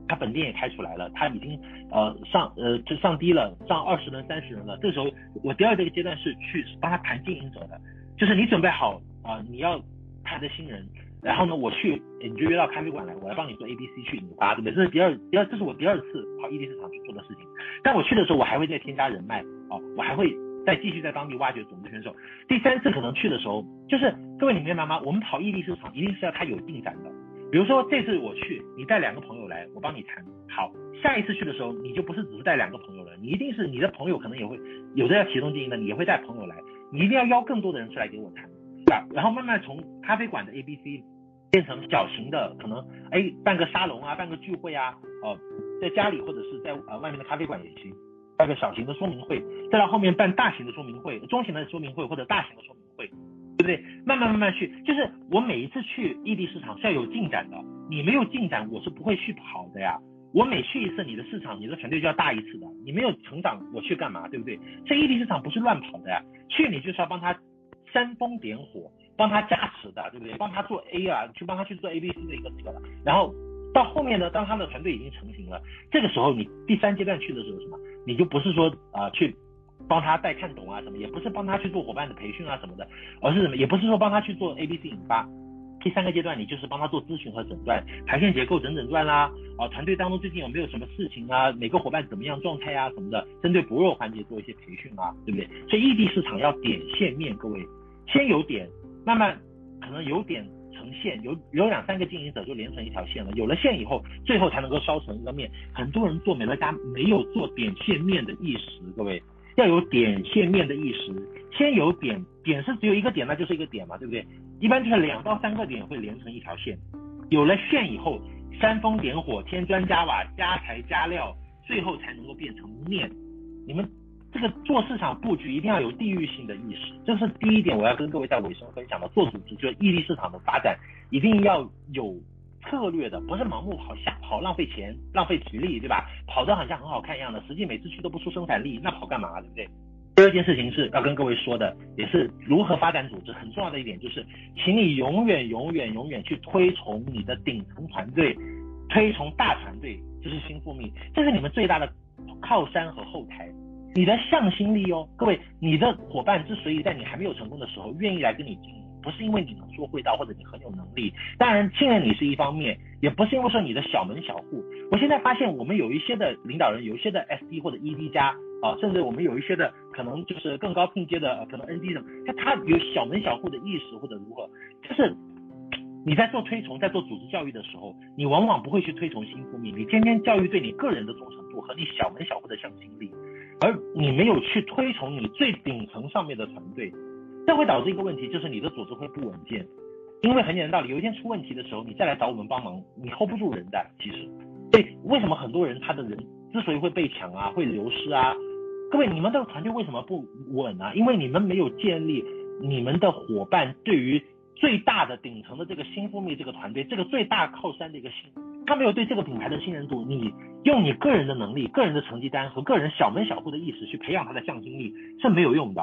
他本店也开出来了，他已经呃上呃就上低了，上二十人、三十人了。这时候，我第二个阶段是去帮他谈经营者的，就是你准备好啊、你要他的新人，然后呢，我去你就约到咖啡馆来，我来帮你做 A B C 去引发，对不对？这是第二第二，这是我第二次跑异地市场去做的事情。但我去的时候，我还会再添加人脉哦，我还会再继续在当地挖掘种子选手。第三次可能去的时候，就是各位你明白吗？我们跑异地市场一定是要他有进展的。比如说这次我去，你带两个朋友来，我帮你谈。好，下一次去的时候，你就不是只是带两个朋友了，你一定是你的朋友可能也会有的要启动经营的，你也会带朋友来，你一定要邀更多的人出来给我谈，对吧？然后慢慢从咖啡馆的 A B C 变成小型的，可能哎办个沙龙啊，办个聚会啊，呃，在家里或者是在呃外面的咖啡馆也行，办个小型的说明会，再到后面办大型的说明会、中型的说明会或者大型的说明会。对不对？慢慢慢慢去，就是我每一次去异地市场是要有进展的。你没有进展，我是不会去跑的呀。我每去一次你的市场，你的团队就要大一次的。你没有成长，我去干嘛？对不对？这异地市场不是乱跑的呀。去你就是要帮他煽风点火，帮他加持的，对不对？帮他做 A 啊，去帮他去做 A B C 的一个那个了。然后到后面呢，当他的团队已经成型了，这个时候你第三阶段去的时候什么？你就不是说啊、去。帮他带看懂啊什么，也不是帮他去做伙伴的培训啊什么的，而是什么，也不是说帮他去做 A B C 引发。第三个阶段，你就是帮他做咨询和诊断，排线结构整诊断啦，啊，团队当中最近有没有什么事情啊，每个伙伴怎么样状态啊什么的，针对薄弱环节做一些培训啊，对不对？所以异地市场要点线面，各位，先有点，慢慢可能有点成线，有有两三个经营者就连成一条线了，有了线以后，最后才能够烧成一个面。很多人做美乐家没有做点线面的意识，各位。要有点线面的意识，先有点，点是只有一个点，那就是一个点嘛，对不对？一般就是两到三个点会连成一条线，有了线以后，煽风点火，添砖加瓦，加材加料，最后才能够变成面。你们这个做市场布局一定要有地域性的意识，这是第一点，我要跟各位在尾声分享的。做组织就是异地市场的发展，一定要有。策略的，不是盲目跑，瞎跑浪费钱，浪费体力，对吧？跑得好像很好看一样的，实际每次去都不出生产力，那跑干嘛，对不对？第二件事情是要跟各位说的，也是如何发展组织很重要的一点，就是，请你永远永远永远去推崇你的顶层团队，推崇大团队，这是新复命，这是你们最大的靠山和后台，你的向心力哦，各位，你的伙伴之所以在你还没有成功的时候愿意来跟你经营。不是因为你能说会道或者你很有能力，当然信任你是一方面，也不是因为说你的小门小户。我现在发现我们有一些的领导人，有一些的 SD 或者 ED 加啊，甚至我们有一些的可能就是更高拼阶的，可能 ND 的，他他有小门小户的意识或者如何，就是你在做推崇，在做组织教育的时候，你往往不会去推崇新复命，你天天教育对你个人的忠诚度和你小门小户的向心力，而你没有去推崇你最顶层上面的团队。这会导致一个问题，就是你的组织会不稳健，因为很简单道理，有一天出问题的时候，你再来找我们帮忙，你 hold 不住人的。其实，所以为什么很多人他的人之所以会被抢啊，会流失啊？各位，你们的团队为什么不稳啊？因为你们没有建立你们的伙伴对于最大的顶层的这个新蜂蜜这个团队，这个最大靠山的一个信，他没有对这个品牌的信任度，你用你个人的能力、个人的成绩单和个人小门小户的意识去培养他的向心力是没有用的，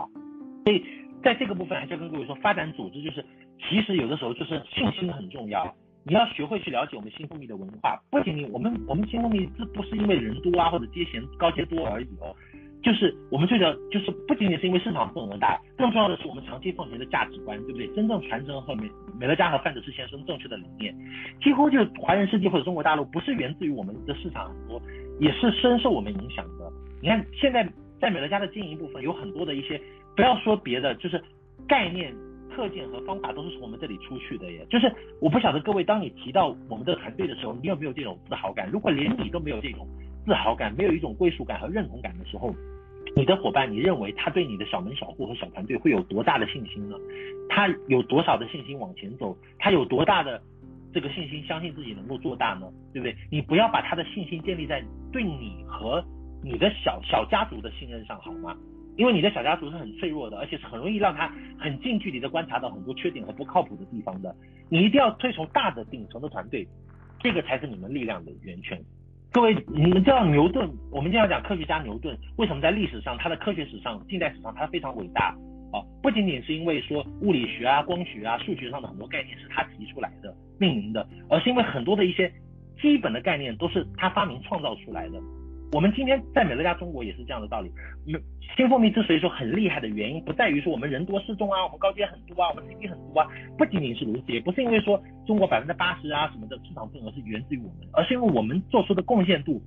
所以。在这个部分，还是要跟各位说，发展组织就是，其实有的时候就是信心很重要。你要学会去了解我们新蜂蜜的文化，不仅仅我们我们新蜂蜜这不是因为人多啊或者阶衔高阶多而已哦，就是我们最主要就是不仅仅是因为市场份额大，更重要的是我们长期奉行的价值观，对不对？真正传承和美美乐家和范德士先生正确的理念，几乎就华人世界或者中国大陆不是源自于我们的市场很多，也是深受我们影响的。你看现在在美乐家的经营部分有很多的一些。不要说别的，就是概念、特性和方法都是从我们这里出去的耶。就是我不晓得各位，当你提到我们的团队的时候，你有没有这种自豪感？如果连你都没有这种自豪感，没有一种归属感和认同感的时候，你的伙伴，你认为他对你的小门小户和小团队会有多大的信心呢？他有多少的信心往前走？他有多大的这个信心相信自己能够做大呢？对不对？你不要把他的信心建立在对你和你的小小家族的信任上，好吗？因为你的小家族是很脆弱的，而且是很容易让他很近距离的观察到很多缺点和不靠谱的地方的。你一定要推崇大的顶层的团队，这个才是你们力量的源泉。各位，你们知道牛顿，我们经常讲科学家牛顿，为什么在历史上他的科学史上、近代史上他非常伟大啊？不仅仅是因为说物理学啊、光学啊、数学上的很多概念是他提出来的、命名的，而是因为很多的一些基本的概念都是他发明创造出来的。我们今天在美乐家中国也是这样的道理。新蜂蜜之所以说很厉害的原因，不在于说我们人多势众啊，我们高阶很多啊，我们 CP 很多啊，不仅仅是如此，也不是因为说中国百分之八十啊什么的市场份额是源自于我们，而是因为我们做出的贡献度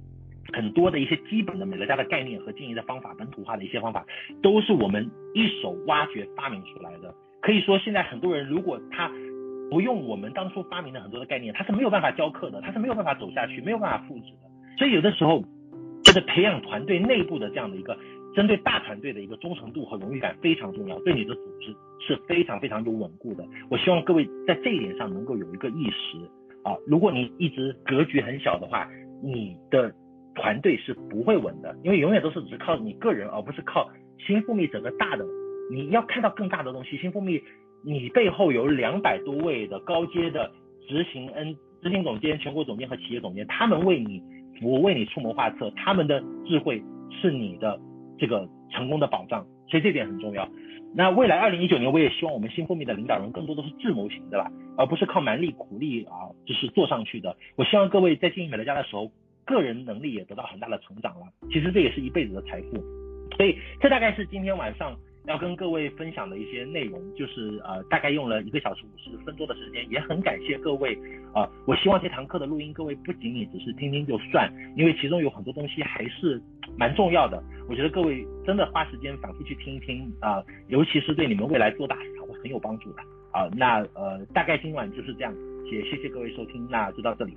很多的一些基本的美乐家的概念和经营的方法，本土化的一些方法，都是我们一手挖掘发明出来的。可以说现在很多人如果他不用我们当初发明的很多的概念，他是没有办法教课的，他是没有办法走下去，没有办法复制的。所以有的时候。是培养团队内部的这样的一个针对大团队的一个忠诚度和荣誉感非常重要，对你的组织是非常非常有稳固的。我希望各位在这一点上能够有一个意识啊，如果你一直格局很小的话，你的团队是不会稳的，因为永远都是只靠你个人，而不是靠新蜂蜜整个大的。你要看到更大的东西，新蜂蜜你背后有两百多位的高阶的执行 N 执行总监、全国总监和企业总监，他们为你。我为你出谋划策，他们的智慧是你的这个成功的保障，所以这点很重要。那未来二零一九年，我也希望我们新蜂蜜的领导人更多都是智谋型的吧，而不是靠蛮力苦力啊，就是做上去的。我希望各位在经营美乐家的时候，个人能力也得到很大的成长了。其实这也是一辈子的财富。所以这大概是今天晚上。要跟各位分享的一些内容，就是呃，大概用了一个小时五十分多的时间，也很感谢各位啊、呃。我希望这堂课的录音，各位不仅仅只是听听就算，因为其中有很多东西还是蛮重要的。我觉得各位真的花时间反复去听一听啊、呃，尤其是对你们未来做大市场会很有帮助的啊、呃。那呃，大概今晚就是这样，也谢谢各位收听，那就到这里。